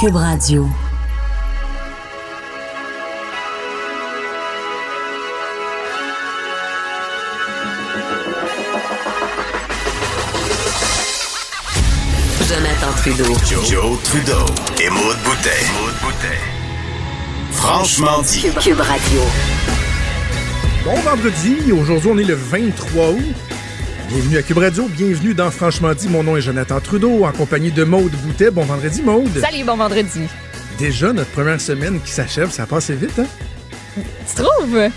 Cube Radio. Jonathan Trudeau. Joe, Trudeau et Maude Boutet. Franchement dit. Cube Radio. Bon vendredi, aujourd'hui on est le 23 août. Bienvenue à Cube Radio, bienvenue dans Franchement dit. Mon nom est Jonathan Trudeau, en compagnie de Maude Boutet. Bon vendredi Maude. Salut, bon vendredi. Déjà notre première semaine qui s'achève, ça a passé vite, hein? Tu trouves?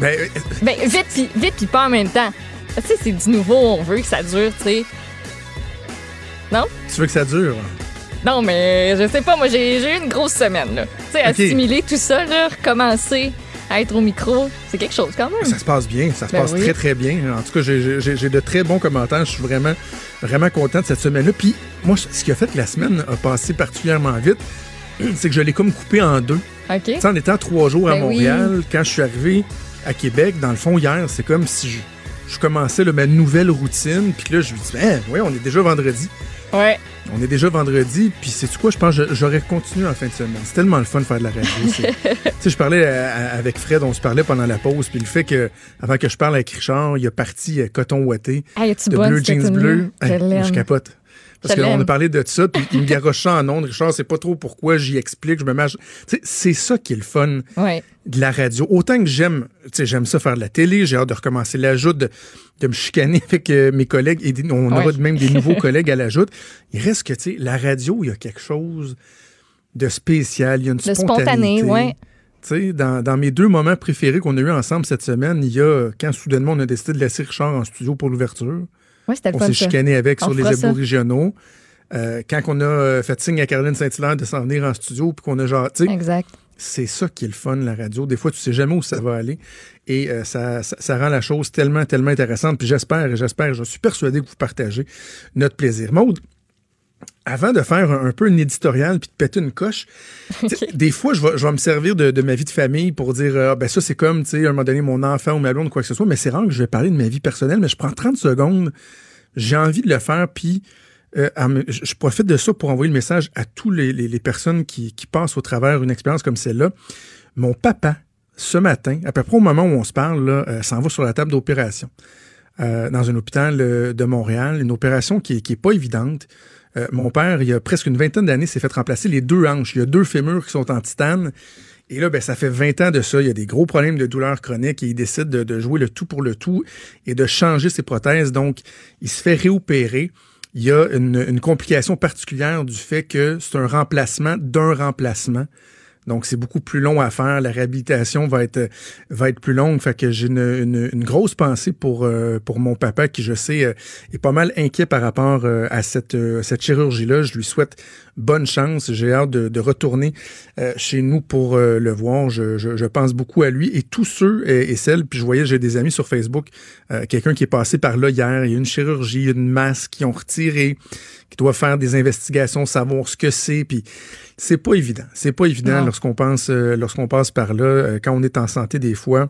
Ben, euh, Ben, vite pis, vite pis pas en même temps. Tu sais, c'est du nouveau, on veut que ça dure, tu sais. Non? tu veux que ça dure? Non, mais je sais pas, moi, j'ai eu une grosse semaine, là. Tu sais, assimiler tout ça, là, recommencer être au micro, c'est quelque chose quand même. Ça se passe bien, ça se Ben passe oui. très très bien. En tout cas, j'ai- de très bons commentaires. Je suis vraiment vraiment content de cette semaine-là. Puis moi, ce qui a fait que la semaine a passé particulièrement vite, c'est que je l'ai comme coupé en deux. OK? Tu sais, en étant trois jours à Ben oui. Montréal, quand je suis arrivé à Québec, dans le fond, hier, c'est comme si je, je commençais là, ma nouvelle routine. Puis là, je me dis, ben, ouais, on est déjà vendredi. Ouais. On est déjà vendredi. Puis c'est quoi, je pense que j'aurais continué en fin de semaine. C'est tellement le fun de faire de la radio. tu sais, je parlais à- à- avec Fred, on se parlait pendant la pause. Puis le fait que, avant que je parle avec Richard, il a parti euh, coton ouaté Hey, es-tu de bleu jeans bleu. Je Hey, capote. Parce qu'on a parlé de ça, puis il me garoche ça en ondes. Richard, c'est pas trop pourquoi j'y explique, je me sais, C'est ça qui est le fun Ouais. de la radio. Autant que j'aime, j'aime ça faire de la télé, j'ai hâte de recommencer l'ajout, de, de me chicaner avec euh, mes collègues et des- on aura Ouais. même des nouveaux collègues à l'ajout. Il reste que, tu sais, la radio, il y a quelque chose de spécial, il y a une Le spontanéité. spontané, ouais. Dans, dans mes deux moments préférés qu'on a eu ensemble cette semaine, il y a quand soudainement on a décidé de laisser Richard en studio pour l'ouverture. Ouais, c'était le On s'est chicané avec On sur les ça. aboriginaux. Euh, quand on a euh, fait signe à Caroline Saint-Hilaire de s'en venir en studio, puis qu'on a genre, Exact. c'est ça qui est le fun, la radio. Des fois, tu sais jamais où ça va aller. Et euh, ça, ça, ça rend la chose tellement, tellement intéressante. Puis j'espère, et j'espère, je suis persuadé que vous partagez notre plaisir. Maude, avant de faire un, un peu une éditorial puis de péter une coche, des fois, je vais, je vais me servir de, de ma vie de famille pour dire, ah, ben ça, c'est comme, tu sais, à un moment donné, mon enfant ou ma blonde ou quoi que ce soit. Mais c'est rare que je vais parler de ma vie personnelle, mais je prends 30 secondes. J'ai envie de le faire, puis euh, je profite de ça pour envoyer le message à tous les, les- les personnes qui, qui passent au travers une expérience comme celle-là. Mon papa, ce matin, à peu près au moment où on se parle, là, euh, s'en va sur la table d'opération euh, dans un hôpital euh, de Montréal, une opération qui, est- qui est pas évidente. Euh, mon père, il y a presque une vingtaine d'années, s'est fait remplacer les deux hanches. Il y a deux fémurs qui sont en titane. Et là, ben, ça fait 20 ans de ça. Il y a des gros problèmes de douleur chronique et il décide de, jouer le tout pour le tout et de changer ses prothèses. Donc, il se fait réopérer. Il y a une complication particulière du fait que c'est un remplacement d'un remplacement. Donc, c'est beaucoup plus long à faire. La réhabilitation va être, va être plus longue. Fait que j'ai une, une, une grosse pensée pour, euh, pour mon papa qui, je sais, euh, est pas mal inquiet par rapport euh, à cette, cette chirurgie-là. Je lui souhaite bonne chance. J'ai hâte de, de retourner chez nous pour le voir. Je, je, je pense beaucoup à lui et tous ceux et, et celles. Puis je voyais, j'ai des amis sur Facebook, quelqu'un qui est passé par là hier. Il y a une chirurgie, une masse qui ont retiré, qui doit faire des investigations, savoir ce que c'est. Puis c'est pas évident. C'est pas évident lorsqu'on pense, euh, lorsqu'on passe par là. Euh, quand on est en santé, des fois.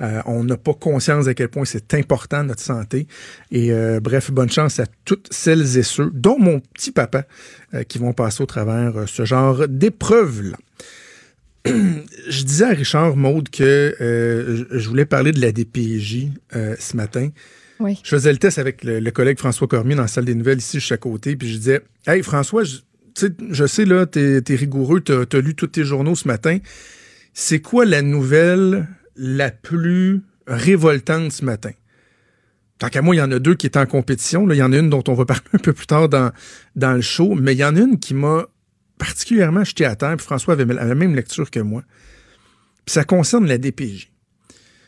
Euh, on n'a pas conscience à quel point c'est important notre santé. Et euh, bref, bonne chance à toutes celles et ceux, dont mon petit papa, euh, qui vont passer au travers ce genre d'épreuves-là. je disais à Richard Maude que je voulais parler de la DPJ ce matin. Oui. Je faisais le test avec le, le collègue François Cormier dans la salle des nouvelles ici, juste à côté, puis je disais Hey François, je, je sais là, t'es es rigoureux, t'as as lu tous tes journaux ce matin. C'est quoi la nouvelle la plus révoltante ce matin? Tant qu'à moi, il y en a deux qui étaient en compétition. Il y en a une dont on va parler un peu plus tard dans, le show, mais il y en a une qui m'a particulièrement jeté à terre. Puis François avait la même lecture que moi. Puis ça concerne la DPJ.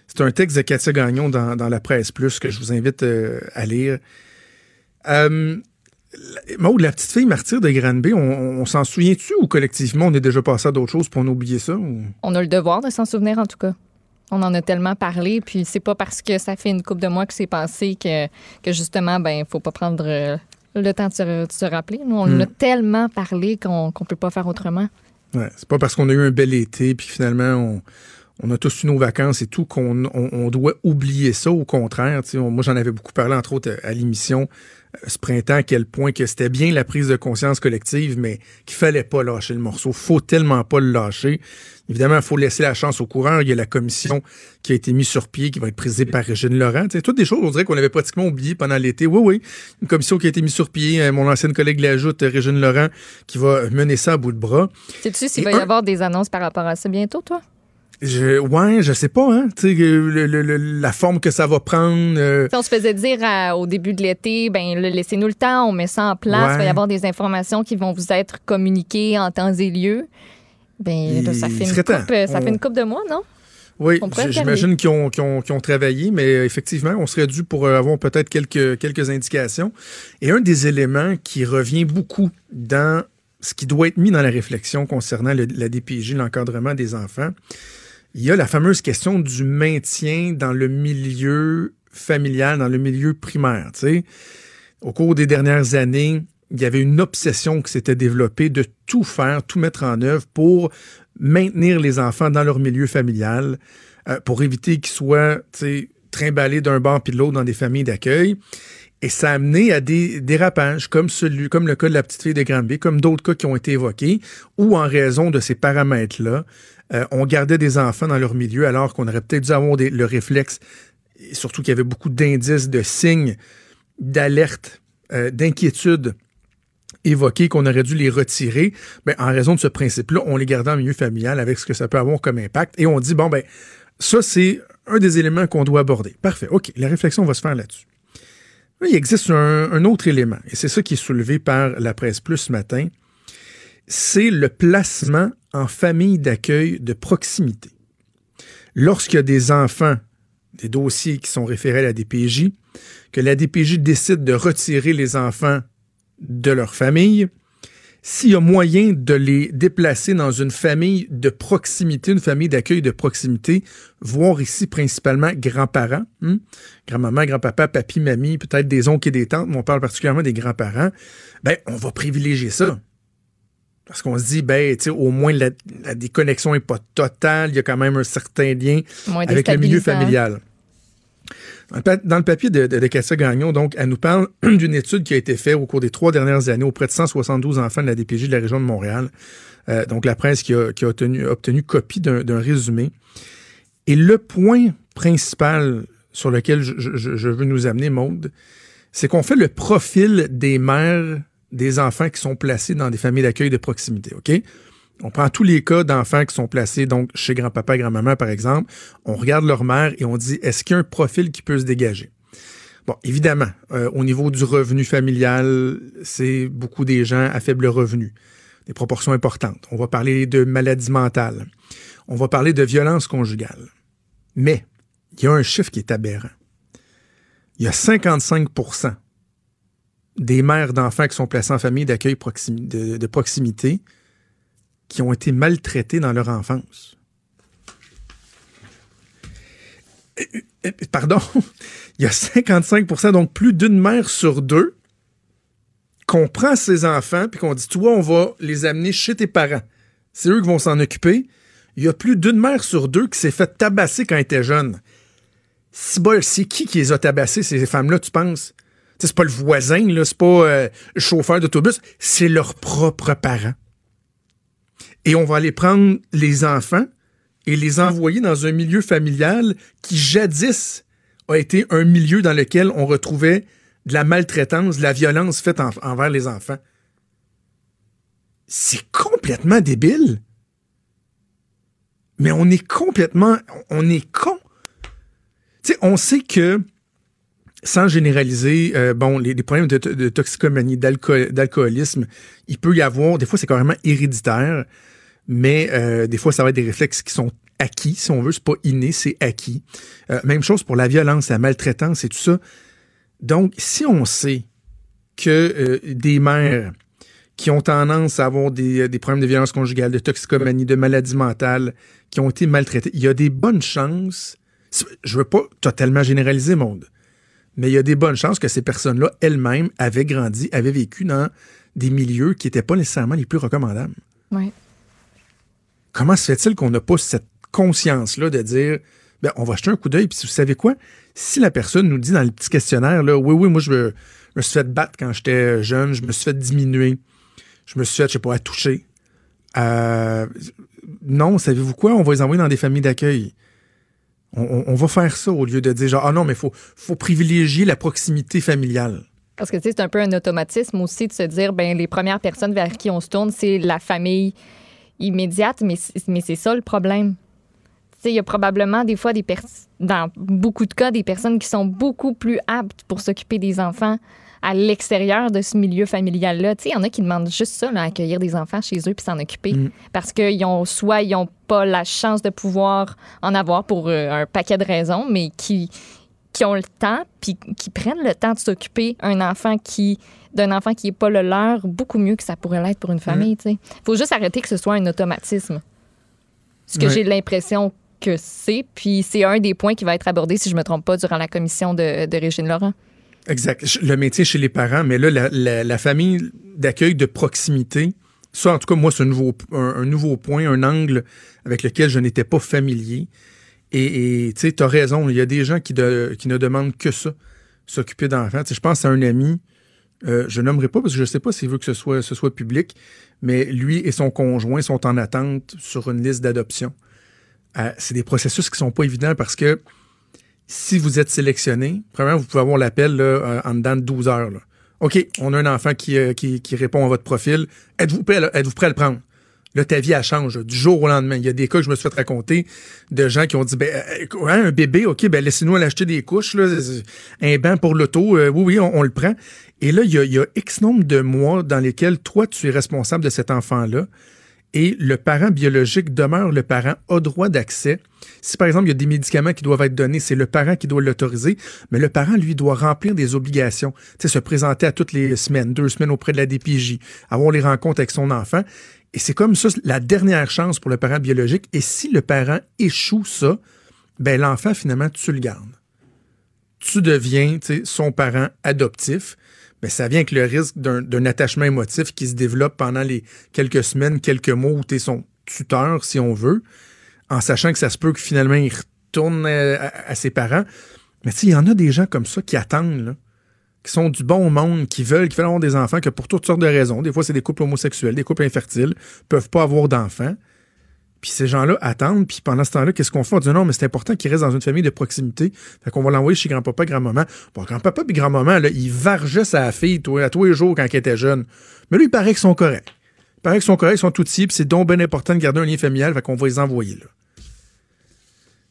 C'est un texte de Katia Gagnon dans, la presse plus que je vous invite euh, à lire. Euh, Maud, la petite fille martyre de Granby, on, on s'en souvient-tu ou collectivement on est déjà passé à d'autres choses pour on a oublié ça? ou- On a le devoir de s'en souvenir, en tout cas. On en a tellement parlé, puis c'est pas parce que ça fait une couple de mois que c'est passé que, que justement, ben, faut pas prendre euh, le temps de se, de se rappeler. Nous, on en a tellement parlé qu'on qu'on peut pas faire autrement. Ouais, c'est pas parce qu'on a eu un bel été puis finalement on, on a tous eu nos vacances et tout, qu'on on, doit oublier ça. Au contraire, moi j'en avais beaucoup parlé, entre autres, à l'émission ce printemps, à quel point que c'était bien la prise de conscience collective, mais qu'il fallait pas lâcher le morceau. Faut tellement pas le lâcher. Évidemment, il faut laisser la chance au coureur. Il y a la commission qui a été mise sur pied, qui va être présidée par Régine Laurent. C'est toutes des choses, on dirait qu'on avait pratiquement oublié pendant l'été. Oui, oui. Une commission qui a été mise sur pied. Euh, mon ancienne collègue l'ajoute, Régine Laurent, qui va mener ça à bout de bras. Sais-tu s'il va y avoir des annonces par rapport à ça bientôt, toi? Je, ouais, je sais pas, hein. Tu sais, la forme que ça va prendre. Euh. On se faisait dire au début de l'été, ben laissez-nous le temps, on met ça en place. Il va y avoir des informations qui vont vous être communiquées en temps et lieu. Ben, ça, fait une, coupe, ça fait une coupe de mois, non? Oui, j'imagine qu'ils ont, ont, ont, travaillé, mais effectivement, on serait dû pour avoir peut-être quelques, quelques indications. Et un des éléments qui revient beaucoup dans ce qui doit être mis dans la réflexion concernant la DPJ, l'encadrement des enfants, il y a la fameuse question du maintien dans le milieu familial, dans le milieu primaire. Au cours des dernières années, il y avait une obsession qui s'était développée de tout faire, tout mettre en œuvre pour maintenir les enfants dans leur milieu familial, euh, pour éviter qu'ils soient trimballés d'un bord puis de l'autre dans des familles d'accueil. Et ça a amené à des dérapages, comme celui, comme le cas de la petite fille de Granby, comme d'autres cas qui ont été évoqués, où en raison de ces paramètres-là, euh, on gardait des enfants dans leur milieu alors qu'on aurait peut-être dû avoir le réflexe, surtout qu'il y avait beaucoup d'indices, de signes, d'alerte, euh, d'inquiétude évoqués qu'on aurait dû les retirer, ben, en raison de ce principe-là, on les gardait en milieu familial avec ce que ça peut avoir comme impact. Et on dit, bon, ben, ça, c'est un des éléments qu'on doit aborder. Parfait. OK, la réflexion va se faire là-dessus. il existe un, autre élément, et c'est ça qui est soulevé par la presse plus ce matin, c'est le placement en famille d'accueil de proximité. Lorsqu'il y a des enfants, des dossiers qui sont référés à la DPJ, que la DPJ décide de retirer les enfants de leur famille, s'il y a moyen de les déplacer dans une famille de proximité, une famille d'accueil de proximité, voire ici principalement grands-parents, hein? grand-maman, grand-papa, papy, mamie, peut-être des oncles et des tantes, mais on parle particulièrement des grands-parents, ben, on va privilégier ça. Parce qu'on se dit, ben, au moins la, déconnexion n'est pas totale, il y a quand même un certain lien avec le milieu familial. Dans le papier de, de, de Gagnon, donc, elle nous parle d'une étude qui a été faite au cours des trois dernières années auprès de 172 enfants de la DPJ de la région de Montréal. Euh, donc, la presse qui a, obtenu, copie d'un résumé. Et le point principal sur lequel je, je veux nous amener, Maude, c'est qu'on fait le profil des mères des enfants qui sont placés dans des familles d'accueil de proximité, OK? On prend tous les cas d'enfants qui sont placés donc chez grand-papa et grand-maman, par exemple. On regarde leur mère et on dit est-ce qu'il y a un profil qui peut se dégager? Bon, évidemment, euh, au niveau du revenu familial, c'est beaucoup des gens à faible revenu, des proportions importantes. On va parler de maladies mentales. On va parler de violence conjugale. Mais il y a un chiffre qui est aberrant. Il y a 55 des mères d'enfants qui sont placés en famille d'accueil de, proximité qui ont été maltraités dans leur enfance. Pardon, il y a 55% donc plus d'une mère sur deux, qu'on prend ses enfants puis qu'on dit, toi, on va les amener chez tes parents. C'est eux qui vont s'en occuper. Il y a plus d'une mère sur deux qui s'est fait tabasser quand elle était jeune. C'est qui qui les a tabassés, ces femmes-là, tu penses? C'est pas le voisin, c'est pas euh, le chauffeur d'autobus, c'est leurs propres parents et on va aller prendre les enfants et les envoyer dans un milieu familial qui jadis a été un milieu dans lequel on retrouvait de la maltraitance, de la violence faite envers les enfants. C'est complètement débile. Mais on est complètement, on est con. Tu sais, on sait que, sans généraliser, euh, bon, les, problèmes de, de toxicomanie, d'alcoolisme, il peut y avoir, des fois c'est carrément héréditaire mais euh, des fois, ça va être des réflexes qui sont acquis, si on veut, c'est pas inné, c'est acquis. Euh, même chose pour la violence, la maltraitance et tout ça. Donc, si on sait que des mères qui ont tendance à avoir des, des, problèmes de violence conjugale, de toxicomanie, de maladies mentales, qui ont été maltraitées, il y a des bonnes chances, je veux pas totalement généraliser monde, mais il y a des bonnes chances que ces personnes-là elles-mêmes avaient grandi, avaient vécu dans des milieux qui n'étaient pas nécessairement les plus recommandables. Oui. Comment se fait-il qu'on n'a pas cette conscience-là de dire, ben, on va jeter un coup d'œil, puis vous savez quoi? Si la personne nous dit dans le petit questionnaire, là, oui, oui, moi, je me, je me suis fait battre quand j'étais jeune, je me suis fait diminuer, je me suis fait, je sais pas, toucher. Euh, non, savez-vous quoi? On va les envoyer dans des familles d'accueil. On, va faire ça au lieu de dire genre, ah non, mais il faut, privilégier la proximité familiale. Parce que tu sais, c'est un peu un automatisme aussi de se dire, ben les premières personnes vers qui on se tourne, c'est la famille immédiate, mais, c'est ça le problème. Tu sais, il y a probablement des fois dans beaucoup de cas, des personnes qui sont beaucoup plus aptes pour s'occuper des enfants à l'extérieur de ce milieu familial-là. Tu sais, il y en a qui demandent juste ça, là, accueillir des enfants chez eux puis s'en occuper. Mm. Parce qu'ils ont soit ils n'ont pas la chance de pouvoir en avoir pour euh, un paquet de raisons, mais qui, qui ont le temps puis qui prennent le temps de s'occuper un enfant qui d'un enfant qui n'est pas le leur beaucoup mieux que ça pourrait l'être pour une famille. Il mm. faut juste arrêter que ce soit un automatisme. Ce que j'ai l'impression que c'est, puis c'est un des points qui va être abordé, si je ne me trompe pas, durant la commission de, de Régine Laurent. Exact. Le métier chez les parents, mais là, la, famille d'accueil de proximité, ça, en tout cas, moi, c'est un nouveau, point, un angle avec lequel je n'étais pas familier. Et tu sais, tu as raison, il y a des gens qui, ne demandent que ça, s'occuper d'enfants. Je pense à un ami, euh, je nommerai pas parce que je ne sais pas s'il veut que ce soit, ce soit public, mais lui et son conjoint sont en attente sur une liste d'adoption. Euh, c'est des processus qui sont pas évidents parce que si vous êtes sélectionné, premièrement, vous pouvez avoir l'appel euh, en dedans de 12 heures. OK, on a un enfant euh, qui, qui, répond à votre profil. Êtes-vous prêt, êtes-vous prêt à le prendre? Là, ta vie, elle change du jour au lendemain. Il y a des cas que je me suis fait raconter de gens qui ont dit ben, euh, un bébé, OK, ben laissez-nous aller acheter des couches, là, un bain pour l'auto. oui, oui, on, le prend. Et là, il y, a, il y a X nombre de mois dans lesquels toi, tu es responsable de cet enfant-là et le parent biologique demeure le parent, a droit d'accès. Si par exemple il y a des médicaments qui doivent être donnés, c'est le parent qui doit l'autoriser, mais le parent, lui, doit remplir des obligations. Tu sais, se présenter à toutes les semaines, deux semaines auprès de la DPJ, avoir les rencontres avec son enfant. Et c'est comme ça la dernière chance pour le parent biologique. Et si le parent échoue ça, ben l'enfant, finalement, tu le gardes. Tu deviens son parent adoptif mais ça vient avec le risque d'un attachement émotif qui se développe pendant les quelques semaines, quelques mois où tu es son tuteur, si on veut, en sachant que ça se peut que finalement il retourne euh, à, ses parents. Mais tu il y en a des gens comme ça qui attendent, qui sont du bon monde, qui veulent, qui veulent avoir des enfants, que pour toutes sortes de raisons, des fois c'est des couples homosexuels, des couples infertiles, peuvent pas avoir d'enfants. Puis ces gens-là attendent, puis pendant ce temps-là, qu'est-ce qu'on fait? On dit non, mais c'est important qu'il reste dans une famille de proximité. Fait qu'on va l'envoyer chez grand-papa grand-maman. Bon, grand-papa et grand-maman, là, il vargeait sa fille à tous les jours quand elle était jeune. Mais lui, il paraît qu'ils sont corrects. Il paraît qu'ils sont corrects, ils sont tout petits, puis c'est donc bien important de garder un lien familial, fait qu'on va les envoyer là.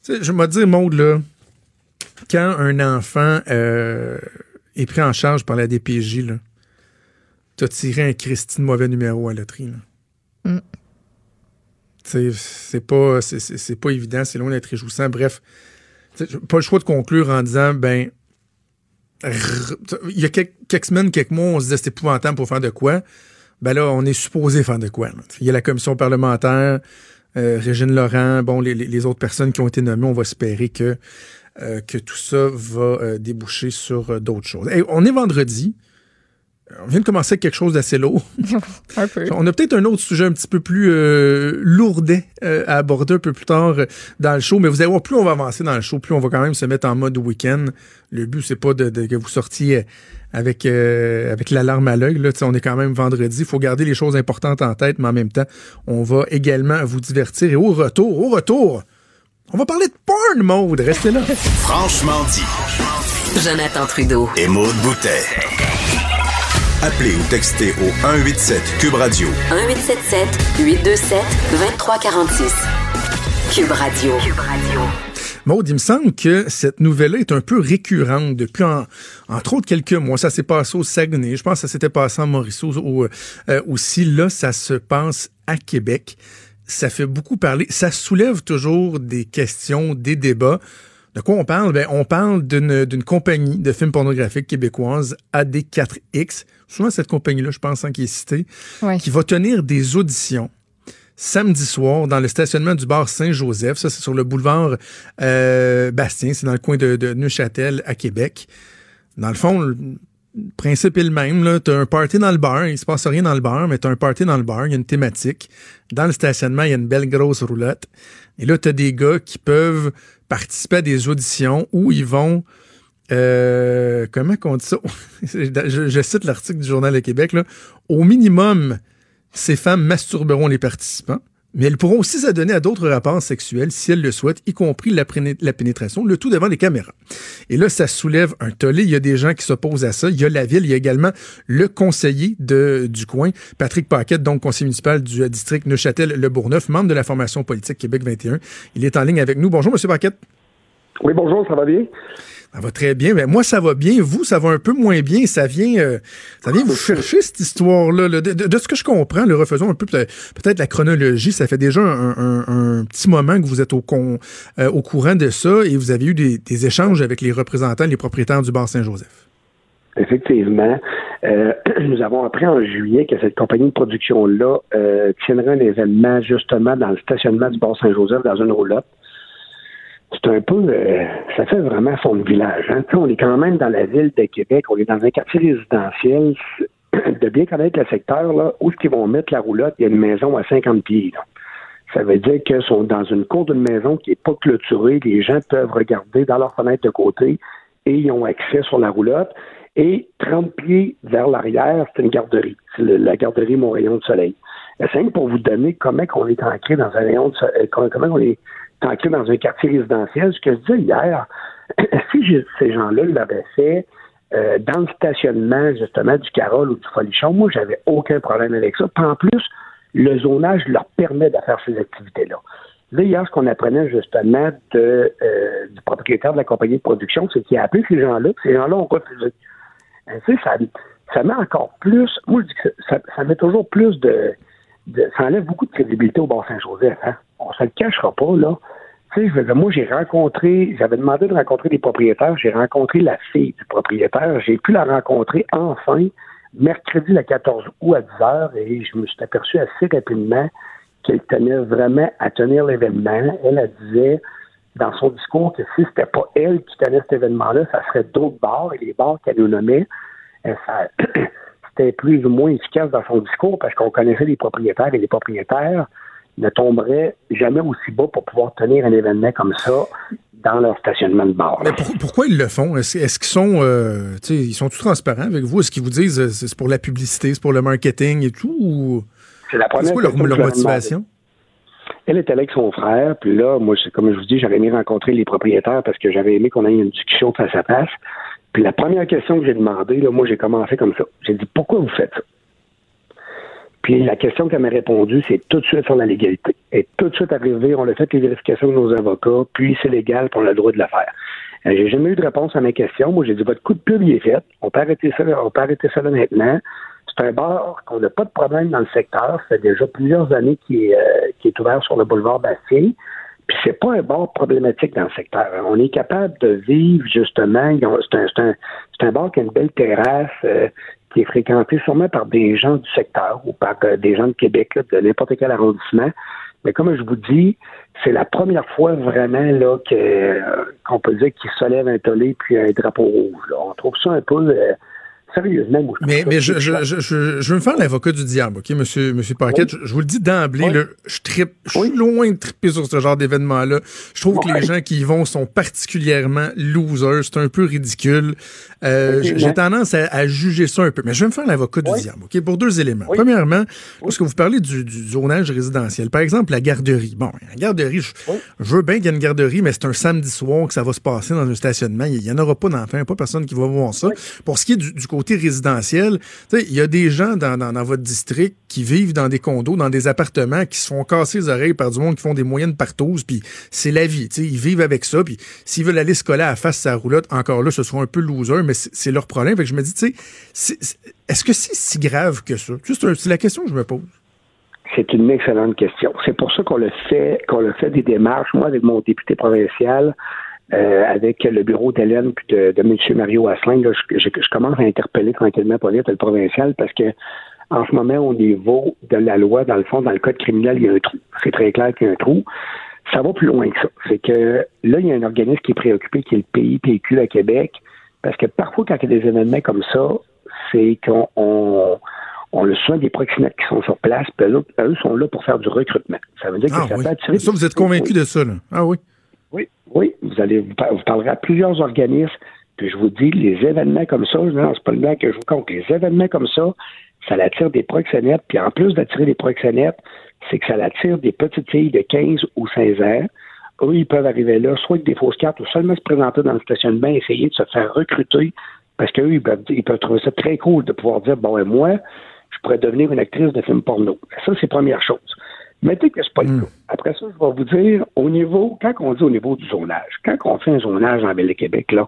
Tu sais, je me dire, Maude, là, quand un enfant euh, est pris en charge par la DPJ, là, t'as tiré un Christine mauvais numéro à la loterie, là. Mm. C'est pas, c'est pas évident, c'est loin d'être réjouissant. Bref, pas le choix de conclure en disant, ben, il y a quelques, semaines, quelques mois, on se disait c'est épouvantable pour faire de quoi. Ben là, on est supposé faire de quoi. Il y a la commission parlementaire, euh, Régine Laurent, bon, les, autres personnes qui ont été nommées, on va espérer que, euh, que tout ça va euh, déboucher sur d'autres choses. on est vendredi. On vient de commencer avec quelque chose d'assez lourd. un peu. On a peut-être un autre sujet un petit peu plus euh, lourdet euh, à aborder un peu plus tard euh, dans le show, mais vous allez voir, plus on va avancer dans le show, plus on va quand même se mettre en mode week-end. Le but, c'est pas de, que vous sortiez avec avec l'alarme à l'œil. On est quand même vendredi. Il faut garder les choses importantes en tête, mais en même temps, on va également vous divertir. Et au retour, au retour, on va parler de porn mode. Restez là. Franchement dit. Jonathan Trudeau. Et Maude Boutet. Appelez ou textez au 187 Cube Radio. 1877 827 2346. Cube Radio. Cube Radio. Maud, il me semble que cette nouvelle-là est un peu récurrente depuis, entre autres, quelques mois. Ça s'est passé au Saguenay. Je pense que ça s'était passé en Maurice euh, aussi. Là, ça se passe à Québec. Ça fait beaucoup parler. Ça soulève toujours des questions, des débats. De quoi on parle? Ben, on parle d'une compagnie de films pornographiques québécoise, AD4X. Souvent, cette compagnie-là, je pense, hein, qui est citée, qui va tenir des auditions samedi soir dans le stationnement du bar Saint-Joseph. Ça, c'est sur le boulevard euh, Bastien. C'est dans le coin de, Neuchâtel, à Québec. Dans le fond, principe est le même. Tu as un party dans le bar, il se passe rien dans le bar, mais tu as un party dans le bar, il y a une thématique. Dans le stationnement, il y a une belle grosse roulotte. Et là, tu as des gars qui peuvent participer à des auditions où ils vont... Euh, comment qu'on dit ça? je, cite l'article du Journal de Québec. Là. Au minimum, ces femmes masturberont les participants mais elles pourront aussi s'adonner à d'autres rapports sexuels si elles le souhaitent, y compris la, pénétration, le tout devant les caméras. Et là, ça soulève un tollé. Il y a des gens qui s'opposent à ça. Il y a la ville, il y a également le conseiller de, du coin, Patrick Paquette, donc conseiller municipal du euh, district Neuchâtel-Le Bourgneuf, membre de la formation politique Québec 21. Il est en ligne avec nous. Bonjour, Monsieur Paquette. Oui, bonjour, ça va bien? Ça va très bien. Mais moi, ça va bien. Vous, ça va un peu moins bien. Ça vient, euh, ça vient vous chercher cette histoire-là. De, ce que je comprends, le refaisons un peu peut-être la chronologie. Ça fait déjà un, petit moment que vous êtes euh, au courant de ça et vous avez eu des, échanges avec les représentants, les propriétaires du bar Saint-Joseph. Effectivement. Euh, nous avons appris en juillet que cette compagnie de production-là tiendrait un événement justement dans le stationnement du bar Saint-Joseph dans une roulotte c'est un peu, euh, ça fait vraiment de village. Hein. On est quand même dans la ville de Québec, on est dans un quartier résidentiel. De bien connaître le secteur, là, où est-ce qu'ils vont mettre la roulotte, il y a une maison à 50 pieds. Ça veut dire qu'ils sont dans une cour d'une maison qui n'est pas clôturée. Les gens peuvent regarder dans leur fenêtre de côté et ils ont accès sur la roulotte. Et 30 pieds vers l'arrière, c'est une garderie. C'est la garderie Mon Rayon de Soleil. C'est pour vous donner comment on est ancré dans un rayon de soleil, comment on est ancré dans un quartier résidentiel. Ce que je disais hier, si ces gens-là l'avaient fait euh, dans le stationnement, justement, du Carole ou du Folichon, moi, j'avais aucun problème avec ça. Puis en plus, le zonage leur permet de faire ces activités-là. Là, hier, ce qu'on apprenait justement euh, du propriétaire de la compagnie de production, c'est qu'il a appelé ces gens-là, ces gens-là ont refusé. Euh, tu ça, ça met encore plus, moi je dis que ça, ça met toujours plus de, de, ça enlève beaucoup de crédibilité au Bas-Saint-Joseph. Hein? On se le cachera pas, là. Tu sais, moi, j'ai rencontré, j'avais demandé de rencontrer des propriétaires, j'ai rencontré la fille du propriétaire, j'ai pu la rencontrer enfin mercredi le 14 août à 10 h et je me suis aperçu assez rapidement qu'elle tenait vraiment à tenir l'événement. Elle, disait dans son discours que si c'était pas elle qui tenait cet événement-là, ça serait d'autres bars et les bars qu'elle nous nommait. Ça, c'était plus ou moins efficace dans son discours parce qu'on connaissait les propriétaires et les propriétaires ne tomberaient jamais aussi bas pour pouvoir tenir un événement comme ça dans leur stationnement de bar. Mais pourquoi ils le font? Est-ce, qu'ils sont euh, ils sont tout transparents avec vous? Est-ce qu'ils vous disent euh, c'est pour la publicité, c'est pour le marketing et tout? C'est la première quoi leur, motivation? Elle était avec son frère, puis là, moi, comme je vous dis, j'aurais aimé rencontrer les propriétaires parce que j'avais aimé qu'on ait une discussion face à face. Puis la première question que j'ai demandé, là, moi, j'ai commencé comme ça. J'ai dit, pourquoi vous faites ça? Puis la question qu'elle m'a répondu, c'est tout de suite sur la légalité. Et tout de suite arrivé, on a fait les vérifications de nos avocats, puis c'est légal, puis on a le droit de le faire. Euh, j'ai jamais eu de réponse à mes questions. Moi, j'ai dit, votre coup de pub, il est fait. On peut arrêter ça, on peut arrêter ça là maintenant. C'est un bar qu'on n'a pas de problème dans le secteur. Ça fait déjà plusieurs années qu'il est, euh, est ouvert sur le boulevard Bastille. Puis c'est pas un bar problématique dans le secteur. On est capable de vivre justement. C'est un, un, un, bar qui a une belle terrasse, euh, qui est fréquenté sûrement par des gens du secteur ou par euh, des gens de Québec, de n'importe quel arrondissement. Mais comme je vous dis, c'est la première fois vraiment là euh, qu'on peut dire qu'il se lève un tollé puis un drapeau rouge. On trouve ça un peu sérieusement, Mais, mais je, je, je, je, veux me faire l'avocat du diable, OK, monsieur, monsieur Paquette? Je, vous le dis d'emblée, je tripe, je suis loin de triper sur ce genre d'événement-là. Je trouve que les gens qui y vont sont particulièrement losers. C'est un peu ridicule. Euh, J'ai tendance à, juger ça un peu. Mais je vais me faire l'avocat du diable, OK, pour deux éléments. Premièrement, parce que vous parlez du, du, zonage résidentiel. Par exemple, la garderie. Bon, la garderie, je, veux bien qu'il y ait une garderie, mais c'est un samedi soir que ça va se passer dans un stationnement. Il n'y en aura pas d'enfants, pas personne qui va voir ça. Pour ce qui est du, du côté résidentiel, il y a des gens dans, dans, votre district qui vivent dans des condos, dans des appartements, qui se font casser les oreilles par du monde qui font des moyennes partous, puis c'est la vie. Ils vivent avec ça, puis s'ils veulent aller se coller à la face sa roulotte, encore là, ce sera un peu loser, mais c'est leur problème. Que je me dis, tu est-ce que c'est si grave que ça? C'est la question que je me pose. C'est une excellente question. C'est pour ça qu'on le fait, qu'on le fait des démarches. Moi, avec mon député provincial, euh, avec le bureau d'Hélène puis de, de M. Mario Asselin, je, je, commence à interpeller tranquillement pour le provincial parce que en ce moment, au niveau de la loi, dans le fond, dans le code criminel, il y a un trou. C'est très clair qu'il y a un trou. Ça va plus loin que ça. C'est que là, il y a un organisme qui est préoccupé, qui est le PIPQ à Québec, Parce que parfois, quand il y a des événements comme ça, c'est qu'on on, on le soin des proxénètes qui sont sur place, puis eux, eux sont là pour faire du recrutement. Ça veut dire que Ah ça oui. peut attirer... Ça, vous êtes convaincu de ça, là? Ah oui. Oui, oui. Vous allez vous, par- vous parlerez à plusieurs organismes, puis je vous dis, les événements comme ça, non, c'est pas une blague que je vous compte, les événements comme ça, ça attire des proxénètes, puis en plus d'attirer des proxénètes, c'est que ça attire des petites filles de 15 ou 16 ans. Eux, ils peuvent arriver là, soit avec des fausses cartes, ou seulement se présenter dans le stationnement, essayer de se faire recruter, parce qu'eux, ils peuvent, ils peuvent trouver ça très cool de pouvoir dire, bon, et moi, je pourrais devenir une actrice de film porno. Ça, c'est première chose. Mettez que c'est pas le cas. Après ça, je vais vous dire, au niveau, quand on dit au niveau du zonage, quand on fait un zonage en Ville de Québec, là,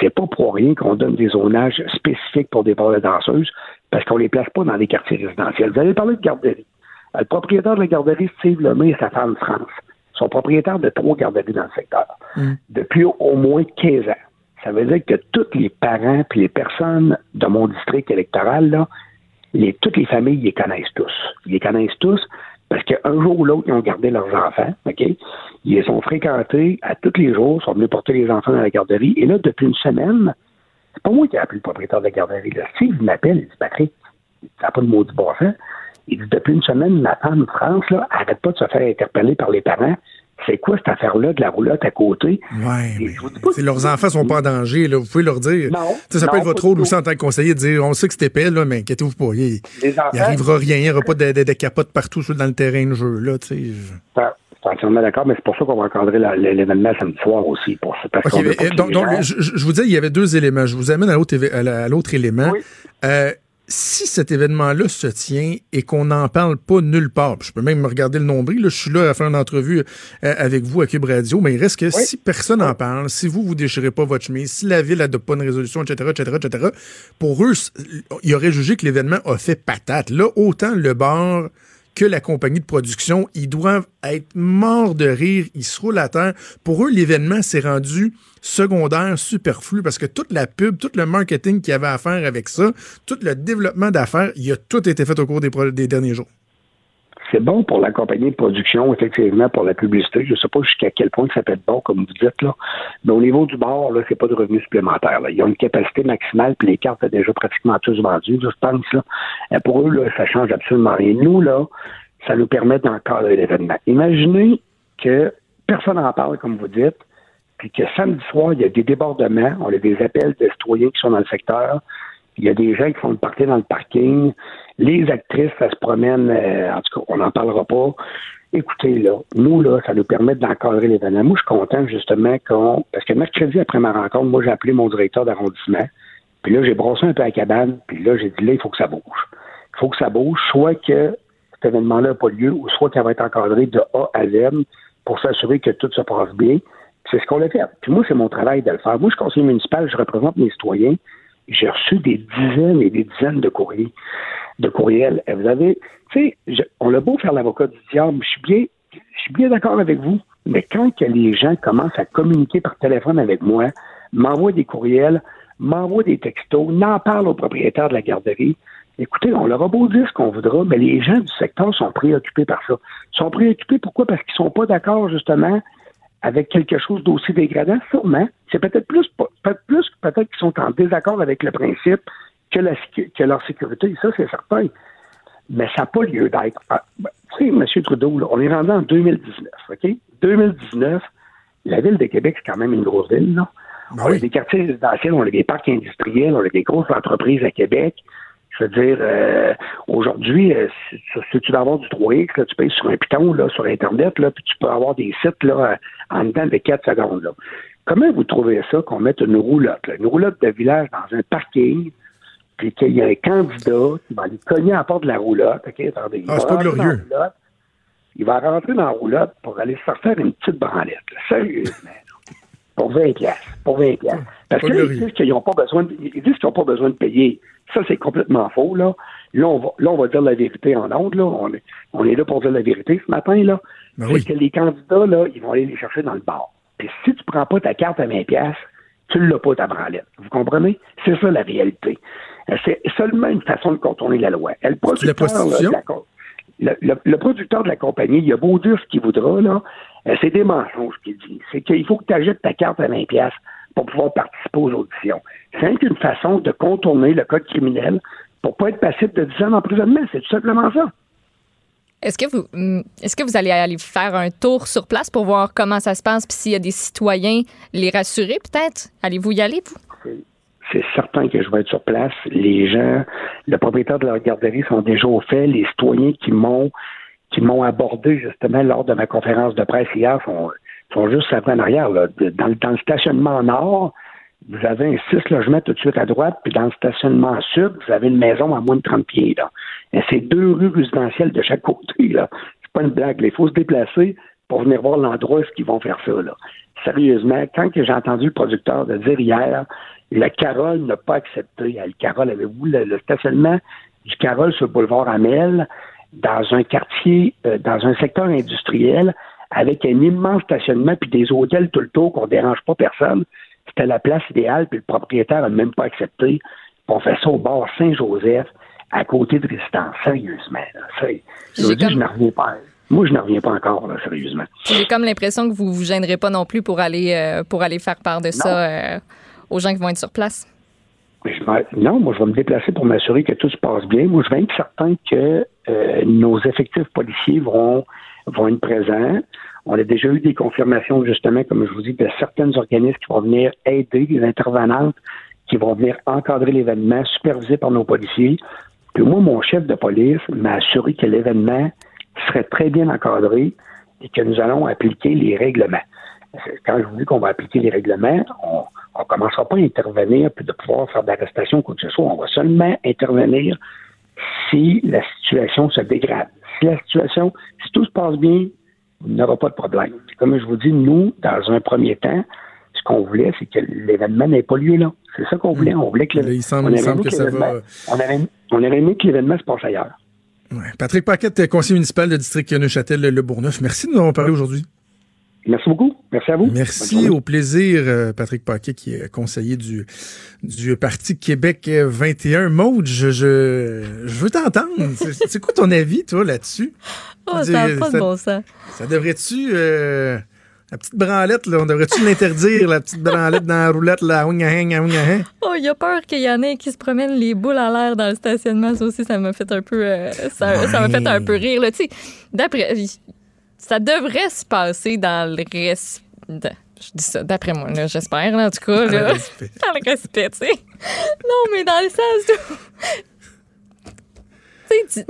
c'est pas pour rien qu'on donne des zonages spécifiques pour des bars de danseuses, parce qu'on les place pas dans des quartiers résidentiels. Vous allez parler de garderie. Euh, Le propriétaire de la garderie, Steve Lemay et sa femme France, sont propriétaires de trois garderies dans le secteur depuis au moins 15 ans. Ça veut dire que tous les parents puis les personnes de mon district électoral, là, les, toutes les familles, ils les connaissent tous. Ils les connaissent tous parce qu'un jour ou l'autre, ils ont gardé leurs enfants, OK? Ils les ont fréquentés à tous les jours, ils sont venus porter les enfants dans la garderie. Et là, depuis une semaine, c'est pas moi qui ai appelé le propriétaire de la garderie. Là. Steve m'appelle, il dit Patrick, ça n'a pas de maudit bon sens. Il dit depuis une semaine, ma femme France, là, arrête pas de se faire interpeller par les parents. C'est quoi cette affaire-là de la roulotte à côté? Ouais, Et mais leurs enfants sont pas en danger, là. Vous pouvez leur dire. Non, ça peut être votre rôle aussi en tant que conseiller de dire on sait que c'est épais, là, mais inquiétez-vous pas. Il, il arrivera rien, il n'y aura pas de, de, de capote partout sur- dans le terrain de jeu, là, tu sais. Ah, Je suis entièrement d'accord, mais c'est pour ça qu'on va encadrer l'événement samedi soir aussi. Pour, parce euh, donc, je, vous dis, il y avait deux éléments. Je vous amène à l'autre élément. Oui. Euh, si cet événement-là se tient et qu'on n'en parle pas nulle part, je peux même me regarder le nombril, là, je suis là à faire une entrevue euh, avec vous à Cube Radio, mais il reste que si personne n'en parle, si vous, vous déchirez pas votre chemise, si la ville n'adopte pas une résolution, etc., etc., etc., pour eux, ils auraient jugé que l'événement a fait patate. Là, autant le bar que la compagnie de production, ils doivent être morts de rire, ils se roulent à terre. Pour eux, l'événement s'est rendu secondaire, superflu, parce que toute la pub, tout le marketing qu'il y avait à faire avec ça, tout le développement d'affaires, il a tout été fait au cours des, des derniers jours. C'est bon pour la compagnie de production, effectivement, pour la publicité. Je ne sais pas jusqu'à quel point ça peut être bon, comme vous dites, là. Mais au niveau du bar, là, c'est pas de revenus supplémentaires. Là. Ils ont une capacité maximale, puis les cartes sont déjà pratiquement tous vendues, je pense. Là. Et pour eux, là, ça change absolument rien. Nous, là, ça nous permet d'encadrer l'événement. Imaginez que personne n'en parle, comme vous dites, puis que samedi soir, il y a des débordements, on a des appels de citoyens qui sont dans le secteur, il y a des gens qui font le party dans le parking, les actrices, ça se promène, euh, en tout cas, on n'en parlera pas. Écoutez, là, nous, là, ça nous permet d'encadrer l'événement. Moi, je suis content, justement, qu'on. Parce que mercredi, après ma rencontre, moi, j'ai appelé mon directeur d'arrondissement. Puis là, j'ai brossé un peu la cabane. Puis là, j'ai dit, là, il faut que ça bouge. Il faut que ça bouge, soit que cet événement-là n'a pas lieu, ou soit qu'il va être encadré de A à Z pour s'assurer que tout se passe bien. C'est ce qu'on a fait. Puis moi, c'est mon travail de le faire. Moi, je suis conseiller municipal, je représente mes citoyens. J'ai reçu des dizaines et des dizaines de courriers, de courriels. Et vous avez, tu sais, on a beau faire l'avocat du diable, je suis bien, je suis bien d'accord avec vous. Mais quand que les gens commencent à communiquer par téléphone avec moi, m'envoient des courriels, m'envoient des textos, n'en parlent au propriétaire de la garderie, écoutez, on leur a beau dire ce qu'on voudra, mais les gens du secteur sont préoccupés par ça. Ils sont préoccupés pourquoi? Parce qu'ils sont pas d'accord, justement, avec quelque chose d'aussi dégradant, sûrement. C'est peut-être plus, peut-être plus peut-être qu'ils sont en désaccord avec le principe que, la, sécu- que leur sécurité. Ça, c'est certain. Mais ça n'a pas lieu d'être. Ah, ben, Tu sais, M. Trudeau, là, on est rendu en 2019, OK? 2019, la ville de Québec, c'est quand même une grosse ville, là. Ben on oui. a des quartiers résidentiels, on a des parcs industriels, on a des grosses entreprises à Québec. Je veux dire, euh, aujourd'hui, euh, si, si tu veux avoir du 3X, là, tu payes sur un piton là, sur Internet, là, puis tu peux avoir des sites là, euh, en dedans de 4 secondes. Là. Comment vous trouvez ça qu'on mette une roulotte, là, une roulotte de village dans un parking, puis qu'il y a un candidat qui va aller cogner à la porte de la roulotte, OK, attendez. il Ah, va c'est pas rentrer dans la glorieux. roulotte, il va rentrer dans la roulotte pour aller se faire une petite branlette, là, sérieusement. Pour 20 piastres. Pour 20 piastres. Parce Pas que là, ils glorieux. disent qu'ils n'ont pas besoin de, ils disent qu'ils n'ont pas besoin de payer. Ça, c'est complètement faux, là. Là, on va, là, on va dire la vérité en ondes, là. On est, on est là pour dire la vérité ce matin, là. Ben c'est oui. que les candidats, là, ils vont aller les chercher dans le bar. Puis si tu prends pas ta carte à 20 piastres, tu l'as pas ta branlette. Vous comprenez? C'est ça la réalité. C'est seulement une façon de contourner la loi. Et le C'est de la prostitution? de la le, le- le producteur de la compagnie, il a beau dire ce qu'il voudra, là, euh, c'est des mensonges qu'il dit. C'est qu'il faut que tu achètes ta carte à 20 pièces pour pouvoir participer aux auditions. C'est une façon de contourner le code criminel pour pas être passible de 10 ans d'emprisonnement. C'est tout simplement ça. Est-ce que vous hum, est-ce que vous allez aller faire un tour sur place pour voir comment ça se passe puis s'il y a des citoyens les rassurer peut-être? Allez-vous y aller vous? C'est certain que je vais être sur place. Les gens, le propriétaire de la garderie sont déjà au fait. Les citoyens qui m'ont qui m'ont abordé justement lors de ma conférence de presse hier sont, juste après en arrière. Dans, dans le stationnement nord, vous avez un six logements tout de suite à droite, puis dans le stationnement sud, vous avez une maison à moins de 30 pieds. Là. c'est deux rues résidentielles de chaque côté. Là. C'est pas une blague. Il faut se déplacer pour venir voir l'endroit où ils vont faire ça. Sérieusement, quand j'ai entendu le producteur de dire hier, la Carole n'a pas accepté. Le Carole, avez-vous le, stationnement du Carole sur le boulevard Amel, dans un quartier, euh, dans un secteur industriel, avec un immense stationnement puis des hôtels tout le tour qu'on dérange pas personne. C'était la place idéale, puis le propriétaire n'a même pas accepté. On fait ça au bord Saint-Joseph, à côté de Résistance. Sérieusement. Je dis, je n'en reviens pas. Moi, je n'en reviens pas encore, sérieusement. J'ai comme l'impression que vous ne vous gênerez pas non plus pour aller, euh, pour aller faire part de ça euh, aux gens qui vont être sur place? non, moi, je vais me déplacer pour m'assurer que tout se passe bien. Moi, je vais être certain que euh, nos effectifs policiers vont, vont être présents. On a déjà eu des confirmations, justement, comme je vous dis, de certains organismes qui vont venir aider les intervenantes, qui vont venir encadrer l'événement, supervisé par nos policiers. Puis moi, mon chef de police m'a assuré que l'événement serait très bien encadré et que nous allons appliquer les règlements. Quand je vous dis qu'on va appliquer les règlements, on ne commencera pas à intervenir puis de pouvoir faire d'arrestation ou quoi que ce soit. On va seulement intervenir si la situation se dégrade. Si la situation, si tout se passe bien, il n'y aura pas de problème. Comme je vous dis, nous, dans un premier temps, ce qu'on voulait, c'est que l'événement n'ait pas lieu là. C'est ça qu'on voulait. On voulait que, il semble, que, ça va... on, aurait, aimé que l'événement se passe ailleurs. Patrick Paquette, conseiller municipal de district Neuchâtel-Le Bourneuf. Merci de nous avoir parlé aujourd'hui. Merci beaucoup. Merci à vous. Merci. Au plaisir, euh, Patrick Paquet, qui est conseiller du, du Parti Québec 21. Maude, je, je, je veux t'entendre. C'est quoi ton avis, toi, là-dessus? Oh, ça n'a pas de bon sens. Ça devrait-tu... Euh, la petite branlette, là, on devrait-tu l'interdire, la petite branlette dans la roulette, là, Oh, il a peur qu'il y en ait qui se promènent les boules à l'air dans le stationnement. Ça aussi, ça m'a fait un peu, euh, ça, ça m'a fait un peu rire, là. Tu sais, d'après, ça devrait se passer dans le respect. Je dis ça d'après moi, là, j'espère, en tout cas. Là, dans le respect. dans le respect, tu sais. Non, mais dans le sens où. tu sais,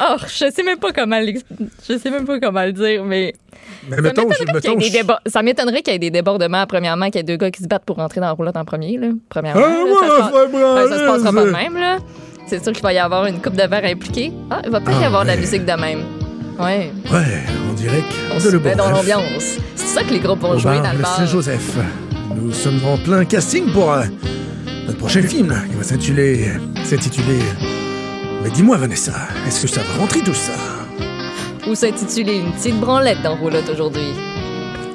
oh, je sais même pas comment je sais même pas comment le dire, mais. Mais ça mettons, mettons, je... débats... Ça m'étonnerait qu'il y ait des débordements, premièrement, qu'il y ait deux gars qui se battent pour rentrer dans la roulotte en premier, là. Premièrement. Ah, là, ça, se... ouais, ça se passera pas de même, là. C'est sûr qu'il va y avoir une coupe de verre impliquée. Ah, il va peut-être y avoir de la musique de même. Ouais. Ouais, on dirait qu'on se met dans l'ambiance. C'est ça que les groupes vont jouer dans le bar. Saint-Joseph. Nous sommes en plein casting pour euh, notre prochain film qui va s'intituler. s'intituler. Mais dis-moi, Vanessa, est-ce que ça va rentrer tout ça? Ou s'intituler Une petite branlette dans Roulotte aujourd'hui.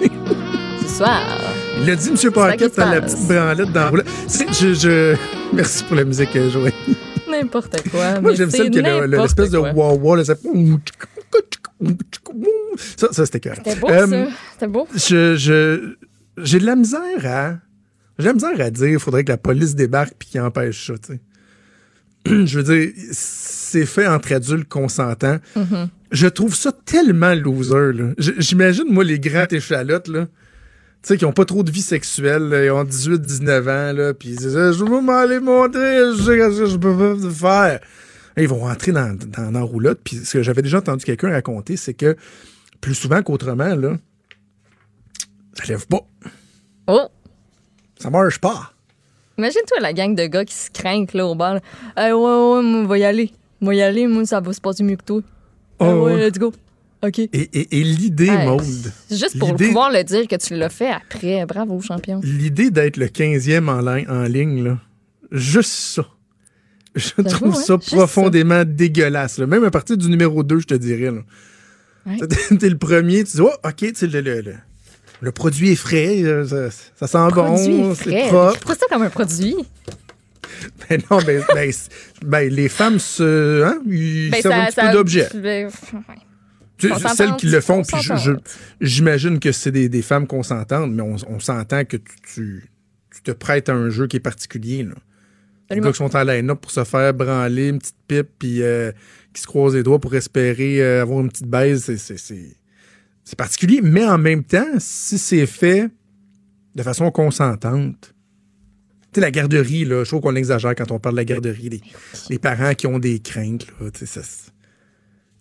Ce soir. Il a dit, M. Parker, t'as la petite branlette dans Roulotte. Je, je... Merci pour la musique, euh, Joël. N'importe quoi. Moi, j'aime ça que l'espèce de wah-wah, ça... Ça, ça c'était clair. C'était beau, euh, ça. C'était beau. Je, je, j'ai de la misère à. J'ai de la misère à dire il faudrait que la police débarque puis qu'il empêche ça, tu sais. je veux dire, c'est fait entre adultes consentants. Mm-hmm. Je trouve ça tellement loser, là. J'imagine, moi, les grands échalotes, là. Tu sais, qui ont pas trop de vie sexuelle, là, ils ont 18, 19 ans, là, puis ils disent, je veux m'aller montrer, je sais ce que je peux faire ils vont rentrer dans, dans, roulotte. Puis ce que j'avais déjà entendu quelqu'un raconter, c'est que plus souvent qu'autrement, là, ça lève pas. Oh! Ça marche pas. Imagine-toi la gang de gars qui se craignent là au bar. ouais, ouais, moi, on va y aller. Moi, y aller, moi, ça va se passer mieux que toi. Oh, ouais, let's go. OK. Et, et, et l'idée, Maude. Juste pour pouvoir le dire que tu l'as fait après. Bravo, champion. L'idée d'être le 15e en, en ligne, là, juste ça. Je trouve ça profondément dégueulasse. Même à partir du numéro 2, je te dirais. T'es le premier, tu dis, oh, OK, le, le, le, produit est frais, euh, ça, sent bon, c'est propre. Je ça comme un produit. Ben non, ben, ben, ben les femmes se, hein, ils ben, servent un petit peu d'objet. Celles qui le font, puis j'imagine que c'est des, des, femmes consentantes, mais on, on s'entend que tu, tu tu te prêtes à un jeu qui est particulier. Là. Les gars qui sont en line-up pour se faire branler une petite pipe puis euh, qui se croisent les doigts pour espérer euh, avoir une petite baise, c'est- c'est- c'est c'est particulier. Mais en même temps, si c'est fait de façon consentante, tu sais, la garderie, là, je trouve qu'on exagère quand on parle de la garderie. Les, les parents qui ont des craintes, là, tu sais, ça,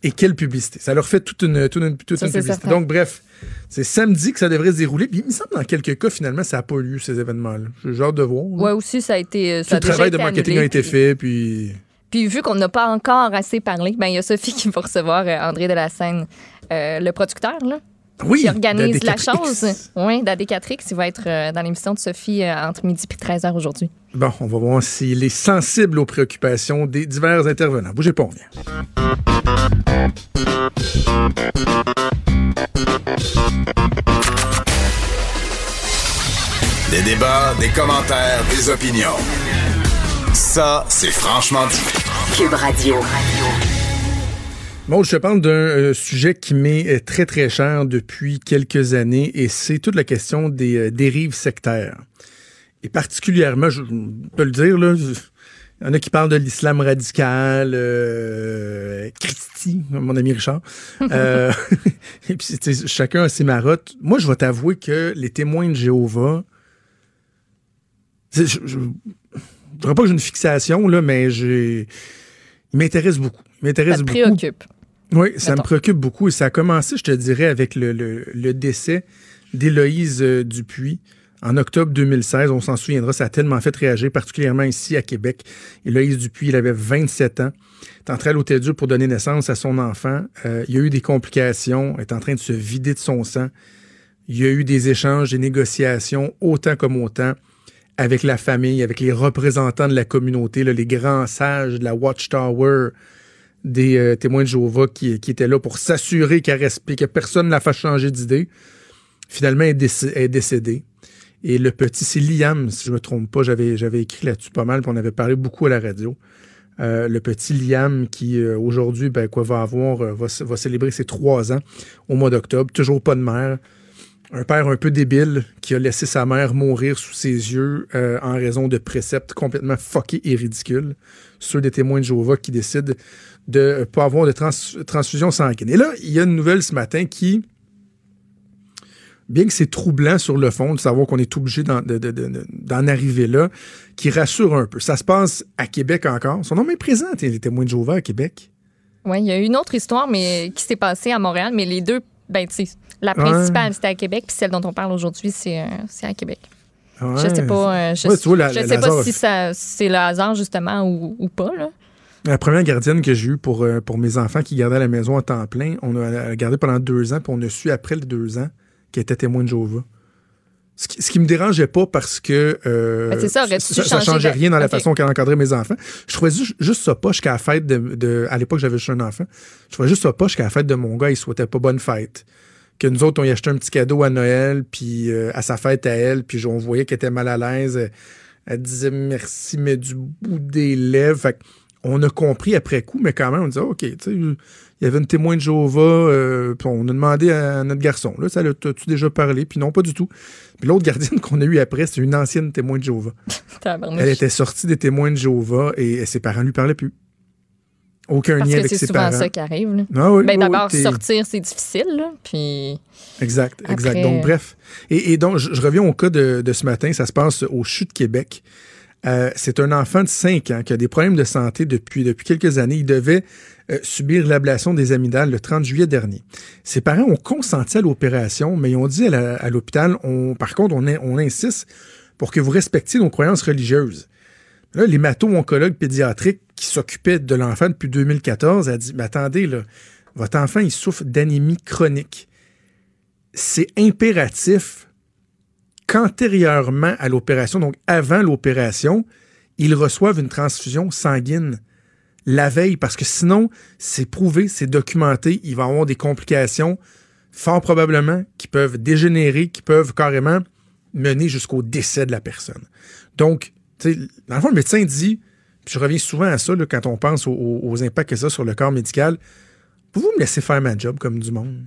et quelle publicité. Ça leur fait toute une, toute une, toute Ça, une publicité. certain. Donc, bref, c'est samedi que ça devrait se dérouler. Puis il me semble, dans quelques cas, finalement, ça n'a pas eu lieu, ces événements-là. J'ai hâte de voir. Ouais, aussi, ça a été. euh, Tout a le déjà travail de marketing annulé, a été puis- fait, puis... Puis vu qu'on n'a pas encore assez parlé, ben il y a Sophie qui va recevoir euh, André de la Seine, euh, le producteur, là, Oui, qui organise la d'AD4X. chose. Oui, d'AD4X. Il va être euh, dans l'émission de Sophie entre midi et 13h aujourd'hui. Bon, on va voir s'il est sensible aux préoccupations des divers intervenants. Bougez pas, on vient. Des débats, des commentaires, des opinions. Ça, c'est franchement dit. Cube Radio. Bon, je te parle d'un euh, sujet qui m'est euh, très, très cher depuis quelques années et c'est toute la question des euh, dérives sectaires. Et particulièrement, je peux le dire, là, il y en a qui parlent de l'islam radical, euh, Christy, mon ami Richard. Euh, et puis, chacun a ses marottes. Moi, je vais t'avouer que les témoins de Jéhovah, je, je, je dirais pas que j'ai une fixation, là, mais j'ai, ils m'intéressent beaucoup. Ils m'intéressent beaucoup. préoccupe. Oui, ça me préoccupe beaucoup et ça a commencé, je te dirais, avec le, le- le décès d'Éloïse euh, Dupuis en octobre 2016. On s'en souviendra, ça a tellement fait réagir, particulièrement ici à Québec. Éloïse Dupuis, il avait 27 ans. est entré à l'hôtel Dieu pour donner naissance à son enfant. Euh, il y a eu des complications, est en train de se vider de son sang. Il y a eu des échanges, des négociations, autant comme autant, avec la famille, avec les représentants de la communauté, les grands sages de la Watchtower, des euh, témoins de Jéhovah qui, qui étaient là pour s'assurer qu'elle respecte, que personne ne la fasse changer d'idée. Finalement, elle est décédée. Et le petit, c'est Liam, si je me trompe pas, j'avais, j'avais écrit là-dessus pas mal, puis on avait parlé beaucoup à la radio. Euh, le petit Liam qui, euh, aujourd'hui, ben, quoi, va avoir, euh, va, va célébrer ses trois ans au mois d'octobre. Toujours pas de mère. Un père un peu débile qui a laissé sa mère mourir sous ses yeux en raison de préceptes complètement fuckés et ridicules. Ceux des témoins de Jéhovah qui décident de euh, pas avoir de trans- transfusion sanguine. Et là, il y a une nouvelle ce matin qui, bien que c'est troublant sur le fond de savoir qu'on est obligé d'en, de- de- de- d'en arriver là, qui rassure un peu. Ça se passe à Québec encore. Son nom est présent, les témoins de Jéhovah à Québec. Oui, il y a une autre histoire mais qui s'est passée à Montréal, mais les deux, ben, tu sais, la principale, c'était à Québec, puis celle dont on parle aujourd'hui, c'est euh, c'est à Québec. Je sais pas, euh, je, Ouais, tu vois, la- je la- sais pas si ça, si c'est le hasard, justement, ou, ou pas, là. La première gardienne que j'ai eue pour, euh, pour mes enfants qui gardaient à la maison à temps plein, on a gardé pendant deux ans, puis on a su après les deux ans qu'elle était témoin de Jéhovah. Ce qui, ce qui me dérangeait pas parce que euh, Ben, ça, changé changeait de- rien dans la façon qu'elle encadrait mes enfants. Je trouvais juste, juste ça poche qu'à la fête de, de- à l'époque j'avais juste un enfant. Je trouvais juste ça poche qu'à la fête de mon gars, il souhaitait pas bonne fête. Que nous autres, on y acheté un petit cadeau à Noël, puis euh, à sa fête à elle, puis on voyait qu'elle était mal à l'aise. Elle, elle disait merci, mais du bout des lèvres. Fait on a compris après coup, mais quand même, on disait, OK, tu sais, il y avait une témoin de Jéhovah, euh, puis on a demandé à notre garçon, là, ça l'as-tu déjà parlé? Puis non, pas du tout. Puis l'autre gardienne qu'on a eue après, c'est une ancienne témoin de Jéhovah. Elle était sortie des témoins de Jéhovah et ses parents lui parlaient plus. Aucun Parce lien que avec c'est ses souvent parents. ça qui arrive, là. Ah oui, Ben, oui, d'abord, oui, sortir, c'est difficile, là, puis... Exact, exact. Donc, bref. Et, et donc, je, je reviens au cas de, de ce matin. Ça se passe au CHU de Québec. Euh, c'est un enfant de 5 ans qui a des problèmes de santé depuis, depuis quelques années. Il devait euh, subir l'ablation des amygdales le 30 juillet dernier. Ses parents ont consenti à l'opération, mais ils ont dit à l'hôpital, par contre, on insiste pour que vous respectiez nos croyances religieuses. Là, l'hémato-oncologue pédiatrique qui s'occupait de l'enfant depuis 2014 a dit, mais attendez, là, votre enfant, il souffre d'anémie chronique. C'est impératif qu'antérieurement à l'opération, donc avant l'opération, ils reçoivent une transfusion sanguine la veille, parce que sinon, c'est prouvé, c'est documenté, il va avoir des complications, fort probablement, qui peuvent dégénérer, qui peuvent carrément mener jusqu'au décès de la personne. Donc, dans le fond, le médecin dit, puis je reviens souvent à ça quand on pense aux- aux impacts que ça a sur le corps médical, pouvez-vous me laisser faire ma job comme du monde?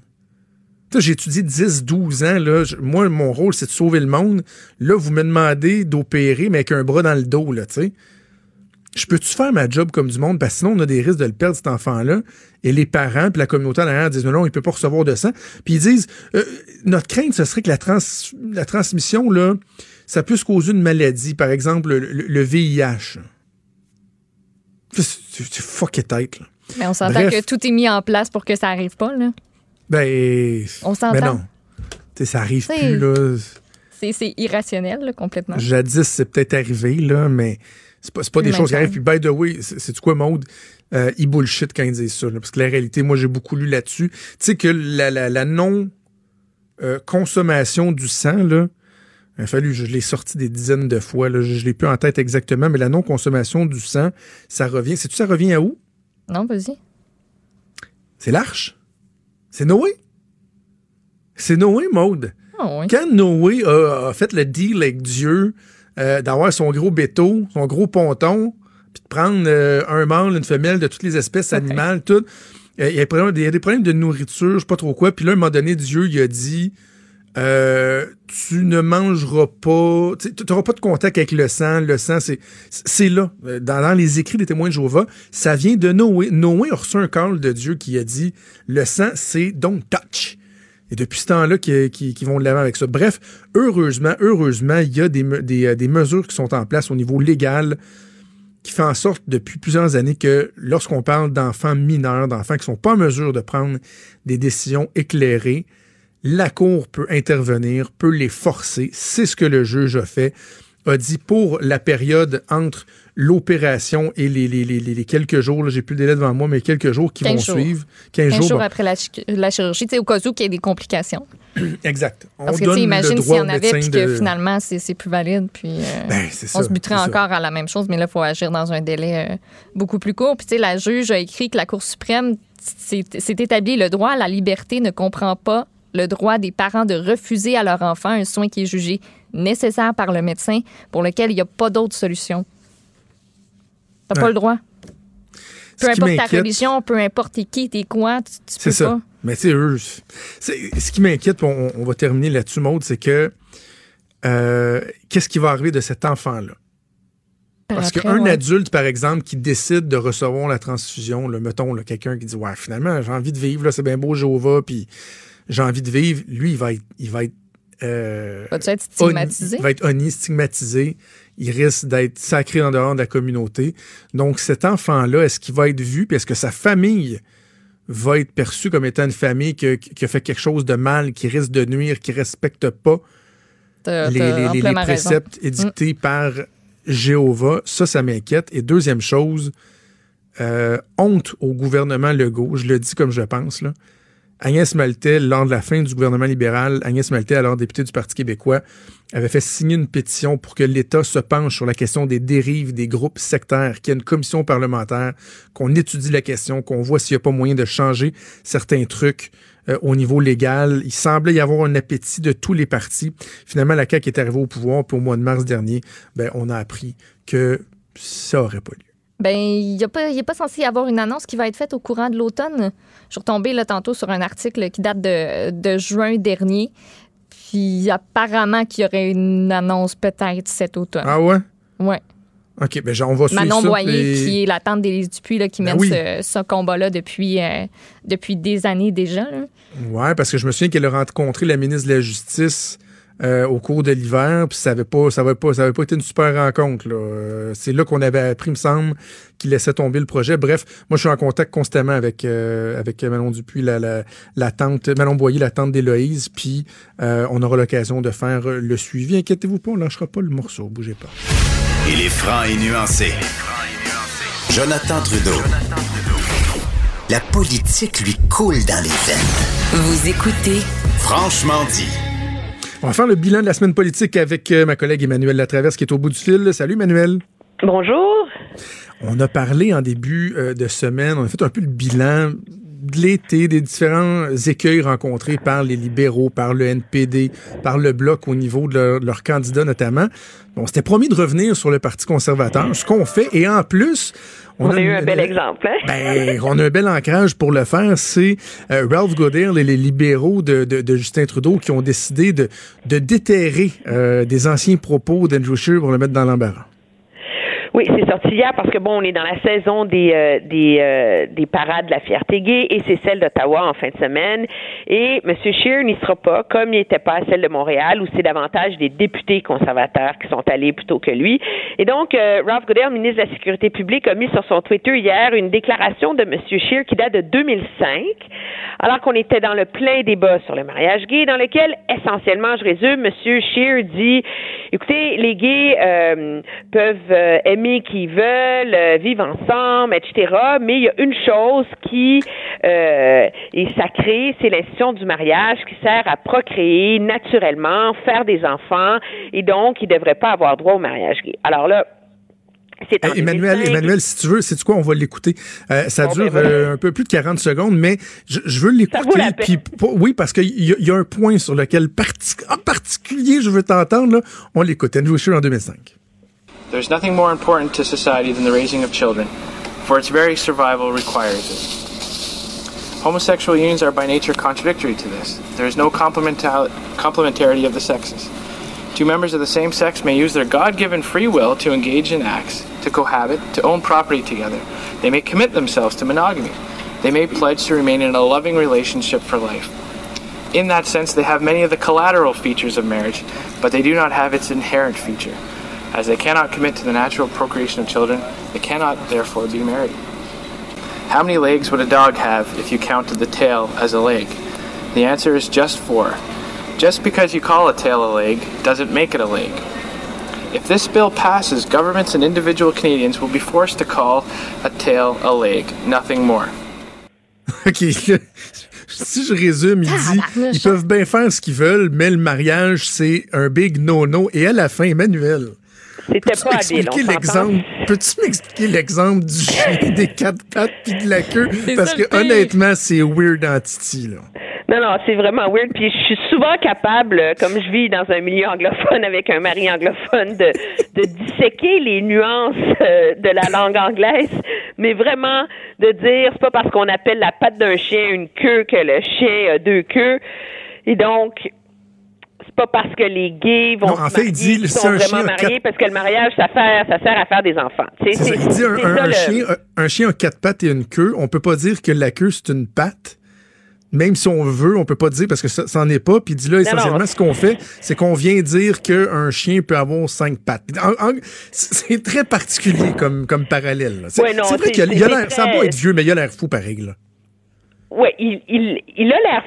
J'ai étudié 10, 12 ans. Là. Moi, mon rôle, c'est de sauver le monde. Là, vous me demandez d'opérer, mais avec un bras dans le dos, là, tu sais. Je peux-tu faire ma job comme du monde? Parce que sinon, on a des risques de le perdre, cet enfant-là. Et les parents, puis la communauté en arrière disent non, non, il peut pas recevoir de sang. Puis ils disent, euh, notre crainte, ce serait que la, trans la transmission, là, ça puisse causer une maladie. Par exemple, le, le- le VIH. C'est fucké tête, là. Mais on s'entend que tout est mis en place pour que ça arrive pas, là. Ben. On s'entend. Mais non. Tu sais, ça arrive plus, là. C'est irrationnel, là, complètement. Jadis, c'est peut-être arrivé, là, mais c'est pas, pas des choses qui arrivent. Puis, by the way, c'est c'est-tu quoi, Maude? Euh, ils bullshit quand ils disent ça, là, parce que la réalité, moi, j'ai beaucoup lu là-dessus. Tu sais que la, la, la non-consommation du sang, là, il a fallu, je l'ai sorti des dizaines de fois, là, je, je l'ai plus en tête exactement, mais la non-consommation du sang, ça revient. Sais-tu, ça revient à où? Non, vas-y. C'est l'Arche? C'est Noé? C'est Noé, Maude. Ah oui. Quand Noé a, a fait le deal avec Dieu euh, d'avoir son gros béteau, son gros ponton, puis de prendre euh, un mâle, une femelle de toutes les espèces animales, tout, euh, il, y a des problèmes, il y a des problèmes de nourriture, je sais pas trop quoi. Puis là, à un moment donné, Dieu, il a dit euh, Tu ne mangeras pas, tu n'auras pas de contact avec le sang. Le sang, c'est c'est là. Euh, Dans, les écrits des témoins de Jéhovah, ça vient de Noé. Noé a reçu un call de Dieu qui a dit Le sang, c'est don't touch. Et depuis ce temps-là, qui, qui, vont de l'avant avec ça. Bref, heureusement, heureusement, il y a des, euh, des mesures qui sont en place au niveau légal qui fait en sorte depuis plusieurs années que lorsqu'on parle d'enfants mineurs, d'enfants qui sont pas en mesure de prendre des décisions éclairées, la Cour peut intervenir, peut les forcer. C'est ce que le juge a fait. A dit pour la période entre l'opération et les, les, les, les quelques jours, j'ai plus le délai devant moi, mais quelques jours qui 15 vont jours. suivre. 15, 15 jours. jours bon. après la, chi- la chirurgie, au cas où qu'il y ait des complications. Exact. On Parce que, tu donne sais, le imagine s'il y en avait, puis que de- finalement, c'est plus valide, puis euh, Ben, on ça, se buterait ça. encore à la même chose, mais là, il faut agir dans un délai euh, beaucoup plus court. Puis, tu sais, la juge a écrit que la Cour suprême s'est s'est établi le droit à la liberté ne comprend pas le droit des parents de refuser à leur enfant un soin qui est jugé nécessaire par le médecin pour lequel il n'y a pas d'autre solution. T'as pas Ouais. le droit. Peu importe ta religion, peu importe qui, t'es quoi, tu, tu C'est peux ça. pas. Mais tu sais, eux, ce qui m'inquiète, on, on va terminer là-dessus, Maude, c'est que euh, qu'est-ce qui va arriver de cet enfant-là? Par Parce qu'un ouais. adulte, par exemple, qui décide de recevoir la transfusion, là, mettons, quelqu'un qui dit Ouais, finalement, j'ai envie de vivre, là, c'est bien beau, Jéhovah, puis j'ai envie de vivre, lui, il va être. Il va être euh, être stigmatisé? il va être honni, stigmatisé. Il risque d'être sacré en dehors de la communauté. Donc, cet enfant-là, est-ce qu'il va être vu? Puis est-ce que sa famille va être perçue comme étant une famille qui a fait quelque chose de mal, qui risque de nuire, qui respecte pas les, les- les- les amplement raison. préceptes édictés par Jéhovah? Ça, ça m'inquiète. Et deuxième chose, euh, honte au gouvernement Legault. Je le dis comme je le pense. Là. Agnès Maltais, lors de la fin du gouvernement libéral, Agnès Maltais, alors députée du Parti québécois, avait fait signer une pétition pour que l'État se penche sur la question des dérives des groupes sectaires, qu'il y ait une commission parlementaire, qu'on étudie la question, qu'on voit s'il n'y a pas moyen de changer certains trucs euh, au niveau légal. Il semblait y avoir un appétit de tous les partis. Finalement, la CAQ est arrivée au pouvoir, puis au mois de mars dernier, ben, on a appris que ça aurait pas lieu. Ben, il n'est pas, il est pas censé y avoir une annonce qui va être faite au courant de l'automne. Je suis retombée là, tantôt sur un article qui date de, de juin dernier. Puis apparemment qu'il y aurait une annonce peut-être cet automne. Ah ouais? ouais. OK, ben on va suivre Manon ça, Boyer, qui est la tante d'Élise Dupuis, là, qui Ben mène oui. ce, ce combat-là depuis, euh, depuis des années déjà. Ouais, parce que je me souviens qu'elle a rencontré la ministre de la Justice euh, au cours de l'hiver, puis ça avait pas, ça avait pas, ça avait pas été une super rencontre. là. Euh, c'est là qu'on avait appris, me semble, qu'il laissait tomber le projet. Bref, moi je suis en contact constamment avec euh, avec Manon Dupuis, la, la, la tante, Manon Boyer, la tante d'Éloïse, puis euh, on aura l'occasion de faire le suivi. Inquiétez-vous pas, on lâchera pas le morceau, bougez pas. Il est franc et nuancé. Jonathan Trudeau. La politique lui coule dans les veines. Vous écoutez Franchement dit. On va faire le bilan de la semaine politique avec euh, ma collègue Emmanuel Latraverse qui est au bout du fil. Salut Emmanuel. Bonjour. On a parlé en début euh, de semaine, on a fait un peu le bilan de l'été, des différents écueils rencontrés par les libéraux, par le NPD, par le Bloc au niveau de leurs candidats notamment. On s'était promis de revenir sur le Parti conservateur, ce qu'on fait, et en plus, on, a, eu un bel exemple. Hein? Ben, on a un bel ancrage pour le faire. C'est euh, Ralph Goodale et les libéraux de, de, Justin Trudeau qui ont décidé de, de déterrer euh, des anciens propos d'Andrew Scheer pour le mettre dans l'embarras. Oui, c'est sorti hier parce que bon, on est dans la saison des euh, des, euh, des parades de la fierté gay et c'est celle d'Ottawa en fin de semaine. Et M. Scheer n'y sera pas, comme il n'était pas à celle de Montréal, où c'est davantage des députés conservateurs qui sont allés plutôt que lui. Et donc, euh, Ralph Goodell, ministre de la Sécurité publique, a mis sur son Twitter hier une déclaration de M. Scheer qui date de 2005, alors qu'on était dans le plein débat sur le mariage gay, dans lequel, essentiellement, je résume, M. Scheer dit, écoutez, les gays peuvent aimer qui veulent, euh, vivre ensemble, etc. Mais il y a une chose qui euh, est sacrée, c'est l'institution du mariage qui sert à procréer naturellement, faire des enfants, et donc il ne devrait pas avoir droit au mariage gay. Alors là, Emmanuel, Emmanuel, si tu veux, c'est quoi, on va l'écouter. Euh, ça dure ben, un peu plus de 40 secondes, mais je, veux l'écouter. Oui, parce qu'il y, y, a un point sur lequel en particulier je veux t'entendre. On l'écoute. Andrew Scheer en 2005. There's nothing more important to society than the raising of children, for its very survival requires it. Homosexual unions are by nature contradictory to this. There is no complementarity of the sexes. Two members of the same sex may use their God given free will to engage in acts, to cohabit, to own property together. They may commit themselves to monogamy. They may pledge to remain in a loving relationship for life. In that sense, they have many of the collateral features of marriage, but they do not have its inherent feature. As they cannot commit to the natural procreation of children, they cannot therefore be married. How many legs would a dog have if you counted the tail as a leg? The answer is just four. Just because you call a tail a leg doesn't make it a leg. If this bill passes, governments and individual Canadians will be forced to call a tail a leg, nothing more. OK. si je résume, il dit ils peuvent bien faire ce qu'ils veulent, mais le mariage, c'est un big no-no. Et à la fin, Emmanuel, C'était pas habile. l'exemple? Peux-tu m'expliquer l'exemple du chien des quatre pattes puis de la queue? Parce que honnêtement, c'est weird en Titi, là. Non, non, c'est vraiment weird. Puis je suis souvent capable, comme je vis dans un milieu anglophone avec un mari anglophone, de, de disséquer les nuances euh, de la langue anglaise, mais vraiment de dire c'est pas parce qu'on appelle la patte d'un chien une queue que le chien a deux queues. Et donc, pas parce que les gays vont en fait, il dit, sont vraiment mariés, parce que le mariage, ça, fait, ça sert à faire des enfants. C'est ça. Il dit un, chien, un, chien a quatre pattes et une queue. On peut pas dire que la queue, c'est une patte. Même si on veut, on peut pas dire parce que ça, n'en est pas. Puis il dit là, essentiellement, ce qu'on fait, c'est qu'on vient dire qu'un chien peut avoir cinq pattes. C'est très particulier comme, comme parallèle. C'est vrai qu'il a, l'air, ça va être vieux, mais il a l'air fou pareil. Oui, il, il, il a l'air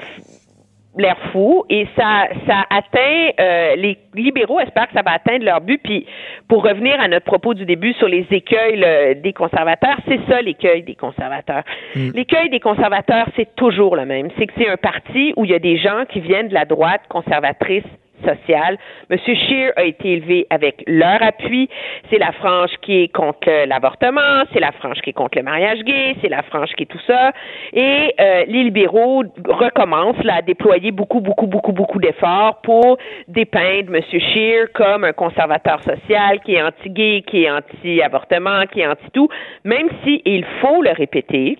l'air fou et ça, ça atteint, euh, les libéraux espèrent que ça va atteindre leur but. Puis pour revenir à notre propos du début sur les écueils des conservateurs, c'est ça l'écueil des conservateurs. Mm. L'écueil des conservateurs, c'est toujours le même. C'est que c'est un parti où il y a des gens qui viennent de la droite conservatrice sociale. Monsieur Scheer a été élevé avec leur appui. C'est la frange qui est contre l'avortement, c'est la frange qui est contre le mariage gay, c'est la frange qui est tout ça. Et euh, les libéraux recommencent là, à déployer beaucoup, beaucoup, beaucoup, beaucoup d'efforts pour dépeindre Monsieur Scheer comme un conservateur social qui est anti-gay, qui est anti-avortement, qui est anti-tout, même si, il faut le répéter,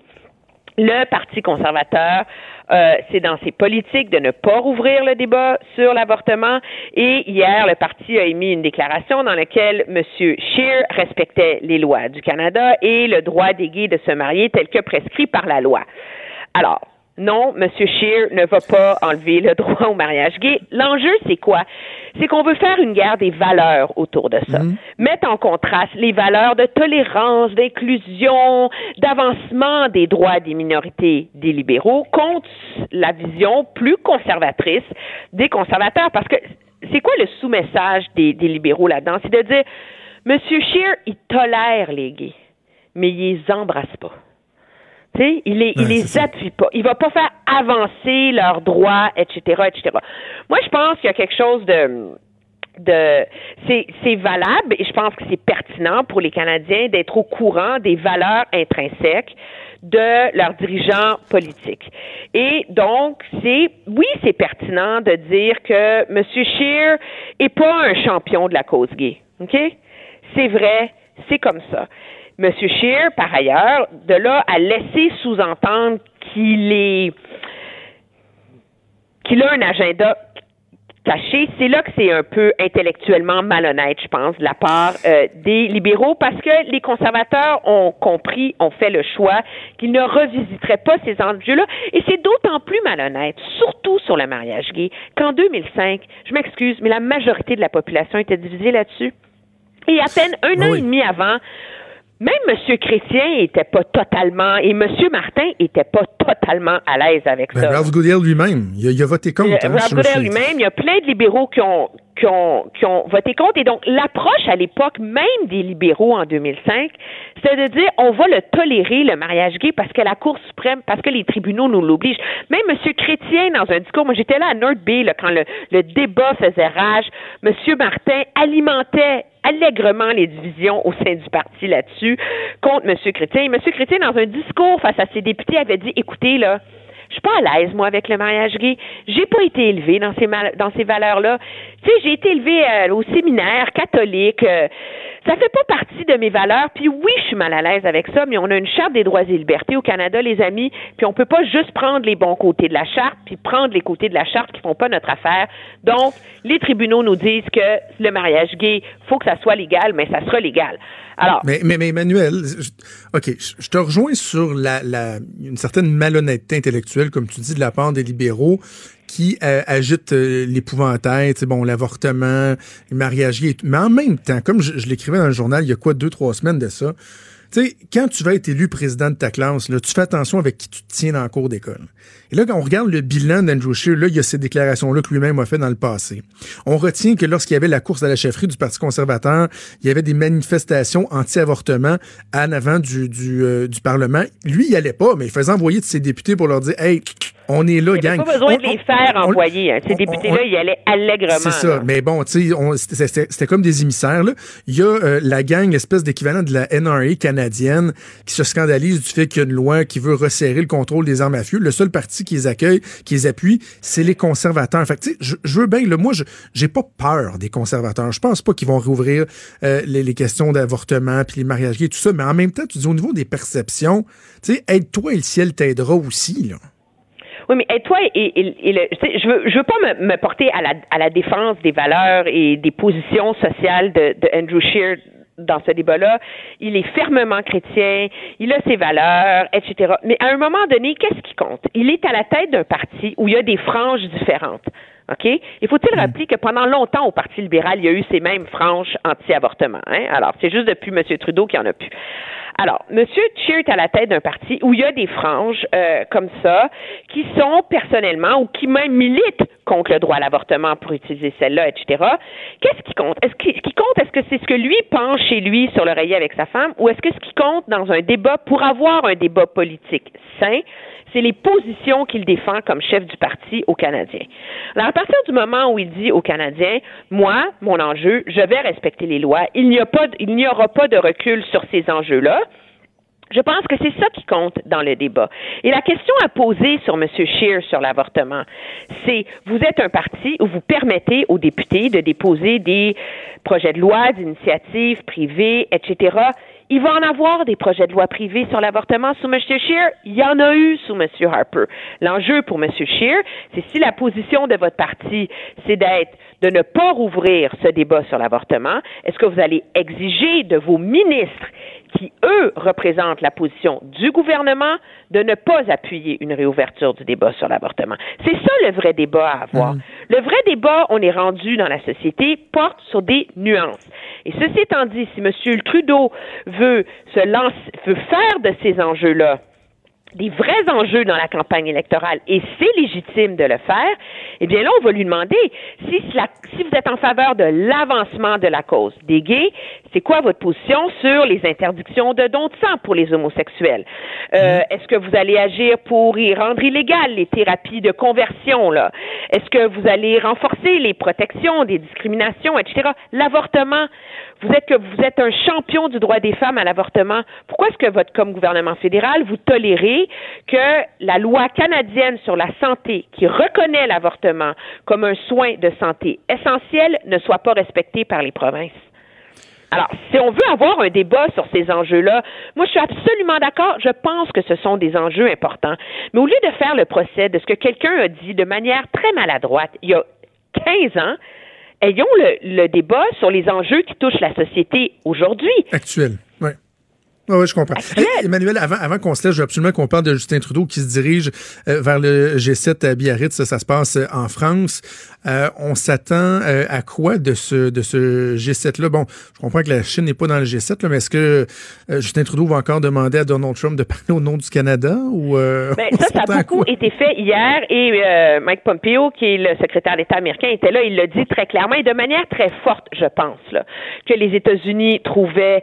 le Parti conservateur, euh, c'est dans ses politiques de ne pas rouvrir le débat sur l'avortement. Et hier, le parti a émis une déclaration dans laquelle M. Scheer respectait les lois du Canada et le droit des gays de se marier tel que prescrit par la loi. Alors, non, M. Scheer ne va pas enlever le droit au mariage gay. L'enjeu, c'est quoi? C'est qu'on veut faire une guerre des valeurs autour de ça. Mhm. Mettre en contraste les valeurs de tolérance, d'inclusion, d'avancement des droits des minorités des libéraux contre la vision plus conservatrice des conservateurs. Parce que c'est quoi le sous-message des, des libéraux là-dedans? C'est de dire, M. Scheer, il tolère les gays, mais il les embrasse pas il les, il les appuie pas. Il va pas faire avancer leurs droits, etc., etc. Moi, je pense qu'il y a quelque chose de de c'est valable et je pense que c'est pertinent pour les Canadiens d'être au courant des valeurs intrinsèques de leurs dirigeants politiques. Et donc, c'est, oui, c'est pertinent de dire que M. Scheer est pas un champion de la cause gay. OK? C'est vrai, c'est comme ça. M. Scheer, par ailleurs, de là à laisser sous-entendre qu'il est qu'il a un agenda caché, c'est là que c'est un peu intellectuellement malhonnête, je pense, de la part euh, des libéraux, parce que les conservateurs ont compris, ont fait le choix qu'ils ne revisiteraient pas ces enjeux-là, et c'est d'autant plus malhonnête, surtout sur le mariage gay, qu'en 2005, je m'excuse, mais la majorité de la population était divisée là-dessus. Et à peine un an et demi avant, même M. Chrétien était pas totalement, et M. Martin était pas totalement à l'aise avec Ben, ça. Ralph Goodale lui-même, il, a- il a voté contre. hein, Ralph je me Goodale souviens. lui-même, il y a plein de libéraux qui ont, qui ont, qui ont voté contre. Et donc, l'approche à l'époque, même des libéraux en 2005, c'était de dire on va le tolérer, le mariage gay, parce que la Cour suprême, parce que les tribunaux nous l'obligent. Même M. Chrétien, dans un discours, moi j'étais là à North Bay, là, quand le, le débat faisait rage, M. Martin alimentait allègrement les divisions au sein du parti là-dessus contre M. Chrétien. M. Chrétien, dans un discours face à ses députés, avait dit, écoutez, là, je suis pas à l'aise, moi, avec le mariage gay. J'ai pas été élevée dans ces, ces valeurs-là. Tu sais, j'ai été élevée euh, au séminaire catholique. euh, ça fait pas partie de mes valeurs. Puis oui, je suis mal à l'aise avec ça, mais on a une charte des droits et libertés au Canada, les amis. Puis on peut pas juste prendre les bons côtés de la charte, puis prendre les côtés de la charte qui font pas notre affaire. Donc, les tribunaux nous disent que le mariage gay, faut que ça soit légal, mais ça sera légal. Alors, Mais, mais, mais Emmanuel, je- OK, je te rejoins sur la, la, une certaine malhonnêteté intellectuelle, comme tu dis, de la part des libéraux qui euh, agitent euh, l'épouvantail, bon, l'avortement, le mariage gay. Mais en même temps, comme je, l'écrivais dans le journal il y a quoi, deux, trois semaines de ça, tu sais, quand tu vas être élu président de ta classe, là, tu fais attention avec qui tu te tiens dans cours d'école. Et là, quand on regarde le bilan d'Andrew Scheer, là, il y a ces déclarations-là que lui-même a fait dans le passé. On retient que lorsqu'il y avait la course à la chefferie du Parti conservateur, il y avait des manifestations anti-avortement en avant du, du, euh, du Parlement. Lui, il allait pas, mais il faisait envoyer de ses députés pour leur dire, hey, on est là, il gang. pas besoin On- de les faire on- envoyer. hein. Ces députés-là, ils allaient allègrement. c'est ça. là. Mais bon, tu sais, c'était- comme des émissaires. Là. Il y a euh, la gang, l'espèce d'équivalent de la NRA canadienne, qui se scandalise du fait qu'il y a une loi qui veut resserrer le contrôle des armes à feu. Le seul parti qui les accueille, qui les appuie, c'est les conservateurs. Fait que, tu sais, je, je veux bien, là, moi, je j'ai pas peur des conservateurs. Je pense pas qu'ils vont rouvrir euh, les, les questions d'avortement puis les mariages gays, tout ça. Mais en même temps, tu dis au niveau des perceptions, tu sais, aide-toi et le ciel t'aidera aussi. Là. Oui, mais et toi, et, je veux, je veux pas me, me porter à la, à la défense des valeurs et des positions sociales de, de Andrew Scheer dans ce débat-là. Il est fermement chrétien, il a ses valeurs, etc. Mais à un moment donné, qu'est-ce qui compte? Il est à la tête d'un parti où il y a des franges différentes. OK? Il faut-il rappeler que pendant longtemps, au Parti libéral, il y a eu ces mêmes franges anti-avortement. Hein? Alors, c'est juste depuis M. Trudeau qu'il y en a plus. Alors, M. Scheer est à la tête d'un parti où il y a des franges euh, comme ça qui sont personnellement ou qui même militent contre le droit à l'avortement pour utiliser celle-là, etc. Qu'est-ce qui compte? Est-ce que, ce qui compte, est-ce que c'est ce que lui pense chez lui sur l'oreiller avec sa femme ou est-ce que ce qui compte dans un débat pour avoir un débat politique sain, c'est les positions qu'il défend comme chef du parti aux Canadiens. Alors, à partir du moment où il dit aux Canadiens, moi, mon enjeu, je vais respecter les lois, il n'y aura pas de recul sur ces enjeux-là. Je pense que c'est ça qui compte dans le débat. Et la question à poser sur M. Scheer sur l'avortement, c'est vous êtes un parti où vous permettez aux députés de déposer des projets de loi, d'initiatives privées, etc. Il va en avoir des projets de loi privés sur l'avortement sous M. Scheer. Il y en a eu sous M. Harper. L'enjeu pour M. Scheer, c'est si la position de votre parti, c'est d'être de ne pas rouvrir ce débat sur l'avortement, est-ce que vous allez exiger de vos ministres qui, eux, représentent la position du gouvernement de ne pas appuyer une réouverture du débat sur l'avortement? C'est ça le vrai débat à avoir. Le vrai débat, on est rendu dans la société, porte sur des nuances. Et ceci étant dit, si M. Trudeau veut se faire de ces enjeux-là des vrais enjeux dans la campagne électorale et c'est légitime de le faire, eh bien là, on va lui demander si vous êtes en faveur de l'avancement de la cause des gays, C'est quoi votre position sur les interdictions de dons de sang pour les homosexuels? Euh, Est-ce que vous allez agir pour y rendre illégales les thérapies de conversion? là? Est-ce que vous allez renforcer les protections des discriminations, etc.? L'avortement, vous êtes que vous êtes un champion du droit des femmes à l'avortement. Pourquoi est-ce que votre comme gouvernement fédéral vous tolérez que la loi canadienne sur la santé qui reconnaît l'avortement comme un soin de santé essentiel ne soit pas respectée par les provinces? Alors, si on veut avoir un débat sur ces enjeux-là, moi, je suis absolument d'accord. Je pense que ce sont des enjeux importants. Mais au lieu de faire le procès de ce que quelqu'un a dit de manière très maladroite il y a 15 ans, ayons le, le débat sur les enjeux qui touchent la société aujourd'hui. Actuel, oui. Oui, je comprends. Hey, Emmanuel, avant, avant qu'on se laisse, je veux absolument qu'on parle de Justin Trudeau qui se dirige euh, vers le G7 à Biarritz. Ça, ça se passe euh, en France. Euh, on s'attend euh, à quoi de ce, de ce G7-là? Bon, je comprends que la Chine n'est pas dans le G7, là, mais est-ce que euh, Justin Trudeau va encore demander à Donald Trump de parler au nom du Canada? Ou, ben, ça, ça a beaucoup été fait hier et Mike Pompeo, qui est le secrétaire d'État américain, était là. Il l'a dit très clairement et de manière très forte, je pense, là, que les États-Unis trouvaient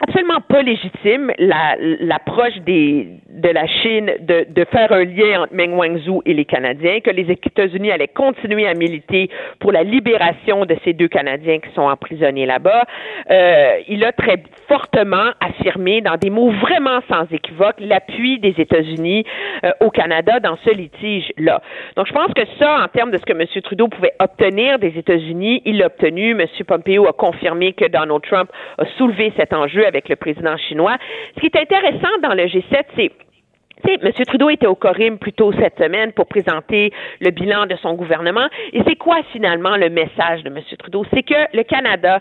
absolument pas légitime l'approche des de la Chine de, de faire un lien entre Meng Wanzhou et les Canadiens, que les États-Unis allaient continuer à militer pour la libération de ces deux Canadiens qui sont emprisonnés là-bas. Euh, il a très fortement affirmé, dans des mots vraiment sans équivoque, l'appui des États-Unis euh, au Canada dans ce litige-là. Donc, je pense que ça, en termes de ce que M. Trudeau pouvait obtenir des États-Unis, il l'a obtenu. M. Pompeo a confirmé que Donald Trump a soulevé cet enjeu avec le président chinois. Ce qui est intéressant dans le G7, c'est tu M. Trudeau était au Corim plus tôt cette semaine pour présenter le bilan de son gouvernement. Et c'est quoi finalement le message de M. Trudeau? C'est que le Canada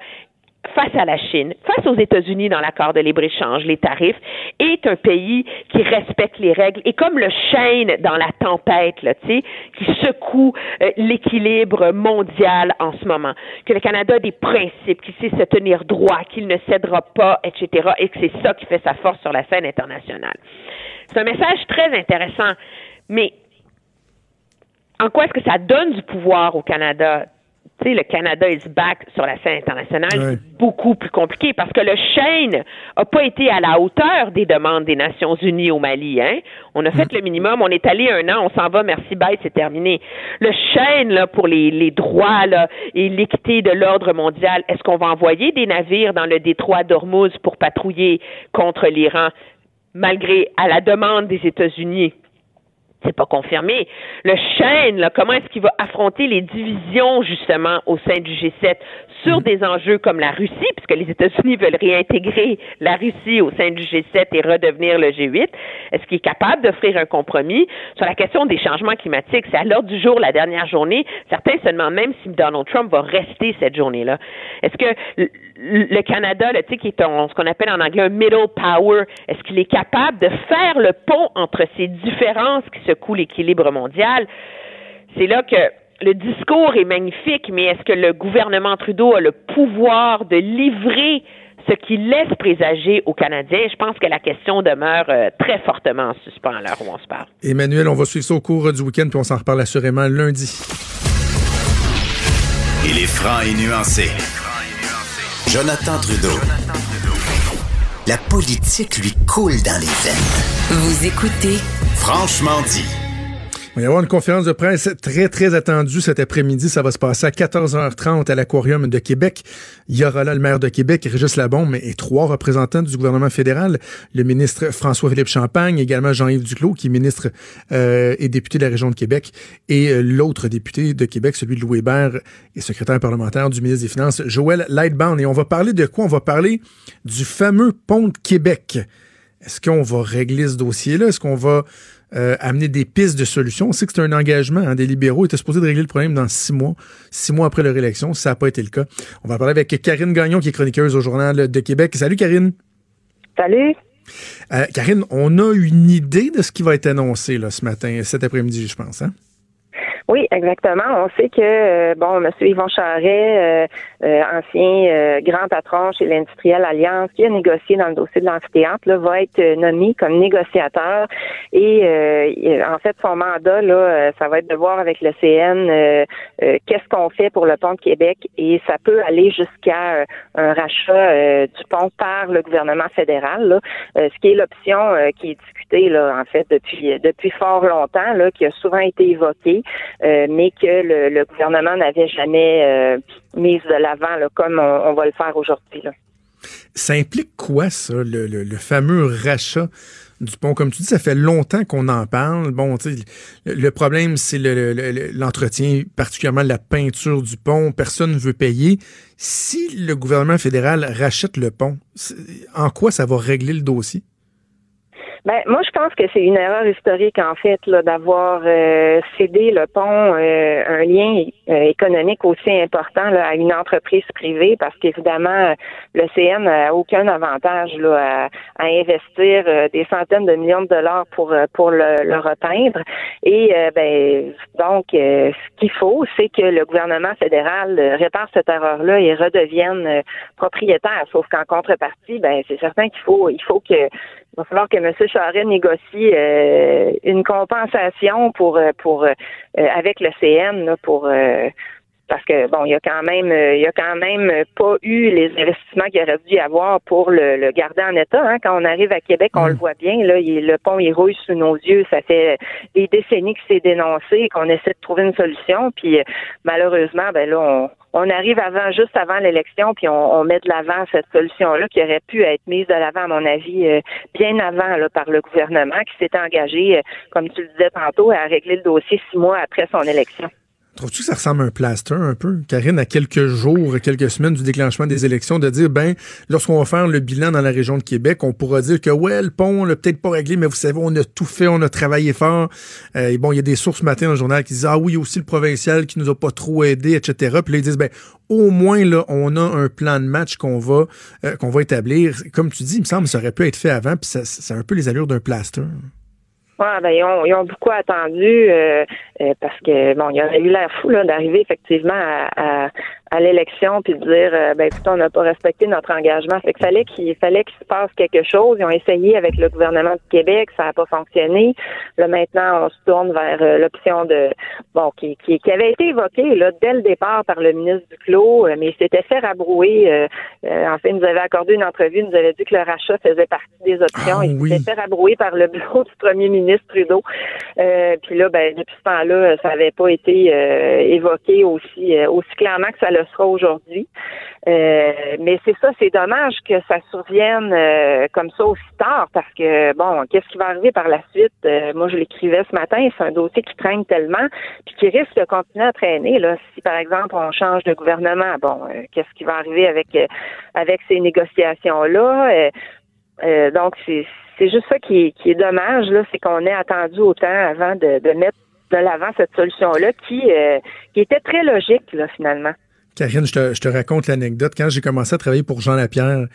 face à la Chine, face aux États-Unis dans l'accord de libre-échange, les tarifs, est un pays qui respecte les règles et comme le chêne dans la tempête, qui secoue euh, l'équilibre mondial en ce moment, que le Canada a des principes, qui sait se tenir droit, qu'il ne cédera pas, etc., et que c'est ça qui fait sa force sur la scène internationale. C'est un message très intéressant, mais en quoi est-ce que ça donne du pouvoir au Canada? Tu sais, le Canada is back sur la scène internationale, c'est beaucoup plus compliqué parce que le Chêne n'a pas été à la hauteur des demandes des Nations Unies au Mali. Hein? On a fait le minimum, on est allé un an, on s'en va, merci, bye, c'est terminé. Le Chêne, là, pour les, les droits là, et l'équité de l'ordre mondial, est-ce qu'on va envoyer des navires dans le détroit d'Ormuz pour patrouiller contre l'Iran? Malgré à la demande des États-Unis. C'est pas confirmé. Le chêne, comment est-ce qu'il va affronter les divisions, justement, au sein du G7 sur des enjeux comme la Russie, puisque les États-Unis veulent réintégrer la Russie au sein du G7 et redevenir le G8? Est-ce qu'il est capable d'offrir un compromis? Sur la question des changements climatiques? C'est à l'heure du jour, la dernière journée. Certains se demandent même si Donald Trump va rester cette journée-là. Est-ce que le Canada, là, qui est ce qu'on appelle en anglais un middle power, est-ce qu'il est capable de faire le pont entre ces différences qui secouent l'équilibre mondial? C'est là que le discours est magnifique, mais est-ce que le gouvernement Trudeau a le pouvoir de livrer ce qui laisse présager aux Canadiens? Je pense que la question demeure euh, très fortement en suspens à l'heure où on se parle. Emmanuel, on va suivre ça au cours du week-end, puis on s'en reparle assurément lundi. Il est franc et nuancé. Jonathan Trudeau. La politique lui coule dans les veines. Vous écoutez Franchement dit. Il va y avoir une conférence de presse très, très attendue cet après-midi. Ça va se passer à 14h30 à l'Aquarium de Québec. Il y aura là le maire de Québec, Régis Labombe, et trois représentants du gouvernement fédéral. Le ministre François-Philippe Champagne, également Jean-Yves Duclos, qui est ministre euh, et député de la région de Québec, et euh, l'autre député de Québec, celui de Louis Hébert, et secrétaire parlementaire du ministre des Finances, Joël Lightbound. Et on va parler de quoi? On va parler du fameux pont de Québec. Est-ce qu'on va régler ce dossier-là? Est-ce qu'on va euh, amener des pistes de solutions. On sait que c'est un engagement. Hein, des libéraux étaient supposés de régler le problème dans six mois, six mois après leur élection. Ça n'a pas été le cas. On va parler avec Karine Gagnon, qui est chroniqueuse au Journal de Québec. Salut, Karine. Salut. Euh, Karine, on a une idée de ce qui va être annoncé là, ce matin, cet après-midi, je pense. Hein? Oui, exactement. On sait que euh, bon, M. Yvon Charret, euh, euh, ancien grand patron chez l'industriel Alliance, qui a négocié dans le dossier de l'amphithéâtre, va être nommé comme négociateur. Et en fait, son mandat, là, ça va être de voir avec le CN qu'est-ce qu'on fait pour le pont de Québec. Et ça peut aller jusqu'à un rachat du pont par le gouvernement fédéral, ce qui est l'option qui est là, en fait depuis depuis fort longtemps, là, qui a souvent été évoquée. Euh, mais que le, gouvernement n'avait jamais euh, mise de l'avant, comme on, va le faire aujourd'hui. Ça implique quoi, ça, le, fameux rachat du pont? Comme tu dis, ça fait longtemps qu'on en parle. Bon, tu sais, le problème, c'est l'entretien, particulièrement la peinture du pont. Personne ne veut payer. Si le gouvernement fédéral rachète le pont, en quoi ça va régler le dossier? Ben, moi, je pense que c'est une erreur historique, en fait, d'avoir euh, cédé le pont, euh, un lien euh, économique aussi important là, à une entreprise privée, parce qu'évidemment, le CN n'a aucun avantage là, à, investir des centaines de millions de dollars pour pour le, le repeindre. Et ben, donc, ce qu'il faut, c'est que le gouvernement fédéral répare cette erreur-là et redevienne propriétaire. Sauf qu'en contrepartie, ben, c'est certain qu'il faut il faut que va falloir que M. Charest négocie euh, une compensation pour euh, pour euh, avec le CN pour parce que bon, il y a quand même il y a quand même pas eu les investissements qu'il aurait dû y avoir pour le, garder en état. Hein. Quand on arrive à Québec, on le mm. voit bien, là, le pont il rouille sous nos yeux. Ça fait des décennies que c'est dénoncé, qu'on essaie de trouver une solution. Puis malheureusement, ben là, on on arrive avant, juste avant l'élection, puis on, met de l'avant cette solution-là qui aurait pu être mise de l'avant, à mon avis, euh, bien avant là, par le gouvernement qui s'était engagé, euh, comme tu le disais tantôt, à régler le dossier six mois après son élection. Trouves-tu que ça ressemble à un plaster un peu, Karine, à quelques jours, quelques semaines du déclenchement des élections, de dire, ben, lorsqu'on va faire le bilan dans la région de Québec, on pourra dire que, ouais, le pont, on l'a peut-être pas réglé, mais vous savez, on a tout fait, on a travaillé fort. Euh, bon, il y a des sources matin dans le journal qui disent, ah oui, aussi le provincial qui nous a pas trop aidé, etc. Puis là, ils disent, ben, au moins, là, on a un plan de match qu'on va, euh, qu'on va établir. Comme tu dis, il me semble ça aurait pu être fait avant, puis ça, ça a un peu les allures d'un plaster. Ouais, ben, ils, ont, ils ont beaucoup attendu euh, euh, parce que bon, il aurait eu l'air fou d'arriver effectivement à, à l'élection puis de dire euh, ben écoute, on n'a pas respecté notre engagement. Fait que fallait qu'il fallait qu'il se passe quelque chose. Ils ont essayé avec le gouvernement du Québec, ça n'a pas fonctionné. Là maintenant, on se tourne vers euh, l'option de bon qui, qui, qui, avait été évoquée là dès le départ par le ministre Duclos, euh, mais il s'était fait rabrouer. en fait, il nous avait accordé une entrevue, il nous avait dit que le rachat faisait partie des options. Ah il s'était fait rabrouer par le bureau du premier ministre Trudeau. puis là, ben depuis ce temps-là, ça n'avait pas été évoqué aussi aussi clairement que ça sera aujourd'hui. Euh, mais c'est ça, c'est dommage que ça survienne euh, comme ça aussi tard parce que bon, qu'est-ce qui va arriver par la suite? Euh, Moi, je l'écrivais ce matin, c'est un dossier qui traîne tellement puis qui risque de continuer à traîner là. Si par exemple on change de gouvernement, bon, qu'est-ce qui va arriver avec avec ces négociations là Donc c'est juste ça qui est, qui est dommage là, c'est qu'on ait attendu autant avant de, mettre de l'avant cette solution là qui qui était très logique là finalement. Karine, je te, je te raconte l'anecdote. Quand j'ai commencé à travailler pour Jean Lapierre,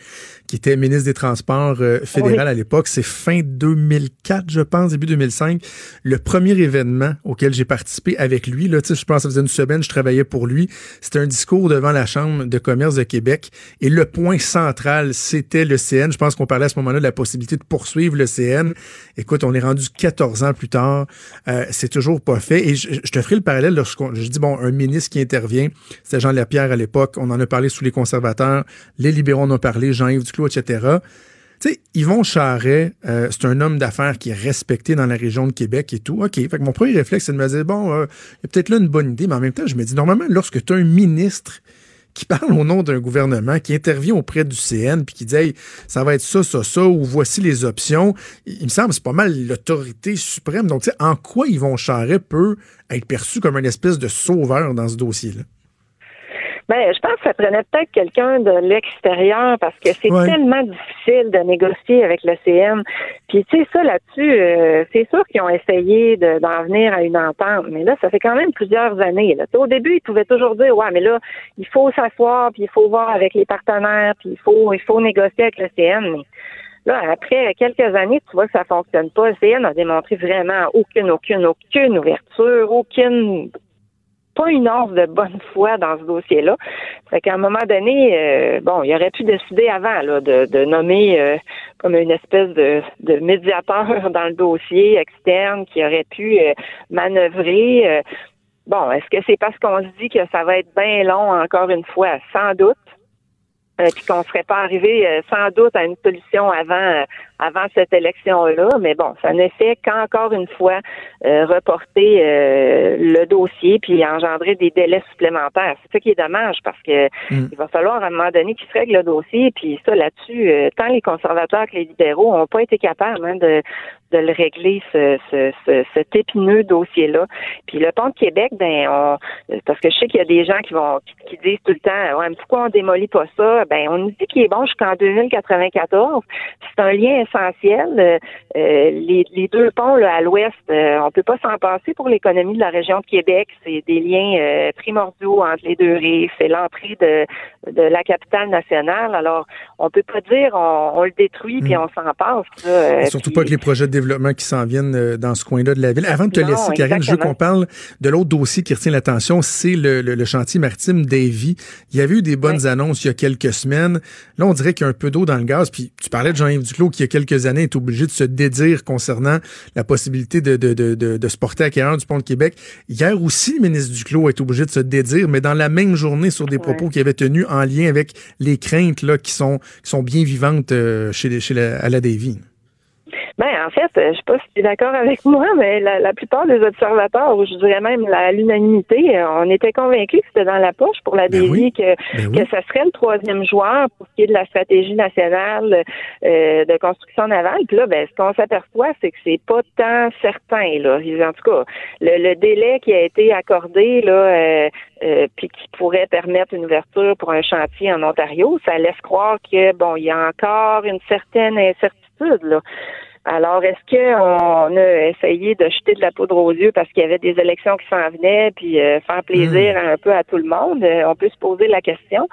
qui était ministre des Transports euh, fédéral à l'époque, c'est fin 2004, je pense, début 2005, le premier événement auquel j'ai participé avec lui, là, je pense que ça faisait une semaine, je travaillais pour lui, c'était un discours devant la Chambre de commerce de Québec. Et le point central, c'était le CN. Je pense qu'on parlait à ce moment-là de la possibilité de poursuivre le CN. Écoute, on est rendu 14 ans plus tard. Euh, c'est toujours pas fait. Et je, te ferai le parallèle lorsqu'on, je dis, bon, un ministre qui intervient, c'est Jean Lapierre à l'époque. On en a parlé sous les conservateurs. Les libéraux en ont parlé, Jean-Yves Duclos, etc. Tu sais, Yvon Charret, euh, c'est un homme d'affaires qui est respecté dans la région de Québec et tout. OK. Fait que mon premier réflexe, c'est de me dire, bon, euh, il y a peut-être là une bonne idée, mais en même temps, je me dis, normalement, lorsque tu as un ministre qui parle au nom d'un gouvernement, qui intervient auprès du CN, puis qui dit ça va être ça, ça, ça, ou voici les options. Il me semble c'est pas mal l'autorité suprême. Donc, tu sais, en quoi Yvon Charret peut être perçu comme une espèce de sauveur dans ce dossier-là? Ben, je pense que ça prenait peut-être quelqu'un de l'extérieur parce que c'est tellement difficile de négocier avec le CN. Puis tu sais ça là-dessus, euh, c'est sûr qu'ils ont essayé d'en venir à une entente, mais là ça fait quand même plusieurs années. Là. Au début, ils pouvaient toujours dire ouais, mais là il faut s'asseoir, puis il faut voir avec les partenaires, puis il faut il faut négocier avec le CN. Mais Là, après quelques années, tu vois que ça fonctionne pas. Le CN a démontré vraiment aucune, aucune, aucune ouverture, aucune pas une once de bonne foi dans ce dossier-là. Fait qu'à un moment donné, euh, bon, il aurait pu décider avant là, de, de nommer euh, comme une espèce de, de, médiateur dans le dossier externe qui aurait pu euh, manœuvrer. bon, est-ce que c'est parce qu'on se dit que ça va être bien long encore une fois? Sans doute. puis qu'on serait pas arrivé sans doute à une solution avant avant cette élection-là, mais bon, ça ne fait qu'encore une fois euh, reporter euh, le dossier puis engendrer des délais supplémentaires. C'est ça qui est dommage parce que mm. il va falloir à un moment donné qu'il se règle le dossier puis ça là-dessus, euh, tant les conservateurs que les libéraux n'ont pas été capables hein, de, de le régler ce, ce, cet épineux dossier-là. Puis le pont de Québec, ben on, parce que je sais qu'il y a des gens qui vont qui, disent tout le temps, ouais, mais pourquoi on démolit pas ça Ben on nous dit qu'il est bon jusqu'en 2094. C'est un lien essentiel. Euh, euh, les, deux ponts là, à l'ouest, euh, on peut pas s'en passer pour l'économie de la région de Québec. C'est des liens primordiaux entre les deux rives. C'est l'entrée de, de la capitale nationale. Alors, on peut pas dire on, le détruit puis hmm. on s'en passe. surtout pas que les projets de développement qui s'en viennent dans ce coin-là de la ville. Avant de te laisser, Karine, je veux qu'on parle de l'autre dossier qui retient l'attention, c'est le, chantier maritime Davy. Il y avait eu des bonnes annonces il y a quelques semaines. Là, on dirait qu'il y a un peu d'eau dans le gaz. Puis tu parlais de Jean-Yves Duclos qui, a quelques années, est obligé de se dédire concernant la possibilité de, de, de, de, se porter acquéreur du pont de Québec. Hier aussi, le ministre Duclos est obligé de se dédire, mais dans la même journée sur des propos qu'il avait tenus en lien avec les craintes là, qui, sont, qui sont bien vivantes euh, chez, chez la, à la Davy. Ben, en fait, euh, je sais pas si tu es d'accord avec moi, mais la, plupart des observateurs, ou je dirais même l'unanimité, euh, on était convaincus que c'était dans la poche pour la ben que, ben que ça serait le troisième joueur pour ce qui est de la stratégie nationale euh, de construction navale. Puis là, ben, ce qu'on s'aperçoit, c'est que c'est pas tant certain, là. En tout cas, le, délai qui a été accordé, là, euh, puis qui pourrait permettre une ouverture pour un chantier en Ontario, ça laisse croire que, bon, il y a encore une certaine incertitude, là. Alors, est-ce qu'on a essayé de jeter de la poudre aux yeux parce qu'il y avait des élections qui s'en venaient, puis euh, faire plaisir hmm. un peu à tout le monde? Euh, on peut se poser la question.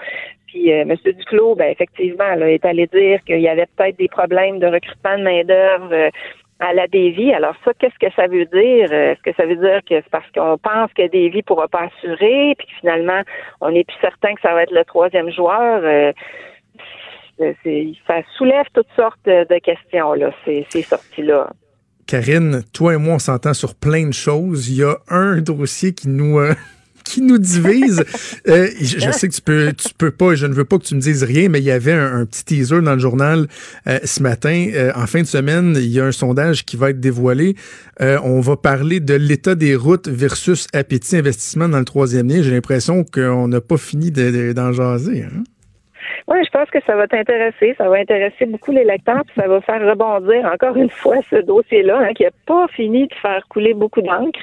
Puis euh, M. Duclos, ben, effectivement, là, est allé dire qu'il y avait peut-être des problèmes de recrutement de main-d'œuvre à la Davy. Alors ça, qu'est-ce que ça veut dire? Est-ce que ça veut dire que c'est parce qu'on pense que Davy pourra pas assurer, puis finalement, on n'est plus certain que ça va être le troisième joueur? Ça soulève toutes sortes de questions, là, ces, ces sorties-là. Karine, toi et moi, on s'entend sur plein de choses. Il y a un dossier qui nous... Euh, qui nous divise. Euh, je, sais que tu peux, tu peux pas, je ne veux pas que tu me dises rien, mais il y avait un, petit teaser dans le journal euh, ce matin. en fin de semaine, il y a un sondage qui va être dévoilé. on va parler de l'état des routes versus appétit investissement dans le troisième lien. J'ai l'impression qu'on n'a pas fini d'en jaser. Hein? Oui, je pense que ça va t'intéresser. Ça va intéresser beaucoup les lecteurs, puis ça va faire rebondir encore une fois ce dossier-là, hein, qui n'a pas fini de faire couler beaucoup d'encre.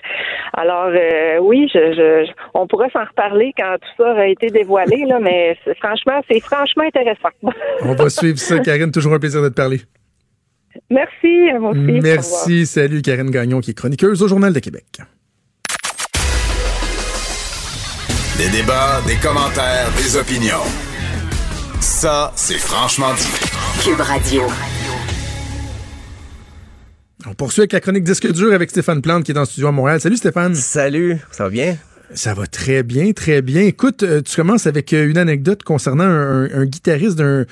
Alors euh, oui, je, on pourrait s'en reparler quand tout ça aura été dévoilé, là, mais franchement, c'est franchement intéressant. on va suivre ça, Karine. Toujours un plaisir de te parler. Merci, moi aussi. Merci. Salut, Karine Gagnon, qui est chroniqueuse au Journal de Québec. Des débats, des commentaires, des opinions. Ça, c'est franchement dit. Cube Radio. On poursuit avec la chronique disque dur avec Stéphane Plante qui est dans le studio à Montréal. Salut Stéphane. Salut, ça va bien? Ça va très bien, très bien. Écoute, euh, tu commences avec euh, une anecdote concernant un, guitariste d'un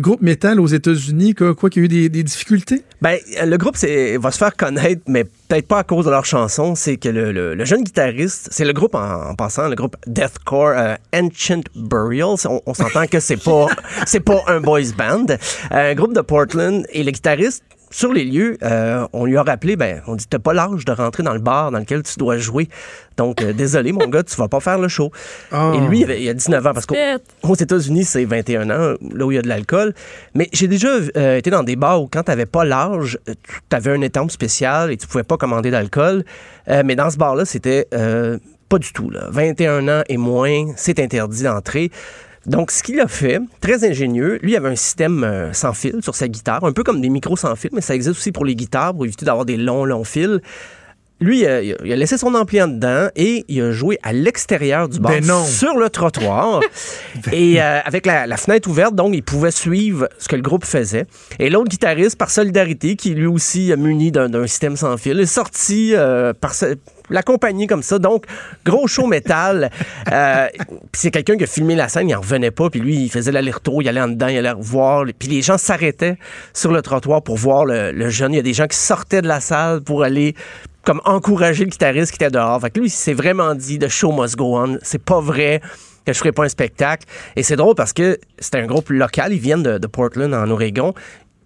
groupe métal aux États-Unis, quoi, quoi qu'il y a eu des, difficultés? Ben, le groupe va se faire connaître, mais peut-être pas à cause de leur chanson. C'est que le, jeune guitariste, c'est le groupe en, passant, le groupe Deathcore euh, Ancient Burials. On, s'entend que c'est pas c'est pas un boys band, un groupe de Portland et le guitariste sur les lieux, euh, on lui a rappelé, ben, on dit, t'as pas l'âge de rentrer dans le bar dans lequel tu dois jouer. Donc, euh, désolé, mon gars, tu vas pas faire le show. Ah. Et lui, il, a 19 ans, parce qu'aux États-Unis, c'est 21 ans, là où il y a de l'alcool. Mais j'ai déjà euh, été dans des bars où quand t'avais pas l'âge, tu avais un étampe spécial et tu pouvais pas commander d'alcool. mais dans ce bar-là, c'était pas du tout. Là. 21 ans et moins, c'est interdit d'entrer. Donc, ce qu'il a fait, très ingénieux, lui avait un système euh, sans fil sur sa guitare, un peu comme des micros sans fil, mais ça existe aussi pour les guitares, pour éviter d'avoir des longs, longs fils. Lui, euh, il a, il a laissé son ampli en dedans et il a joué à l'extérieur du bar, Ben sur le trottoir. et euh, avec la, la fenêtre ouverte, donc, il pouvait suivre ce que le groupe faisait. Et l'autre guitariste, par solidarité, qui lui aussi est muni d'un système sans fil, est sorti euh, par ce- la compagnie comme ça. Donc, gros show métal. Euh, puis c'est quelqu'un qui a filmé la scène, il en revenait pas. Puis lui, il faisait l'aller-retour, il allait en dedans, il allait voir. Puis les gens s'arrêtaient sur le trottoir pour voir le, le jeune. Il y a des gens qui sortaient de la salle pour aller comme encourager le guitariste qui était dehors. Fait que lui, il s'est vraiment dit The show must go on. C'est pas vrai que je ferai pas un spectacle. Et c'est drôle parce que c'était un groupe local. Ils viennent de, de Portland, en Oregon.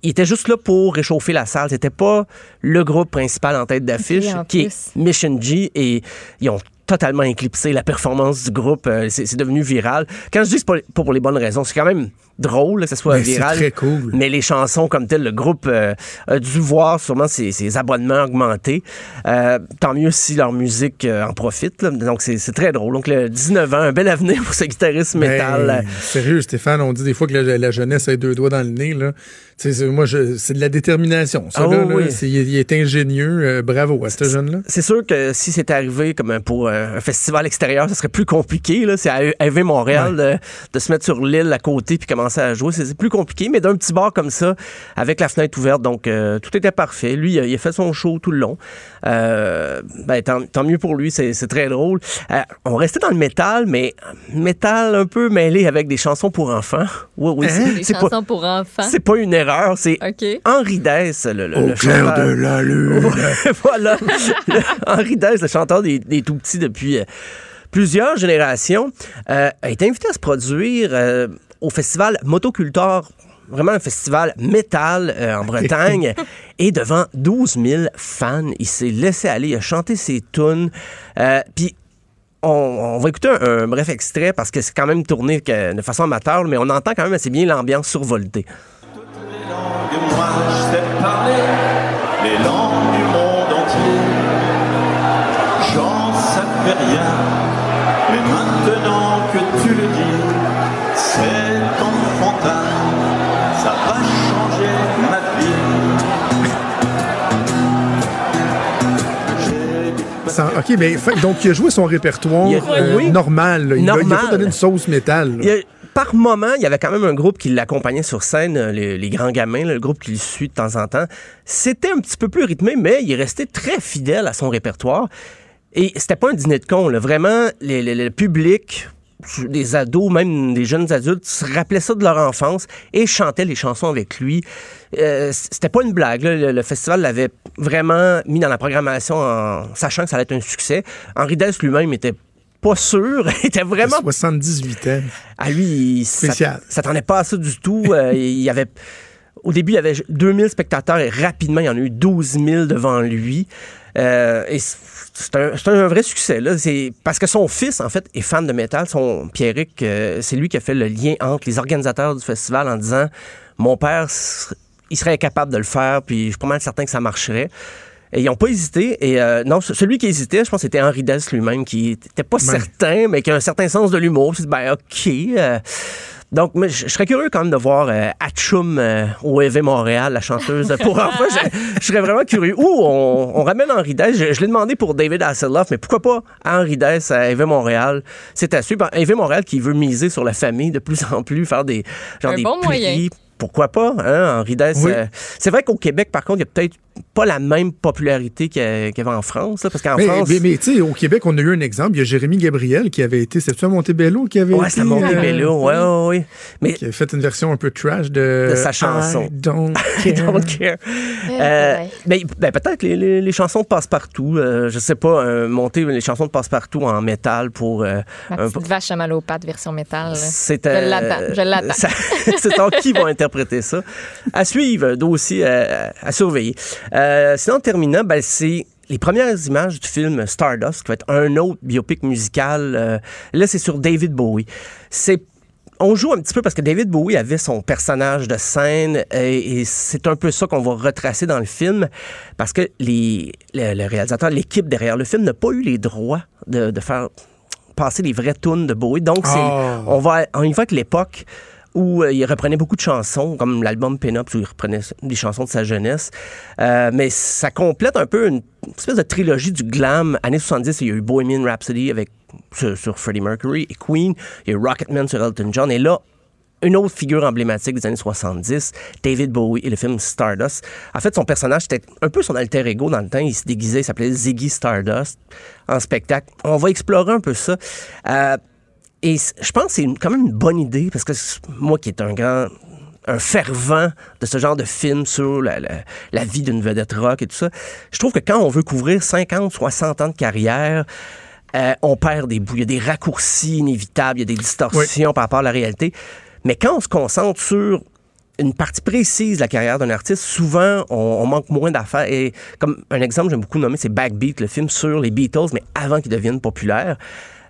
Ils étaient juste là pour réchauffer la salle. C'était pas le groupe principal en tête d'affiche, qui est Mission G. Et ils ont totalement éclipsé la performance du groupe. Euh, C'est c'est devenu viral. Quand je dis que c'est pas pour les bonnes raisons, c'est quand même drôle que ce soit Mais c'est viral. très cool. Mais les chansons comme telles, le groupe euh, a dû voir sûrement ses, ses abonnements augmenter. Euh, tant mieux si leur musique euh, en profite. là. Donc c'est c'est très drôle. Donc le 19 ans, un bel avenir pour ce guitariste métal. Ben, sérieux, Stéphane, on dit des fois que la, la jeunesse a deux doigts dans le nez. Là. C'est- moi, c'est de la détermination. Ça, Ah là, oui, c'est- il, est ingénieux. Euh, bravo à ce jeune-là. C'est sûr que si c'était arrivé comme pour un, un festival extérieur, ce serait plus compliqué. là. C'est à AV Montréal de, de se mettre sur l'île à côté puis commencer à jouer. C'est plus compliqué, mais d'un petit bar comme ça, avec la fenêtre ouverte, donc euh, tout était parfait. Lui, il a, fait son show tout le long. Euh, ben, tant, tant mieux pour lui, c'est très drôle. Euh, on restait dans le métal, mais métal un peu mêlé avec des chansons pour enfants. Oui, oui, c'est- Des pas, chansons pour enfants? c'est pas une erreur. C'est. Henri Dess, le, le, Au le clair chanteur. de la lune. Voilà. Le- Henri Dess, le chanteur des, des tout petits depuis euh, plusieurs générations, euh, a été invité à se produire euh, au festival Motocultor. Vraiment un festival métal euh, en Bretagne. et devant 12 000 fans, il s'est laissé aller, il a chanté ses tunes. Euh, Puis on, on va écouter un, un bref extrait parce que c'est quand même tourné que- de façon amateur, mais on entend quand même assez bien l'ambiance survoltée. Et moi, je sais parler les langues du monde entier. J'en savais rien, Sans- OK, mais fait- donc il a joué son répertoire a- euh, oui. normal. là. Il n'a pas donné une sauce métal. Il a- par moment, il y avait quand même un groupe qui l'accompagnait sur scène, euh, les, les grands gamins, là, le groupe qui le suit de temps en temps. C'était un petit peu plus rythmé, mais il est resté très fidèle à son répertoire. Et c'était pas un dîner de con, là. Vraiment, le public, des ados, même des jeunes adultes, se rappelaient ça de leur enfance et chantaient les chansons avec lui. Euh, c'était pas une blague. là. Le, le festival l'avait vraiment mis dans la programmation en sachant que ça allait être un succès. Henri Dess lui-même était pas sûr, il était vraiment 78 ans. à lui, il s'attendait pas à ça du tout. Euh, il y avait, au début, il y avait 2000 spectateurs et rapidement, il y en a eu 12 000 devant lui. Euh, et c'est un, un vrai succès. Là. Parce que son fils, en fait, est fan de métal. Son Pierrick, euh, c'est lui qui a fait le lien entre les organisateurs du festival en disant Mon père, il serait capable de le faire, puis je suis pas mal certain que ça marcherait. Et ils n'ont pas hésité. Et euh, non, ce- celui qui hésitait, je pense, c'était Henri Dess lui-même, qui était pas certain, mais qui a un certain sens de l'humour. Puis, ben, OK. euh, donc, mais je je serais curieux quand même de voir euh, Atchoum euh, au EV Montréal, la chanteuse pour enfants. Je, je serais vraiment curieux. Ou on, on ramène Henri Dess. Je, je l'ai demandé pour David Hasselhoff, mais pourquoi pas Henri Dess à EV Montréal? C'est à suivre. EV Montréal qui veut miser sur la famille de plus en plus, faire des, genre Un des bon prix. moyen. Pourquoi pas, hein, Henri Dess? Oui. euh, c'est vrai qu'au Québec, par contre, il y a peut-être pas la même popularité qu'il y a- avait en France. là, parce qu'en Mais, France... mais, mais, tu sais, au Québec, on a eu un exemple. Il y a Jérémy Gabriel qui avait été. C'est-tu à Montebello qui avait ouais, été. ça monte euh, Bello, ouais, ouais, ouais. Mais Qui avait fait une version un peu trash de. De sa chanson. I don't I care. don't care. Eh, Euh, ouais. ben, peut-être les, les- les chansons de passe-partout. euh, je sais pas, euh, monter les chansons de passe-partout en métal pour. euh, Ma un- petite vache à mal aux pattes version métal. c'est Je l'attends, je l'attends. c'est en qui vont interpréter ça? À suivre, dossier euh, à surveiller. Euh, sinon, en terminant, ben, c'est les premières images du film Stardust, qui va être un autre biopic musical. euh, là, c'est sur David Bowie. C'est on joue un petit peu parce que David Bowie avait son personnage de scène et, et c'est un peu ça qu'on va retracer dans le film parce que les, le, le réalisateur, l'équipe derrière le film n'a pas eu les droits de, de faire passer les vraies tunes de Bowie. Donc, Oh. on va, on y va avec l'époque où euh, il reprenait beaucoup de chansons, comme l'album Pin-Up, où il reprenait des chansons de sa jeunesse. Euh, mais ça complète un peu une espèce de trilogie du glam. Années 70, il y a eu Bohemian Rhapsody avec, sur, sur Freddie Mercury et Queen. Il y a eu Rocketman sur Elton John. Et là, une autre figure emblématique des années 70, David Bowie et le film Stardust. En fait, son personnage, c'était un peu son alter ego dans le temps. Il se déguisait, il s'appelait Ziggy Stardust en spectacle. On va explorer un peu ça. Euh, et je pense que c'est quand même une bonne idée parce que moi qui est un grand un fervent de ce genre de film sur la, la- la vie d'une vedette rock et tout ça, je trouve que quand on veut couvrir 50, 60 ans de carrière, euh, on perd des bouts. Il y a des raccourcis inévitables, il y a des distorsions par rapport à la réalité. Mais quand on se concentre sur une partie précise de la carrière d'un artiste, souvent, on, on manque moins d'affaires. Et comme un exemple, j'aime beaucoup nommer, c'est Backbeat, le film sur les Beatles, mais avant qu'ils deviennent populaires.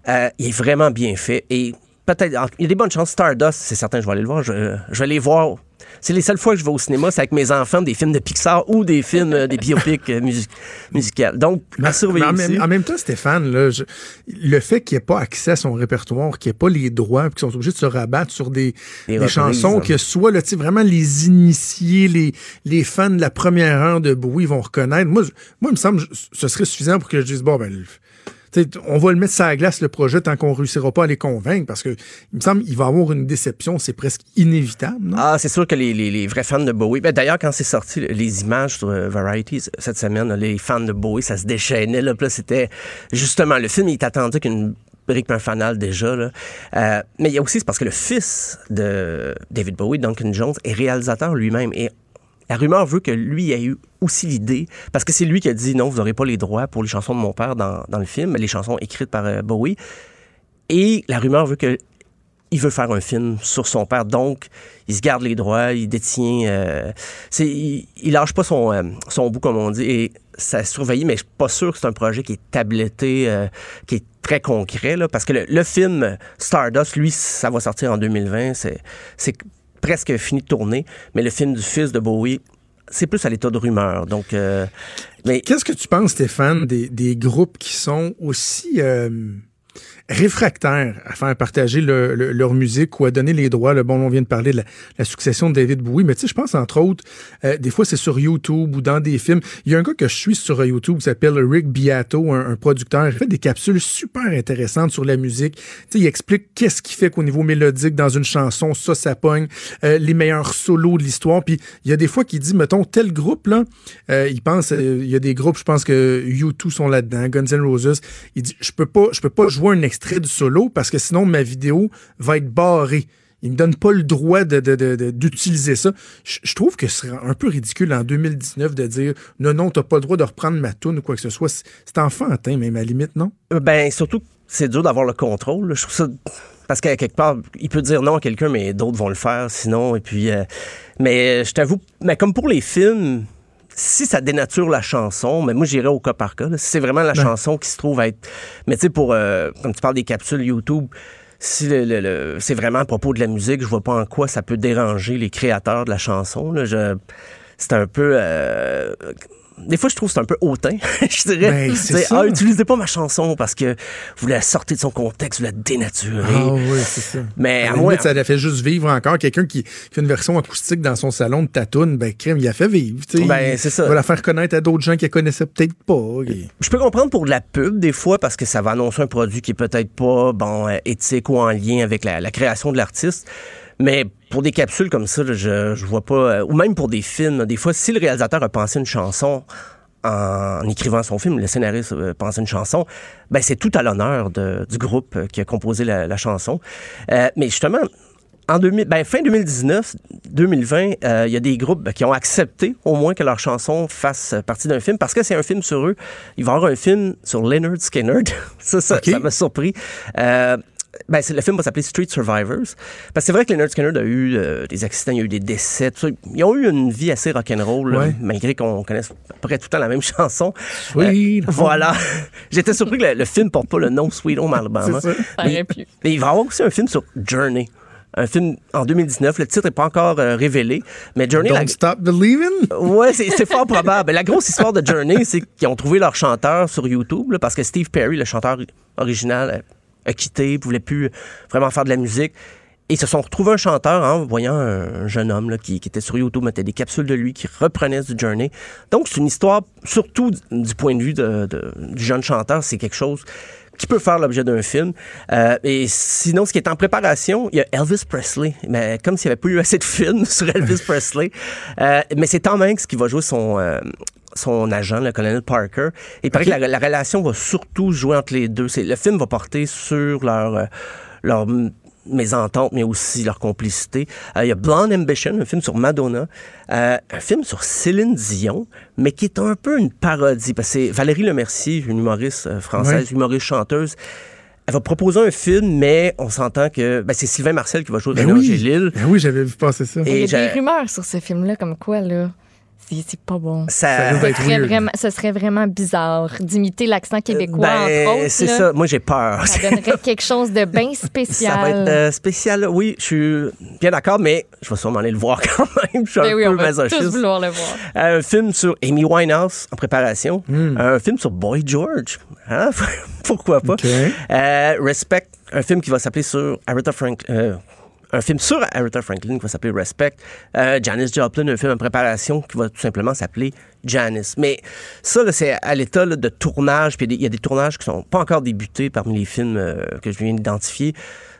Euh, il est vraiment bien fait. Et peut-être, il y a des bonnes chances. Stardust, c'est certain, je vais aller le voir. Je, je vais aller voir. C'est les seules fois que je vais au cinéma, c'est avec mes enfants, des films de Pixar ou des films, euh, des biopics euh, music- musicales. Donc, à surveiller en, aussi. en même temps, Stéphane, là, je- le fait qu'il n'y ait pas accès à son répertoire, qu'il n'y ait pas les droits, qu'ils sont obligés de se rabattre sur des, Des des reprises, chansons hein. que soit là, vraiment les initiés, les, les fans de la première heure de Bowie vont reconnaître. Moi, je- moi, il me semble que ce serait suffisant pour que je dise, bon, ben, on va le mettre sur la glace, le projet, tant qu'on réussira pas à les convaincre, parce que il me semble qu'il va avoir une déception, c'est presque inévitable? Ah, c'est sûr que les, les- les vrais fans de Bowie. Ben, D'ailleurs, quand c'est sorti, les images sur euh, Variety cette semaine, les fans de Bowie, ça se déchaînait. Là, là, c'était justement le film, il est attendu qu'une un fanal déjà. Là. Euh, mais il y a aussi, c'est parce que le fils de David Bowie, Duncan Jones, est réalisateur lui-même. La rumeur veut que lui ait eu aussi l'idée, parce que c'est lui qui a dit non, vous n'aurez pas les droits pour les chansons de mon père dans, le film, les chansons écrites par euh, Bowie. Et la rumeur veut que il veut faire un film sur son père, donc il se garde les droits, il détient, euh, il, lâche pas son, euh, son bout comme on dit, et ça est surveillé, mais je suis pas sûr que c'est un projet qui est tabletté, qui est très concret, parce que le, film Stardust, lui, ça va sortir en 2020, c'est, c'est presque fini de tourner, mais le film du fils de Bowie, c'est plus à l'état de rumeur, donc... euh, mais Qu'est-ce que tu penses, Stéphane, des, groupes qui sont aussi euh, réfractaires à faire partager le- le- leur musique ou à donner les droits? Le bon, on vient de parler de la, succession de David Bowie, mais tu sais, je pense entre autres, euh, des fois c'est sur YouTube ou dans des films. Il y a un gars que je suis sur YouTube qui s'appelle Rick Beato, un, producteur. Il fait des capsules super intéressantes sur la musique. Tu sais, il explique qu'est-ce qui fait qu'au niveau mélodique dans une chanson, ça, ça pogne, euh, les meilleurs solos de l'histoire. Puis il y a des fois qu'il dit, mettons, tel groupe, là, euh, il pense, il y a des groupes, je pense que U2 sont là-dedans, Guns N' Roses. Il dit, je peux pas, je peux pas jouer un extrait du solo parce que sinon ma vidéo va être barrée. Il me donne pas le droit d'utiliser ça. Je, trouve que ce serait un peu ridicule en 2019 de dire non, non, t'as pas le droit de reprendre ma tune ou quoi que ce soit. C'est, enfantin, même à la limite, non? Ben, surtout, c'est dur d'avoir le contrôle. Je trouve ça. Parce qu'à quelque part, il peut dire non à quelqu'un, mais d'autres vont le faire sinon. Et puis. euh, mais je t'avoue, mais comme pour les films. Si ça dénature la chanson, mais moi j'irais au cas par cas. là. Si c'est vraiment la Ben. chanson qui se trouve à être. Mais tu sais, pour. euh, comme tu parles des capsules YouTube, si le- le- le- c'est vraiment à propos de la musique, je vois pas en quoi ça peut déranger les créateurs de la chanson. là. Je- c'est un peu. euh, des fois, je trouve que c'est un peu hautain, je dirais. Ben, c'est. Ah, utilisez pas ma chanson parce que vous la sortez de son contexte, vous la dénaturez. Ah oui, c'est ça. Mais À à la moi, ça l'a fait juste vivre encore. Quelqu'un qui fait une version acoustique dans son salon de tatoune, ben, crème, il a fait vivre. Ben, c'est ça. Il va la faire connaître à d'autres gens qui la connaissaient peut-être pas. Et- je peux comprendre pour de la pub des fois parce que ça va annoncer un produit qui est peut-être pas bon euh, éthique ou en lien avec la, la création de l'artiste. Mais pour des capsules comme ça, là, je, je vois pas. euh, ou même pour des films, des fois, si le réalisateur a pensé une chanson en, écrivant son film, le scénariste a pensé une chanson, ben c'est tout à l'honneur du groupe euh, qui a composé la, la chanson. Euh, mais justement, en 2000, ben, fin 2019, 2020, euh, il y a des groupes ben, qui ont accepté au moins que leur chanson fasse partie d'un film parce que c'est un film sur eux. Il va y avoir un film sur Leonard Skinner. ça, ça, m'a surpris. Euh, ben, c'est- le film va s'appeler Street Survivors. Parce que c'est vrai que Leonard Skinner a eu euh, des accidents, il y a eu des décès. tout ça. Ils ont eu une vie assez rock'n'roll, Ouais. malgré qu'on connaisse à peu près tout le temps la même chanson. Sweet Euh, voilà. J'étais surpris que le, le film porte pas le nom Sweet Home Alabama. Pu. Mais il va y avoir aussi un film sur Journey. Un film en 2019. Le titre n'est pas encore euh, révélé. Mais Journey, la- Don't stop believing? Ouais, c'est c'est fort probable. La grosse histoire de Journey, c'est qu'ils ont trouvé leur chanteur sur YouTube là, parce que Steve Perry, le chanteur original, a, quitté, voulait plus vraiment faire de la musique. ils se sont retrouvés un chanteur en voyant un jeune homme là, qui, était sur YouTube, mettait des capsules de lui, qui reprenait du Journey. Donc, c'est une histoire, surtout du- point de vue du jeune chanteur, c'est quelque chose qui peut faire l'objet d'un film. Euh, et sinon, ce qui est en préparation, il y a Elvis Presley. Mais comme s'il n'y avait pas eu assez de films sur Elvis Presley. Euh, mais c'est Tom Hanks qui va jouer son... euh, son agent, le colonel Parker. Et il paraît que la, la relation va surtout jouer entre les deux. C'est, le film va porter sur leur, euh, leur mésentente, mais aussi leur complicité. Euh, il y a Blonde Ambition, un film sur Madonna, euh, un film sur Céline Dion, mais qui est un peu une parodie, parce que c'est Valérie Lemercier, une humoriste française, humoriste chanteuse. Elle va proposer un film, mais on s'entend que ben, c'est Sylvain Marcel qui va jouer Ben René oui. Angélil. Ben oui, j'avais vu passer ça. Et Il y a j'ai- des rumeurs sur ce film-là, comme quoi, là, c'est pas bon. Ça, serait, weird. vraiment, ce serait vraiment bizarre d'imiter l'accent québécois, Ben, entre autres. c'est ça. Moi, j'ai peur. Ça donnerait quelque chose de bien spécial. Ça va être euh, spécial. Oui, je suis bien d'accord, mais je vais sûrement aller le voir quand même. Je suis Ben un oui, peu on va masochiste. tous vouloir le voir. Euh, Un film sur Amy Winehouse en préparation. Hmm. Un film sur Boy George. Hein? Pourquoi pas? Euh, Respect, un film qui va s'appeler sur Aretha Franklin. euh, un film sur Aretha Franklin qui va s'appeler Respect. Euh, Janis Joplin, un film en préparation qui va tout simplement s'appeler Janice. Mais ça, c'est à l'état de tournage. Puis il y a des- tournages qui sont pas encore débutés parmi les films euh, que je viens d'identifier.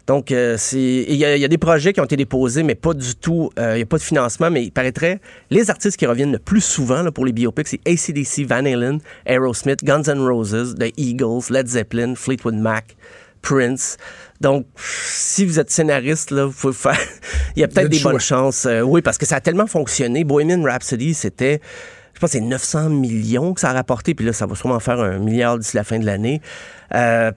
Donc, euh, il y, a- des projets qui ont été déposés, mais pas du tout. euh, Il n'y a pas de financement, mais il paraîtrait les artistes qui reviennent le plus souvent là, pour les biopics, c'est ACDC, Van Halen, Aerosmith, Guns N' Roses, The Eagles, Led Zeppelin, Fleetwood Mac, Prince. Donc, si vous êtes scénariste, là, vous pouvez faire. il y a peut-être des bonnes chances. euh, oui, parce que ça a tellement fonctionné. Bohemian Rhapsody, c'était. Je pense que c'est 900 millions que ça a rapporté, puis là, ça va sûrement faire un milliard d'ici la fin de l'année. Euh,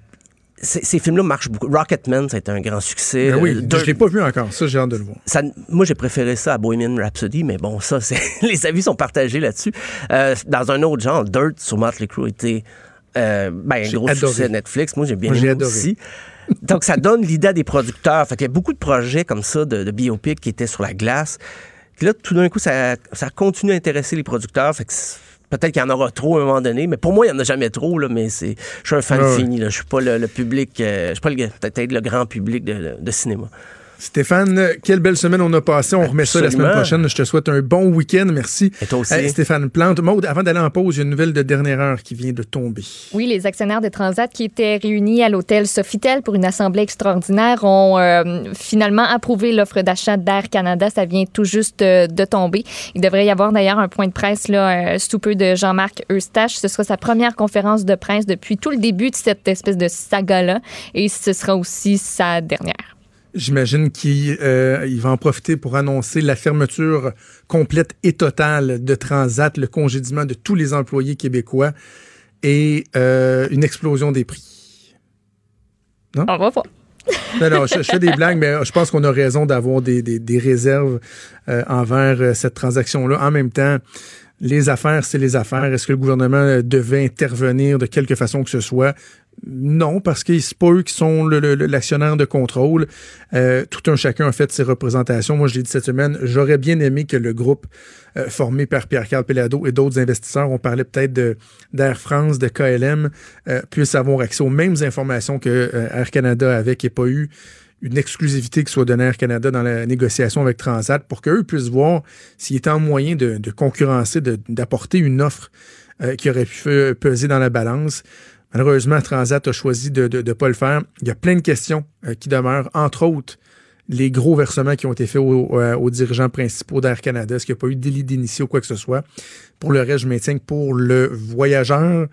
ces films-là marchent beaucoup. Rocketman, ça a été un grand succès. Ben oui, je Dirt- l'ai pas vu encore. Ça, j'ai hâte de le voir. ça- moi, j'ai préféré ça à Bohemian Rhapsody, mais bon, ça, c'est les avis sont partagés là-dessus. Euh, dans un autre genre, Dirt sur Motley Crue était euh, ben, un gros adoré. succès Netflix. Moi, j'ai bien Moi, j'ai aimé adoré. Donc, ça donne l'idée à des producteurs. Fait qu'il y a beaucoup de projets comme ça, de, de biopic qui étaient sur la glace. Puis là, tout d'un coup, ça, ça continue à intéresser les producteurs. Fait que c'est- peut-être qu'il y en aura trop à un moment donné, mais pour moi, il n'y en a jamais trop. Là, mais c'est, je suis un fan Ouais, ouais. fini. Là. Je suis pas le, le public, euh, je suis pas le, peut-être le grand public de, de cinéma. Stéphane, quelle belle semaine on a passée. On remet ça la semaine prochaine. Je te souhaite un bon week-end. Merci. Et toi aussi. Euh, Stéphane Plante. Maude, avant d'aller en pause, il y a une nouvelle de dernière heure qui vient de tomber. Oui, les actionnaires de Transat qui étaient réunis à l'hôtel Sofitel pour une assemblée extraordinaire ont euh, finalement approuvé l'offre d'achat d'Air Canada. Ça vient tout juste euh, de tomber. Il devrait y avoir d'ailleurs un point de presse là, euh, sous peu de Jean-Marc Eustache. Ce sera sa première conférence de presse depuis tout le début de cette espèce de saga-là et ce sera aussi sa dernière. J'imagine qu'il euh, il va en profiter pour annoncer la fermeture complète et totale de Transat, le congédiement de tous les employés québécois et euh, une explosion des prix. On va voir. Non, non, je, je fais des blagues, mais je pense qu'on a raison d'avoir des, des- des réserves euh, envers cette transaction-là. En même temps, les affaires, c'est les affaires. Est-ce que le gouvernement devait intervenir de quelque façon que ce soit? Non, parce que c'est pas eux qui sont l'actionnaire de contrôle. Euh, tout un chacun a fait ses représentations. Moi, je l'ai dit cette semaine, j'aurais bien aimé que le groupe euh, formé par Pierre-Carl Pelado et d'autres investisseurs, on parlait peut-être d'Air France, de KLM, euh, puissent avoir accès aux mêmes informations que euh, Air Canada avait, qui n'ait pas eu une exclusivité qui soit donnée à Air Canada dans la négociation avec Transat pour qu'eux puissent voir s'il était en moyen de, de concurrencer, d'apporter une offre qui aurait pu peser dans la balance. Malheureusement, Transat a choisi de ne pas le faire. Il y a plein de questions euh, qui demeurent, entre autres les gros versements qui ont été faits aux, euh, aux dirigeants principaux d'Air Canada. Est-ce qu'il n'y a pas eu délit d'initié ou quoi que ce soit? Pour le reste, je maintiens que pour le voyageur,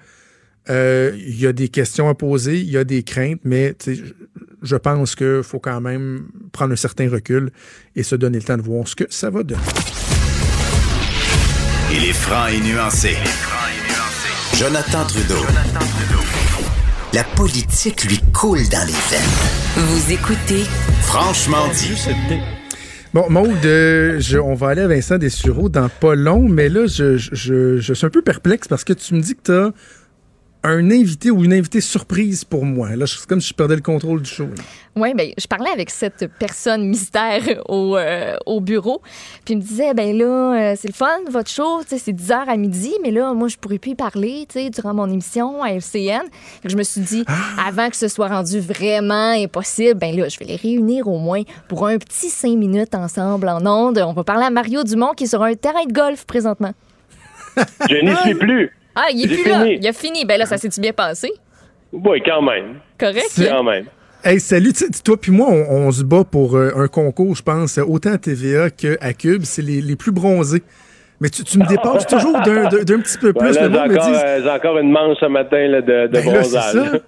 euh, il y a des questions à poser, il y a des craintes, mais je- pense qu'il faut quand même prendre un certain recul et se donner le temps de voir ce que ça va donner. Il est franc et nuancé. Jonathan Trudeau. La politique lui coule dans les veines. Vous écoutez Franchement dit. Bon, Maude, euh, je- on va aller à Vincent Dessureau dans pas long, mais là, je, je- je- je suis un peu perplexe parce que tu me dis que tu as un invité ou une invitée surprise pour moi. Là, c'est comme si je perdais le contrôle du show. là. Oui, ben, je parlais avec cette personne mystère au, euh, au bureau. Puis il me disait, ben là, euh, c'est le fun, votre show, c'est 10h à midi, mais là, moi, je pourrais plus y parler, tu sais, durant mon émission à. Fait que je me suis dit, avant que ce soit rendu vraiment impossible, ben là, je vais les réunir au moins pour un petit cinq minutes ensemble en ondes. On va parler à Mario Dumont qui est sur un terrain de golf présentement. Je n'y suis plus. Ah, il est plus là. Il a fini. Ben là, ça s'est-tu bien passé? Oui, quand même. Correct? Quand même. Hey, salut, tu sais, toi puis moi, on, on se bat pour euh, un concours, je pense, autant à TVA qu'à Cube. C'est les, les plus bronzés. Mais tu, tu me dépasses toujours d'un d'un- d'un petit peu plus. Ouais, là, Le j'ai encore, dit, euh, j'ai encore une manche ce matin là, de, de ben là, c'est bronzage. ça.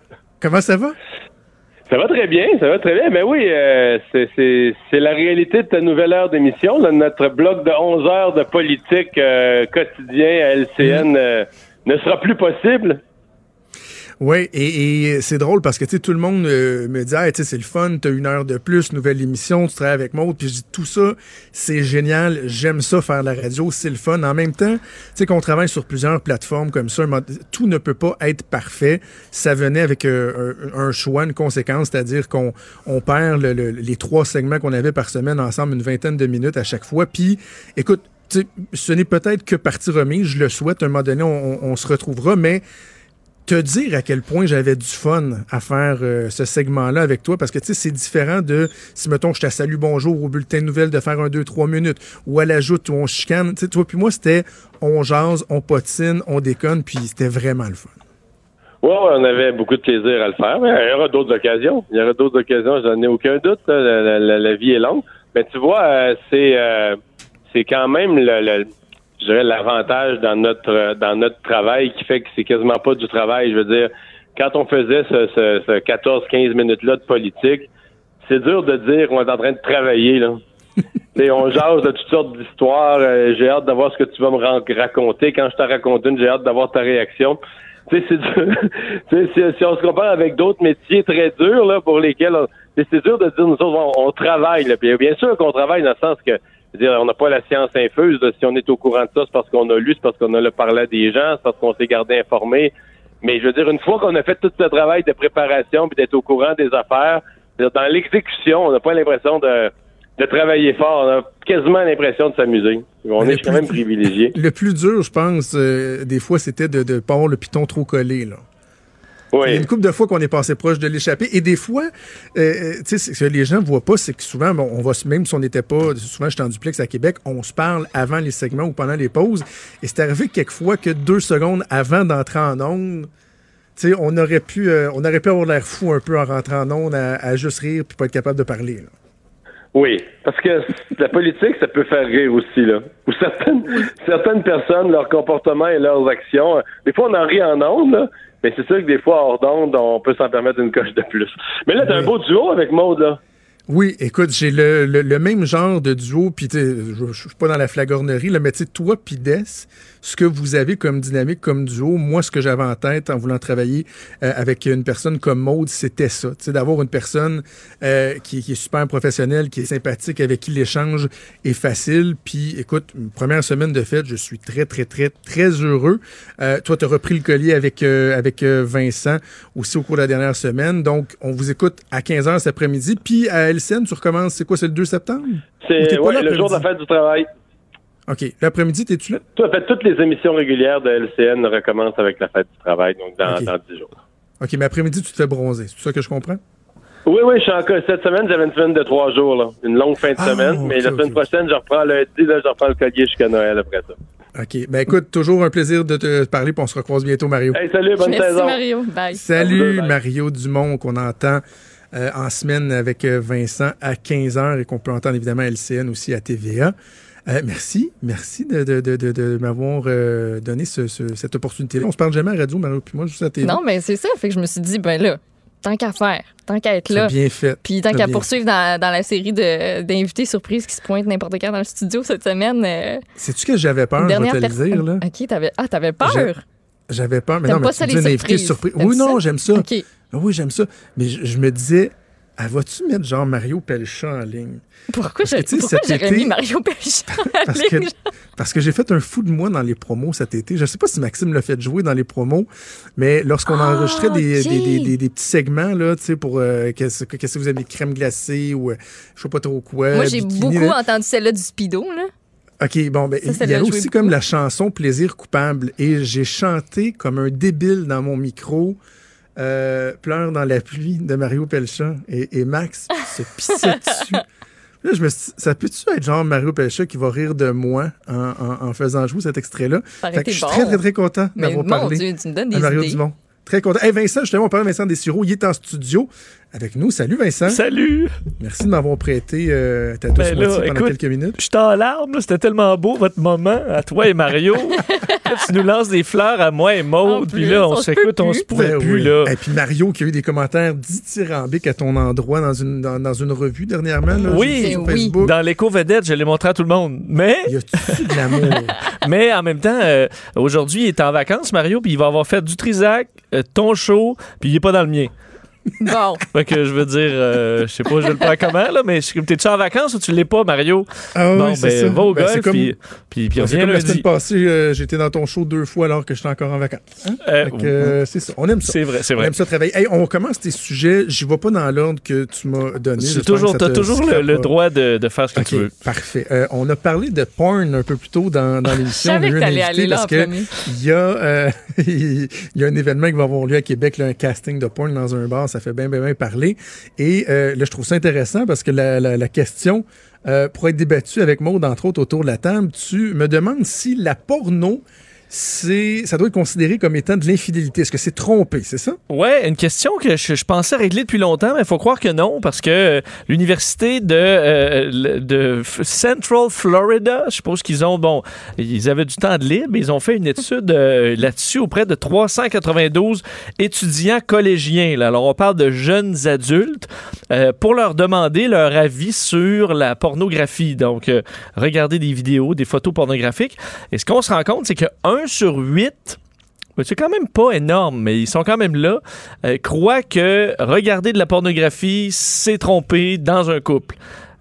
Comment ça va? Ça va très bien, ça va très bien. Mais oui, euh, c'est- c'est c'est la réalité de ta nouvelle heure d'émission. là. Notre bloc de 11 heures de politique euh, quotidien à Mm. LCN euh, ne sera plus possible. Oui, et, c'est drôle parce que tout le monde euh, me dit, c'est le fun, t'as une heure de plus, nouvelle émission, tu travailles avec Maud, puis je dis, tout ça, c'est génial, j'aime ça faire la radio, c'est le fun. En même temps, tu sais, qu'on travaille sur plusieurs plateformes comme ça, tout ne peut pas être parfait. Ça venait avec euh, un, choix, une conséquence, c'est-à-dire qu'on on perd le- le- les trois segments qu'on avait par semaine ensemble, une vingtaine de minutes à chaque fois. Puis, écoute, ce n'est peut-être que partie remise, je le souhaite, un moment donné, on, se retrouvera, mais te dire à quel point j'avais du fun à faire euh, ce segment-là avec toi, parce que tu sais, c'est différent de si, mettons, je te salue bonjour au bulletin de nouvelles de faire un 2-3 minutes, ou à l'ajoute où on chicane. Tu sais, toi puis moi, c'était on jase, on potine, on déconne, puis c'était vraiment le fun. Oui, on avait beaucoup de plaisir à le faire. Mais il y aura d'autres occasions. Il y aura d'autres occasions, j'en ai aucun doute. La, la- la- la vie est longue. Mais tu vois, euh, c'est euh, c'est quand même le, le- je dirais l'avantage dans notre dans notre travail qui fait que c'est quasiment pas du travail. Je veux dire, quand on faisait ce, ce, ce 14-15 minutes-là de politique, c'est dur de dire qu'on est en train de travailler. là. On jase de toutes sortes d'histoires. Euh, j'ai hâte de voir ce que tu vas me raconter. Quand je t'en raconte une, j'ai hâte d'avoir ta réaction. Tu sais, c'est dur. Tu sais, si, si on se compare avec d'autres métiers très durs là, pour lesquels on- c'est dur de dire nous autres, on, on travaille. Là. Puis, bien sûr qu'on travaille dans le sens que dire, on n'a pas la science infuse. là. Si on est au courant de ça, c'est parce qu'on a lu, c'est parce qu'on a le parlé à des gens, c'est parce qu'on s'est gardé informé. Mais je veux dire, une fois qu'on a fait tout ce travail de préparation puis d'être au courant des affaires, dans l'exécution, on n'a pas l'impression de, de travailler fort. On a quasiment l'impression de s'amuser. On est quand même privilégié. Le plus dur, je pense, euh, des fois, c'était de ne pas avoir le piton trop collé. Là. Il y a une couple de fois qu'on est passé proche de l'échapper. Et des fois, euh, euh, tu sais, ce que les gens voient pas, c'est que souvent, bon, on va, même si on n'était pas, souvent j'étais en duplex à Québec, on se parle avant les segments ou pendant les pauses. Et c'est arrivé quelquefois que deux secondes avant d'entrer en onde, on aurait pu, euh, on aurait pu avoir l'air fou un peu en rentrant en onde à, à juste rire puis pas être capable de parler. là. Oui, parce que la politique, ça peut faire rire aussi, là. Ou certaines, certaines personnes, leur comportement et leurs actions, des fois, on en rit en ondes, là, mais c'est sûr que des fois, hors d'onde, on peut s'en permettre une coche de plus. Mais là, t'as un beau duo avec Maude, là. Oui, écoute, j'ai le, le, le même genre de duo, puis tu sais, je, je suis pas dans la flagornerie, là, mais tu sais, toi puis Des, ce que vous avez comme dynamique, comme duo, moi, ce que j'avais en tête en voulant travailler euh, avec une personne comme Maude, c'était ça, tu sais, d'avoir une personne euh, qui, qui est super professionnelle, qui est sympathique, avec qui l'échange est facile, puis écoute, une première semaine de fête, je suis très, très, très, très heureux. Euh, toi, tu as repris le collier avec, euh, avec euh, Vincent aussi au cours de la dernière semaine, donc on vous écoute à 15h cet après-midi, puis à LCN, tu recommences, c'est quoi, c'est le 2 septembre? C'est ouais, le jour de la fête du travail. OK. L'après-midi, t'es-tu là? Tout, en fait, toutes les émissions régulières de LCN recommencent avec la fête du travail, donc dans, Ok. dans 10 jours. OK, mais après-midi, tu te fais bronzer. C'est ça que je comprends? Oui, oui, je suis encore. Cette semaine, j'avais une semaine de trois jours, là. Une longue fin de Ah, semaine. mais la semaine prochaine, je reprends lundi, là, je reprends le collier jusqu'à Noël après ça. OK. Ben écoute, toujours un plaisir de te parler, puis on se recroise bientôt, Mario. Hey, salut, bonne Merci, saison. Mario. Bye. Salut, Bye. Mario Dumont, qu'on entend euh, en semaine avec euh, Vincent à 15h et qu'on peut entendre évidemment à LCN aussi à TVA. Euh, merci, merci de, de, de, de, m'avoir euh, donné ce- ce- cette opportunité-là. On se parle jamais à radio, Mario, puis moi, juste à TV. Non, mais c'est ça. Fait que je me suis dit, ben là, tant qu'à faire, tant qu'à être là. bien fait. Puis tant qu'à poursuivre dans, dans la série de- d'invités surprises qui se pointent n'importe quand dans le studio cette semaine. euh, Sais-tu que j'avais peur, je vais te le dire, là? OK, t'avais, ah, t'avais peur? J'avais peur, mais non, mais pas ça, les surprises? Oui, non, j'aime ça. Ah Oui, j'aime ça. Mais je, je me disais, elle va-tu mettre genre Mario Pelcha en ligne? Pourquoi, j'aurais été- mis Mario Pelcha en Parce que, parce que j'ai fait un fou de moi dans les promos cet été. Je sais pas si Maxime l'a fait jouer dans les promos, mais lorsqu'on Ah, enregistrait des, des, des, petits segments, là, tu sais, pour euh, qu'est-ce que vous avez, crème glacée ou euh, je sais pas trop quoi. Moi, j'ai beaucoup là. entendu celle-là du Speedo, là. OK, bon, ben, il y joué aussi beaucoup. comme la chanson Plaisir coupable et j'ai chanté comme un débile dans mon micro. Euh, Pleure dans la pluie de Mario Pelcha et, et Max se pissait dessus. Là, je me suis ça peut-tu être genre Mario Pelcha qui va rire de moi en, en- en faisant jouer cet extrait-là? Fait que je suis bon. très, très, très content d'avoir parlé Dieu, tu me donnes à des Mario idées. Dumont. Très content. Hey, Vincent, justement, on parle de Vincent Dessureau. Il est en studio avec nous. Salut, Vincent. Salut. Merci de m'avoir prêté euh, ta douce Ben là, pendant écoute, quelques minutes. J'étais en larmes, là, c'était tellement beau votre moment à toi et Mario. Là, tu nous lances des fleurs à moi et Maude, puis là, on s'écoute, on se pourrait Ben plus, oui. là. Et puis Mario qui a eu des commentaires dithyrambiques à ton endroit dans une, dans, dans une revue dernièrement. Là, Oui, sur Facebook. dans l'éco-vedette, je l'ai montré à tout le monde. Mais. Y a-tu de l'amour? Mais en même temps, euh, aujourd'hui, il est en vacances, Mario, puis il va avoir fait du Trisac, euh, ton show, puis il est pas dans le mien. Bon. Fait que je veux dire, euh, je sais pas, je le prends comment, là, mais t'es-tu en vacances ou tu l'es pas, Mario? Ah oui, bon, c'est ben, ça. va au Ben, c'est golf, comme- puis, puis, puis c'est reviens comme la lundi. semaine passée, euh, j'étais dans ton show deux fois alors que j'étais encore en vacances. Hein? Euh, Fait que, euh, c'est ça. On aime ça. C'est vrai, c'est On vrai. aime ça travailler. Hey, on commence tes sujets. J'y vais pas dans l'ordre que tu m'as donné. J'espère toujours, t'as te toujours le, droit de, de faire ce que tu veux. Parfait. Euh, on a parlé de porn un peu plus tôt dans, dans l'émission. Je savais On que t'allais aller là parce en que premier. Il y, a, euh, il y a un événement qui va avoir lieu à Québec, là, un casting de porn dans un bar. Ça fait bien, bien, bien parler. Et euh, là, je trouve ça intéressant parce que la, question euh, pourrait être débattue avec Maud, entre autres, autour de la table. Tu me demandes si la porno, c'est, ça doit être considéré comme étant de l'infidélité. Est-ce que c'est trompé, c'est ça? Ouais, une question que je, pensais régler depuis longtemps, mais il faut croire que non, parce que euh, l'université de, euh, de Central Florida, je suppose qu'ils ont, bon, ils avaient du temps de libre, ils ont fait une étude euh, là-dessus auprès de 392 étudiants collégiens. là. Alors, on parle de jeunes adultes euh, pour leur demander leur avis sur la pornographie. Donc, regarder des vidéos, des photos pornographiques. Et ce qu'on se rend compte, c'est que 1 sur 8 mais c'est quand même pas énorme, mais ils sont quand même là, euh, croient que regarder de la pornographie, c'est tromper dans un couple.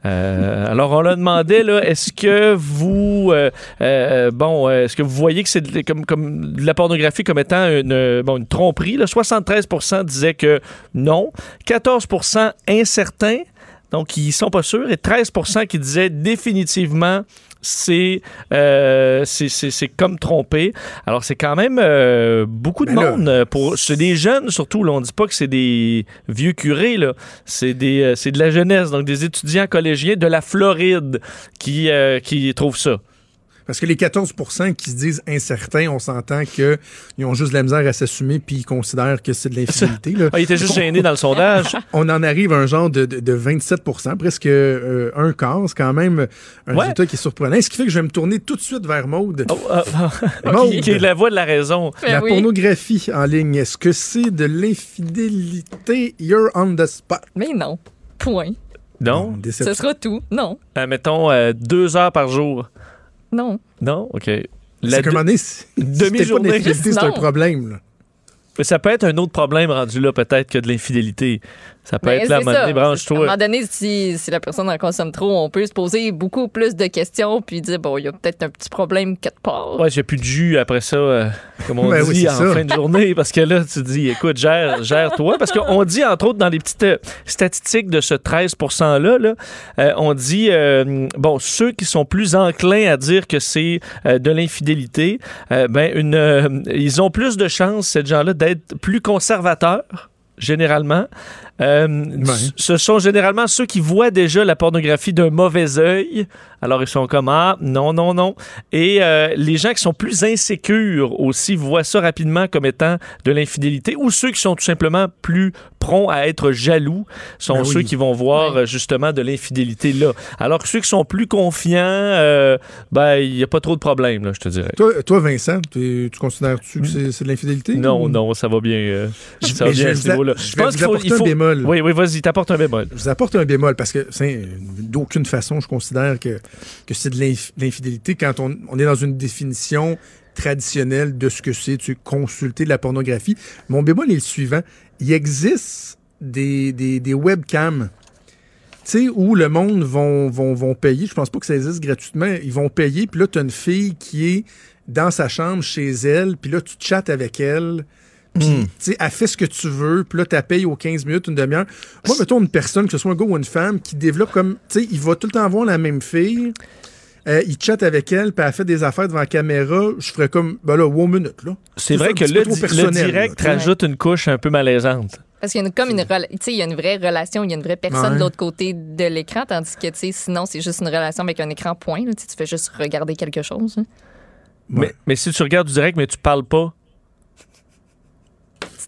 Euh, alors on leur demandait là, est-ce que vous, euh, bon, est-ce que vous voyez que c'est de- comme, comme de la pornographie comme étant une, tromperie là? 73% disaient que non, 14% incertains, donc ils sont pas sûrs, et 13% qui disaient définitivement c'est euh, c'est- comme tromper. Alors, c'est quand même euh, beaucoup de là, monde. euh, pour C'est des jeunes, surtout. Là, on dit pas que c'est des vieux curés. là. C'est des euh, c'est de la jeunesse, donc des étudiants collégiens de la Floride qui, qui trouvent ça. Parce que les 14% qui se disent incertains, on s'entend qu'ils ont juste de la misère à s'assumer puis ils considèrent que c'est de l'infidélité. Ah, il était juste gêné dans le sondage. On en arrive à un genre de, de, de 27% presque euh, un quart. C'est quand même un Ouais. résultat qui est surprenant. Ce qui fait que je vais me tourner tout de suite vers Maude. Ah, ah, Maude, qui, qui est la voix de la raison. la pornographie en ligne, est-ce que c'est de l'infidélité? You're on the spot. Mais non. Point. Non? Ce sera tout. Non. Euh, mettons euh, deux heures par jour. Non. Non? OK. C'est La un t'es pas demi-journée. c'est un problème. là. Ça peut être un autre problème rendu là, peut-être, que de l'infidélité. Ça peut Mais être là, à un moment donné, À un branche-toi. moment donné, si, si la personne en consomme trop, on peut se poser beaucoup plus de questions puis dire, bon, il y a peut-être un petit problème quelque part. Ouais, j'ai plus de jus après ça, euh, comme on Ben oui, dit en ça. fin de journée, parce que là, tu dis, écoute, gère, gère-toi. Parce qu'on dit, entre autres, dans les petites euh, statistiques de ce 13 %-là, là, euh, on dit, euh, bon, ceux qui sont plus enclins à dire que c'est euh, de l'infidélité, euh, ben, une, euh, ils ont plus de chances, ces gens-là, d'être plus conservateurs généralement. Euh, Ce sont généralement ceux qui voient déjà la pornographie d'un mauvais œil. Alors, ils sont comme Ah, non, non, non. Et euh, les gens qui sont plus insécures aussi voient ça rapidement comme étant de l'infidélité. Ou ceux qui sont tout simplement plus prompts à être jaloux sont Ben ceux oui. qui vont voir justement de l'infidélité là. Alors que ceux qui sont plus confiants, euh, ben, il n'y a pas trop de problèmes, là, je te dirais. Toi, toi Vincent, tu tu considères-tu que c'est c'est de l'infidélité? Non, ou- non, ça va bien. euh, Je- ça va bien à ce niveau-là. je vous apporter un bémol. Oui, oui, vas-y, t'apportes un bémol. Je vous apporte un bémol parce que d'aucune façon je considère que, que c'est de l'inf- l'infidélité quand on, on est dans une définition traditionnelle de ce que c'est tu consulter de la pornographie. Mon bémol est le suivant. Il existe des, des, des webcams. Tu sais, où le monde vont, vont, vont payer. Je pense pas que ça existe gratuitement. Ils vont payer, puis là, tu as une fille qui est dans sa chambre chez elle, puis là, tu chattes avec elle. Puis, Hmm. tu sais, elle fait ce que tu veux, puis là, tu payes aux 15 minutes, une demi-heure. Moi, mettons une personne, que ce soit un gars ou une femme, qui développe comme, tu sais, il va tout le temps voir la même fille, euh, il chatte avec elle, puis elle fait des affaires devant la caméra, je ferais comme, ben là, wow, minute, là. C'est vrai que le, di- le direct là, rajoute une couche un peu malaisante. Parce qu'il y a une, comme une, il y a une vraie relation, il y a une vraie personne Ouais. de l'autre côté de l'écran, tandis que tu sais, sinon, c'est juste une relation avec un écran point. là. Tu sais, tu fais juste regarder quelque chose. hein. Mais, mais si tu regardes du direct, mais tu parles pas.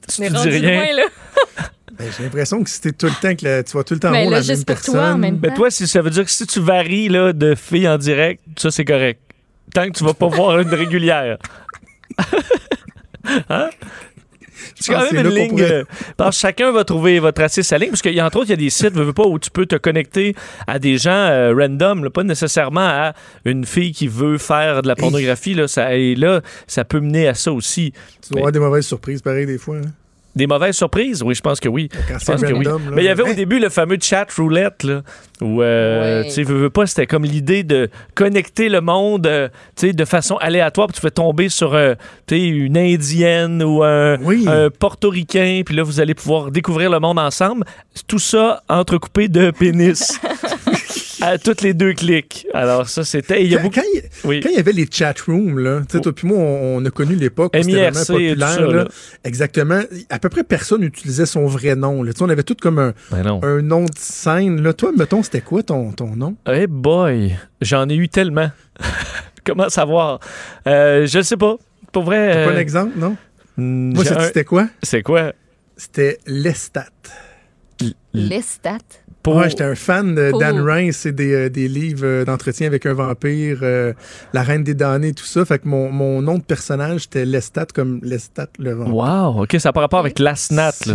Si Mais tu dis rendu rien? loin, là. Ben, J'ai l'impression que c'était tout le temps que tu vas tout le temps Mais voir là, la même juste pour toi, en même Mais toi, si, ça veut dire que si tu varies là, de filles en direct, ça c'est correct. Tant que tu vas pas voir une régulière. hein? C'est quand que même une ligne. pourrait- euh, parce que chacun va trouver va tracer sa ligne. Parce qu'il y a entre autres, il y a des sites, veux, veux pas, où tu peux te connecter à des gens euh, random, là, pas nécessairement à une fille qui veut faire de la pornographie. Là, ça, et là, ça peut mener à ça aussi. Tu dois avoir des mauvaises surprises, pareil, des fois. hein. Des mauvaises surprises? Oui, je pense que oui. Je pense que oui. là. Mais il y avait au Hein? début le fameux chat roulette, là, où, euh, Oui. tu sais, veux, veux pas, c'était comme l'idée de connecter le monde, euh, tu sais, de façon aléatoire, puis tu fais tomber sur, euh, tu sais, une Indienne ou un, un Portoricain, puis là, vous allez pouvoir découvrir le monde ensemble. Tout ça entrecoupé de pénis. à toutes les deux clics. Alors ça, c'était... il y a Quand, beaucoup- quand il, Oui. quand il y avait les chat rooms, là, tu sais, toi puis moi, on, on a connu l'époque où c'était MIRC vraiment et tout populaire. ça, là. là. Exactement. À peu près personne n'utilisait son vrai nom. Là. Tu sais, On avait tout comme un, Ben un nom de scène. Là. Toi, mettons, c'était quoi ton, ton nom? Hey boy, j'en ai eu tellement. Comment savoir? Euh, je sais pas. Pour vrai... T'as pas euh, un exemple, non? Moi, un- c'était quoi? C'est quoi? C'était Lestat. Les stats. Pour- Ouais, j'étais un fan de Pour- Dan Rice et des, euh, des livres euh, d'entretien avec un vampire, euh, La Reine des damnés, tout ça. Fait que mon, mon nom de personnage, c'était Lestat comme Lestat le vampire. Wow, OK, ça n'a pas rapport avec la SNAT, là.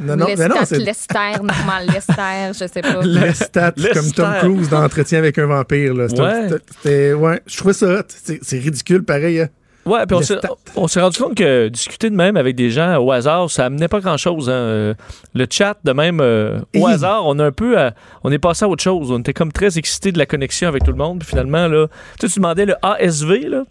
Non, non, mais non, Lestat, c'est Lester, normal, Lester, je sais pas. Lestat, Lestat. comme Tom Cruise dans Entretien avec un vampire. Là. C'était- Ouais. c'était- ouais. Je trouvais ça c'est ridicule, pareil. hein. Ouais, puis on s'est- Lestat. on s'est rendu compte que discuter de même avec des gens au hasard, ça amenait pas grand-chose. hein. Euh, Le chat, de même, euh, au hasard, on a un peu... euh, on est passé à autre chose. On était comme très excités de la connexion avec tout le monde. Puis finalement, là... Tu sais, tu demandais le ASV, là.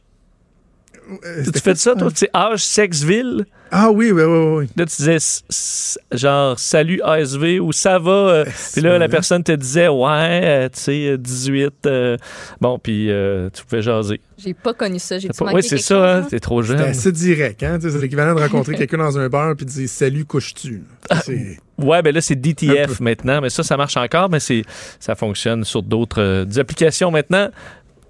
Euh, Tu fais ça, toi? C'est âge, sexe, ville. Ah oui, oui, oui, oui. Là, tu disais s- s- genre salut ASV ou ça va. euh, puis là, la personne te disait ouais, euh, tu sais, euh, 18. euh, bon, puis euh, tu pouvais jaser. J'ai pas connu ça. J'ai Oui, c'est ça, hein, t'es trop jeune. C'était assez direct. Hein? C'est l'équivalent de rencontrer quelqu'un dans un bar et de dire Salut, couches-tu? Ah, C'est- Ouais, ben là, c'est DTF maintenant, mais ça, ça marche encore, mais c'est ça fonctionne sur d'autres euh, applications maintenant.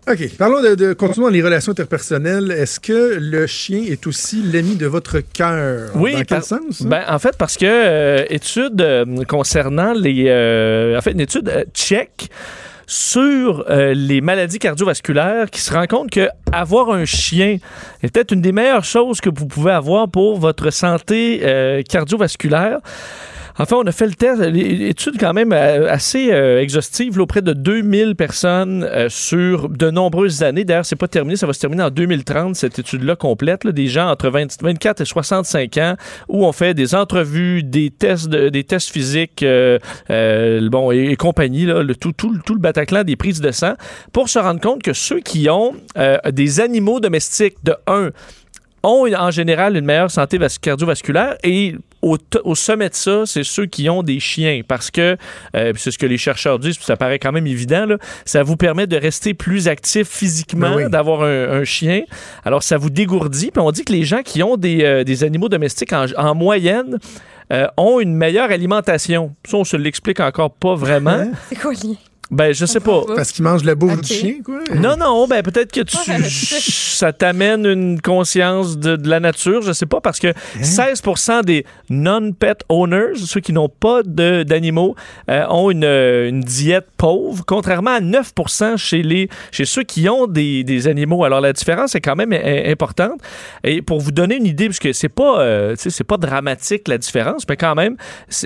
OK. Parlons de, de continuons les relations interpersonnelles. Est-ce que le chien est aussi l'ami de votre cœur? Oui, Dans quel par- sens? Ben, en fait, parce que euh, étude euh, concernant les. euh, en fait, une étude euh, tchèque sur euh, les maladies cardiovasculaires qui se rend compte que avoir un chien est peut-être une des meilleures choses que vous pouvez avoir pour votre santé euh, cardiovasculaire. Enfin, on a fait le test, l'étude quand même euh, assez euh, exhaustive auprès de 2000 personnes euh, sur de nombreuses années. D'ailleurs, c'est pas terminé, ça va se terminer en 2030, cette étude-là complète, là, des gens entre 20 24 et 65 ans où on fait des entrevues, des tests, de- des tests physiques, euh, euh, bon, et, compagnie, là, le, tout, tout, tout le Bataclan des prises de sang, pour se rendre compte que ceux qui ont euh, des animaux domestiques, de 1, ont en général une meilleure santé vas- cardiovasculaire et au, au sommet de ça, c'est ceux qui ont des chiens parce que, euh, puis c'est ce que les chercheurs disent, puis ça paraît quand même évident, là, ça vous permet de rester plus actif physiquement, Ben oui. d'avoir un, un chien. Alors ça vous dégourdit, puis on dit que les gens qui ont des, euh, des animaux domestiques en, en moyenne euh, ont une meilleure alimentation. Ça, on se l'explique encore pas vraiment. C'est quoi? Ben, je sais pas. Parce qu'il mange la bouffe du chien, quoi? Non, non, ben peut-être que tu, ça t'amène une conscience de, de la nature, je sais pas, parce que 16% des non-pet owners, ceux qui n'ont pas de- d'animaux, euh, ont une, euh, une diète pauvre, contrairement à 9 chez, les, chez ceux qui ont des, des animaux. Alors la différence est quand même importante. Et pour vous donner une idée, parce que c'est pas, euh, tu sais, c'est pas dramatique la différence, mais quand même,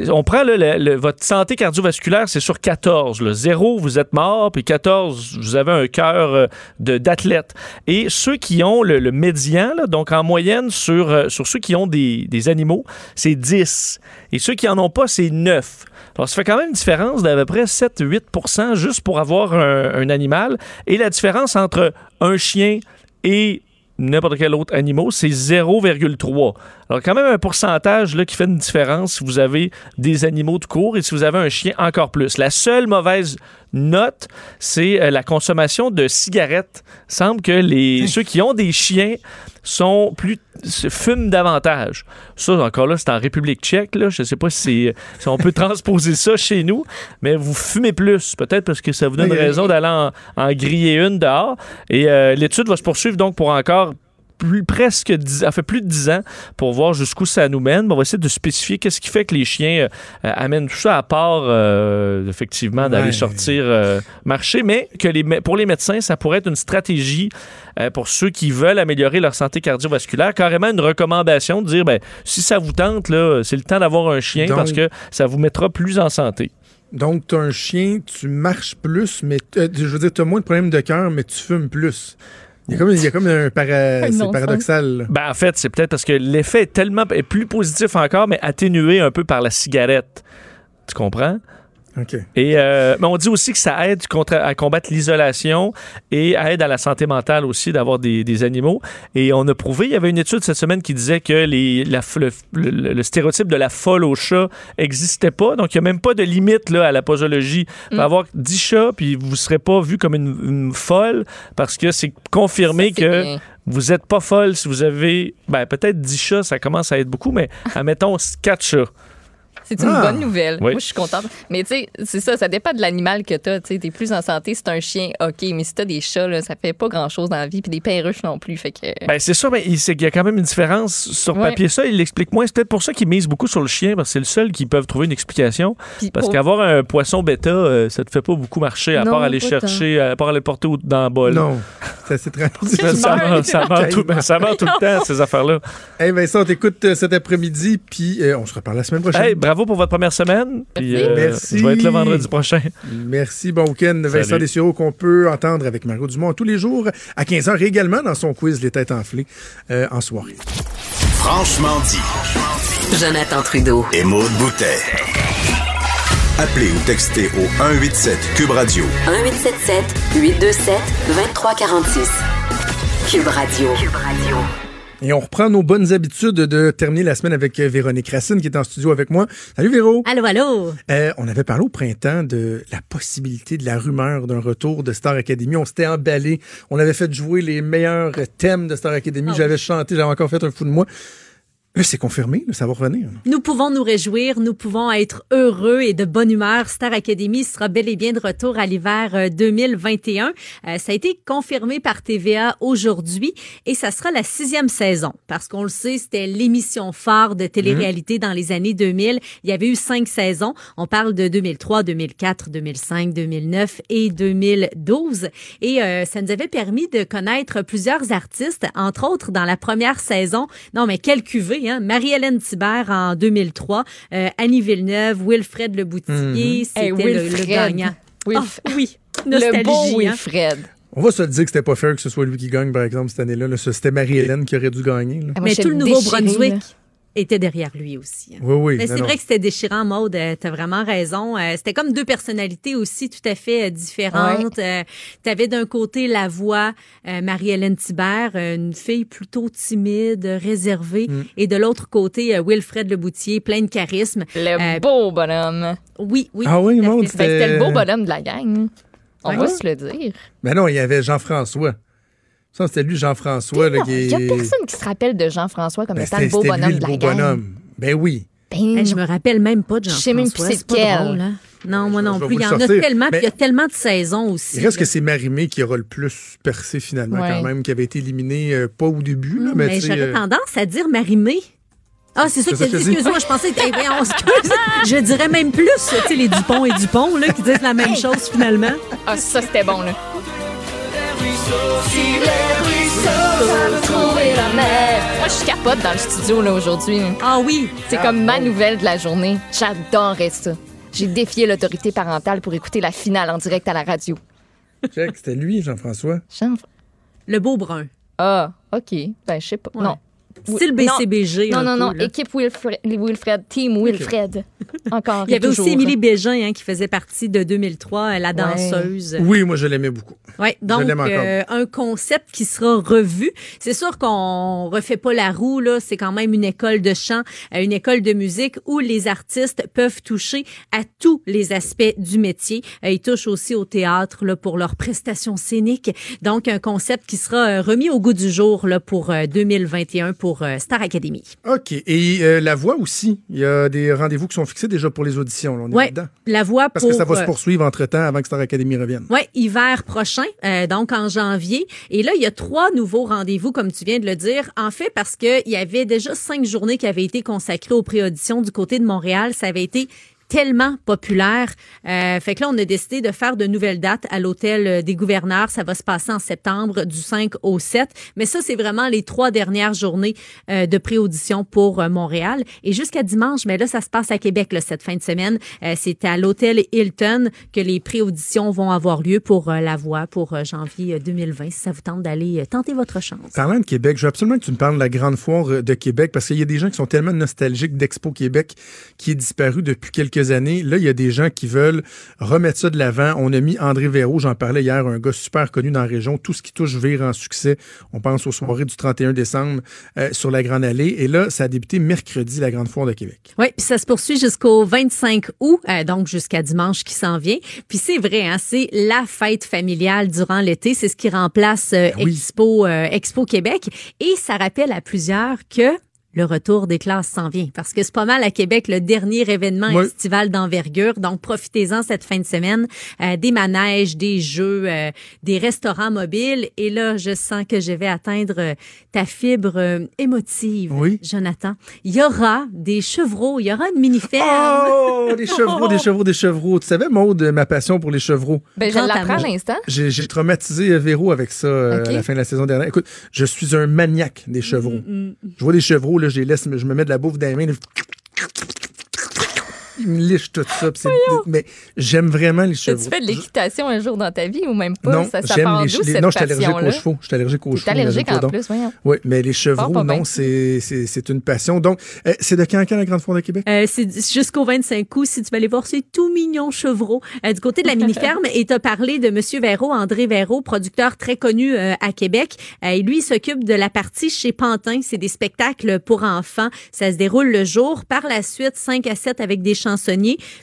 on prend là, le- le- votre santé cardiovasculaire, c'est sur 14. Là. 0 vous êtes mort, puis 14, vous avez un cœur euh, d'athlète. Et ceux qui ont le, le médian, donc en moyenne sur, euh, sur ceux qui ont des, des animaux, c'est 10. Et ceux qui en ont pas, c'est 9. Alors, ça fait quand même une différence d'à peu près 7-8% juste pour avoir un, un animal. Et la différence entre un chien et n'importe quel autre animal, c'est 0,3. Alors, quand même un pourcentage là, qui fait une différence si vous avez des animaux de cours et si vous avez un chien encore plus. La seule mauvaise note, c'est euh, la consommation de cigarettes. Il semble que les, ceux qui ont des chiens sont plus fument davantage. Ça, encore là, c'est en République tchèque. Là. Je ne sais pas si, si on peut transposer ça chez nous, mais vous fumez plus. Peut-être parce que ça vous donne Oui, oui. raison d'aller en, en griller une dehors. Et euh, l'étude va se poursuivre donc pour encore plus, presque 10, en fait plus de 10 ans pour voir jusqu'où ça nous mène. On va essayer de spécifier qu'est-ce qui fait que les chiens euh, euh, amènent tout ça à part euh, effectivement d'aller Ouais. sortir euh, marcher, mais que les, pour les médecins, ça pourrait être une stratégie pour ceux qui veulent améliorer leur santé cardiovasculaire, carrément une recommandation de dire ben, si ça vous tente, là, c'est le temps d'avoir un chien Donc- parce que ça vous mettra plus en santé. Donc, tu as un chien, tu marches plus, mais euh, je veux dire, tu as moins de problèmes de cœur, mais tu fumes plus. Il y a comme, il y a comme un para- c'est non-sens. paradoxal. là. Ben, en fait, c'est peut-être parce que l'effet est tellement est plus positif encore, mais atténué un peu par la cigarette. Tu comprends? Et euh, mais on dit aussi que ça aide contre- à combattre l'isolation et aide à la santé mentale aussi d'avoir des, des animaux. Et on a prouvé, il y avait une étude cette semaine qui disait que les, la f- le, le- le stéréotype de la folle au chat existait pas. Donc, il n'y a même pas de limite là, à la posologie. Il va y avoir 10 chats, puis vous ne serez pas vu comme une, une folle parce que c'est confirmé Ça, que bien. vous n'êtes pas folle si vous avez ben, peut-être 10 chats, ça commence à être beaucoup, mais admettons 4 chats. C'est une Ah. bonne nouvelle. Oui. Moi, je suis contente. Mais tu sais, c'est ça, ça dépend de l'animal que tu as. Tu es plus en santé, c'est un chien, OK. Mais si tu as des chats, là, ça fait pas grand-chose dans la vie. Puis des perruches non plus. Fait que. Ben, c'est ça, mais il c'est qu'il y a quand même une différence sur Ouais. papier. Ça, il l'explique moins. C'est peut-être pour ça qu'ils misent beaucoup sur le chien, parce que c'est le seul qui peuvent trouver une explication. Parce pour- qu'avoir un poisson bêta, euh, ça te fait pas beaucoup marcher, à Non, part aller chercher, à part aller porter dans le bol. Non, c'est assez tranquille. Ça, ça meurt. meurt, ça meurt tout, ça meurt tout le temps, ces affaires-là. Hey Vincent, on t'écoute euh, cet après-midi, puis euh, on se reparle la semaine prochaine. Hey, bravo pour votre première semaine. Puis, euh, Merci. Je vais être là vendredi prochain. Merci, bon week-end. Vincent. Dessureau qu'on peut entendre avec Mario Dumont tous les jours à 15h également dans son quiz Les Têtes enflées euh, en soirée. Franchement dit. Jonathan Trudeau. Et Maude Boutet. Appelez ou textez au 187 Cube Radio 1877 827 2346. Cube Radio. Cube Radio. Et on reprend nos bonnes habitudes de terminer la semaine avec euh, Véronique Racine qui est en studio avec moi. Salut Véro. Allô, allô. Euh, on avait parlé au printemps de la possibilité, de la rumeur d'un retour de Star Academy. On s'était emballé. On avait fait jouer les meilleurs thèmes de Star Academy. Ah. J'avais chanté, j'avais encore fait un fou de moi. C'est confirmé, ça va revenir. Nous pouvons nous réjouir, nous pouvons être heureux et de bonne humeur. Star Academy sera bel et bien de retour à l'hiver euh, 2021. Euh, ça a été confirmé par TVA aujourd'hui et ça sera la sixième saison parce qu'on le sait, c'était l'émission phare de télé-réalité dans les années 2000. Il y avait eu cinq saisons. On parle de 2003, 2004, 2005, 2009 et 2012. Et euh, ça nous avait permis de connaître plusieurs artistes, entre autres dans la première saison. Non, mais quelle cuvée, hein? Marie-Hélène Thibert en 2003, euh, Annie Villeneuve, Wilfred Le Boutier, c'était Hey, le- gagnant. Wilf- Ah, oui, le nostalgie. beau hein. Wilfred. On va se le dire que c'était pas fair que ce soit lui qui gagne, par exemple, cette année-là. C'était Marie-Hélène qui aurait dû gagner. là. Ah, Mais tout le Nouveau-Brunswick. Était derrière lui aussi. hein. Oui, oui. Mais c'est vrai que c'était déchirant, Maude. Euh, T'as vraiment raison. Euh, c'était comme deux personnalités aussi tout à fait euh, différentes. T'avais d'un côté la voix Marie-Hélène Thibert, une fille plutôt timide, réservée, Mm. et de l'autre côté Wilfred Leboutier, plein de charisme. Le Euh, beau bonhomme. Oui, oui. Ah oui, Maude, fait. Ben, c'était le beau bonhomme de la gang. On Ouais. va se le dire. Mais non, il y avait Jean-François. Ça, c'était lui, Jean-François. là, Non, qui Il n'y a personne qui se rappelle de Jean-François comme Ben, étant le beau c'était lui, bonhomme le de la beau gang. bonhomme. Ben oui. Ben, Hey, je me rappelle même pas de Je sais même Jean-François. plus c'est pas lequel. drôle, hein? Non, moi non plus. Il y en a tellement, puis il y a Mais- tellement de saisons aussi. Il reste là. que c'est Marimé qui aura le plus percé finalement, Ouais. quand même, qui avait été éliminé, euh, pas au début, là, mais, Mais tu sais, j'aurais euh, tendance à dire Marimé. Ah, c'est ça que dis. Excuse-moi, je pensais que. Hey, voyons, excuse. Je dirais même plus, tu sais, les Dupont et Dupont, là, qui disent la même chose finalement. Ah, ça, c'était bon, là. Moi, je capote dans le studio, là, aujourd'hui. Ah oui. C'est comme ma nouvelle de la journée. J'adorais ça. J'ai défié l'autorité parentale pour écouter la finale en direct à la radio. Check, c'était lui, Jean-François. Jean... Le beau brun. Ah, OK. Ben, je sais pas. Ouais. Non. Style Oui- BCBG. Non, non, non. là. Équipe Wilfred, Wilfred. Team Wilfred. Encore. Il y avait toujours. aussi Émilie Bégin hein, qui faisait partie de 2003, euh, la danseuse. Oui, moi, je l'aimais beaucoup. Ouais, donc euh, un concept qui sera revu. C'est sûr qu'on refait pas la roue là, c'est quand même une école de chant, euh, une école de musique où les artistes peuvent toucher à tous les aspects du métier. Euh, ils touchent aussi au théâtre là pour leurs prestations scéniques. Donc un concept qui sera remis au goût du jour là pour euh, 2021 pour euh, Star Academy. OK. Et euh, la voix aussi. Il y a des rendez-vous qui sont fixés déjà pour les auditions. là. On est Ouais, là-dedans. la voix Parce pour que ça va se euh, poursuivre entre-temps avant que Star Academy revienne. Oui, hiver prochain, euh, donc en janvier. Et là, il y a trois nouveaux rendez-vous, comme tu viens de le dire. En fait, parce qu'il y avait déjà cinq journées qui avaient été consacrées aux préauditions du côté de Montréal. Ça avait été tellement populaire. Euh, fait que là, on a décidé de faire de nouvelles dates à l'hôtel euh, des gouverneurs. Ça va se passer en septembre du 5 au 7. Mais ça, c'est vraiment les trois dernières journées euh, de pré-audition pour Montréal. Et jusqu'à dimanche, mais là, ça se passe à Québec cette fin de semaine. C'est à l'hôtel Hilton que les pré-auditions vont avoir lieu pour la voix pour janvier euh, 2020. Si ça vous tente d'aller tenter votre chance. Parlant de Québec, je veux absolument que tu me parles de la grande foire de Québec parce qu'il y a des gens qui sont tellement nostalgiques d'Expo Québec qui est disparu depuis quelques années. Là, il y a des gens qui veulent remettre ça de l'avant. On a mis André Véraud, j'en parlais hier, un gars super connu dans la région. Tout ce qui touche vire en succès. On pense aux soirées du 31 décembre euh, sur la Grande Allée. Et là, ça a débuté mercredi, la grande foire de Québec. Oui, puis ça se poursuit jusqu'au 25 août, euh, donc jusqu'à dimanche qui s'en vient. Puis c'est vrai, hein, c'est la fête familiale durant l'été. C'est ce qui remplace euh, Expo, euh, Expo Québec. Et ça rappelle à plusieurs que le retour des classes s'en vient. Parce que c'est pas mal à Québec le dernier événement Oui. estival d'envergure. Donc, profitez-en cette fin de semaine. Euh, des manèges, des jeux, euh, des restaurants mobiles. Et là, je sens que je vais atteindre euh, ta fibre euh, émotive, Oui. Jonathan. Il y aura des chevreaux, il y aura une mini-ferme. Oh, des chevreaux, des chevreaux, des chevreaux. Tu savais, Maude, ma passion pour les chevreaux? Ben, je l'apprends à l'instant. J'ai j'ai traumatisé euh, Véro avec ça euh, à la fin de la saison dernière. Écoute, je suis un maniaque des chevreaux. Je vois des chevreaux, là, je les laisse, je me mets de la bouffe dans les mains. là, Me lichent tout ça. c'est- Mais j'aime vraiment les As-tu chevreaux. fait de l'équitation un jour dans ta vie ou même pas? Non, ça, ça j'aime part les, cette Non, je suis allergique aux chevaux. Je suis allergique aux chevaux. allergique en plus, voyons. Oui, mais les bien. non, c'est c'est- c'est une passion. Donc, euh, c'est de quand à quand la Grande Foire de Québec? Euh, c'est jusqu'au 25 août, si tu vas aller voir ces tout mignons chevreaux euh, du côté de la mini-ferme. et tu as parlé de Monsieur Véraud, André Véraud, producteur très connu euh, à Québec. Euh, et lui, il s'occupe de la partie chez Pantin. C'est des spectacles pour enfants. Ça se déroule le jour. Par la suite, 5 à 7 avec des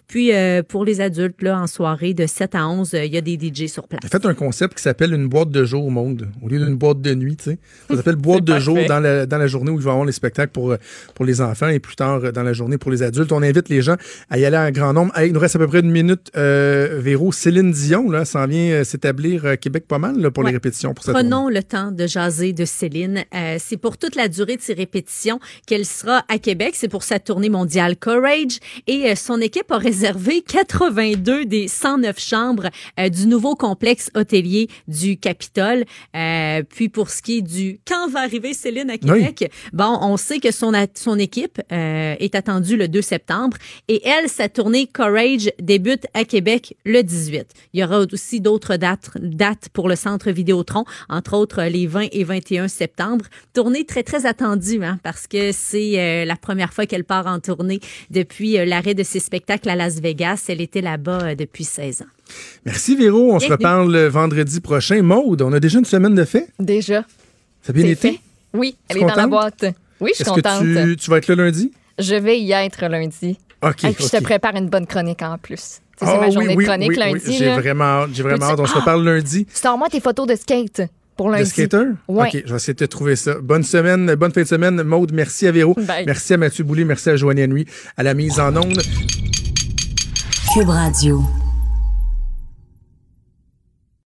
Puis, euh, pour les adultes, là, en soirée, de 7 à 11, euh, il y a des DJ sur place. J'ai fait un concept qui s'appelle une boîte de jour au monde, au lieu d'une boîte de nuit, tu sais. Ça s'appelle boîte de parfait. jour dans la, dans la journée où il va y avoir les spectacles pour, euh, pour les enfants et plus tard dans la journée pour les adultes. On invite les gens à y aller en grand nombre. Hey, il nous reste à peu près une minute, euh, Véro. Céline Dion, là, s'en vient s'établir à Québec pas mal là, pour les répétitions pour cette tournée. Prenons le temps de jaser de Céline. C'est pour toute la durée de ses répétitions qu'elle sera à Québec. C'est pour sa tournée mondiale Courage. Et son équipe a réservé 82 des 109 chambres euh, du nouveau complexe hôtelier du Capitole. Euh, puis pour ce qui est du quand va arriver Céline à Québec, bon, on sait que son, son équipe euh, est attendue le 2 septembre. Et elle, sa tournée Courage débute à Québec le 18. Il y aura aussi d'autres dates, dates pour le centre Vidéotron, entre autres les 20 et 21 septembre. Tournée très, très attendue, hein, parce que c'est euh, la première fois qu'elle part en tournée depuis euh, l'arrêt de ses spectacles à Las Vegas. Elle était là-bas euh, depuis 16 ans. Merci, Véro. On se reparle le vendredi prochain. Maude, on a déjà une semaine de fait. Déjà. Ça a bien été? fait. Oui, elle est dans la boîte. Oui, je suis Est-ce contente. que tu, tu vas être là lundi? Je vais y être lundi. OK. Et puis je te prépare une bonne chronique en plus. Sais, C'est Ah ma oui, journée oui, de chronique oui, oui. lundi. J'ai vraiment hâte. J'ai vraiment hâte. On se Ah! reparle lundi. Sors-moi tes photos de skate pour lundi. De skater? Ouais. OK, je vais essayer de trouver ça. Bonne semaine, bonne fin de semaine. Maude, merci à Véro. Bye. Merci à Mathieu Boulay, merci à Joanie Henry à la mise en onde. Cube Radio.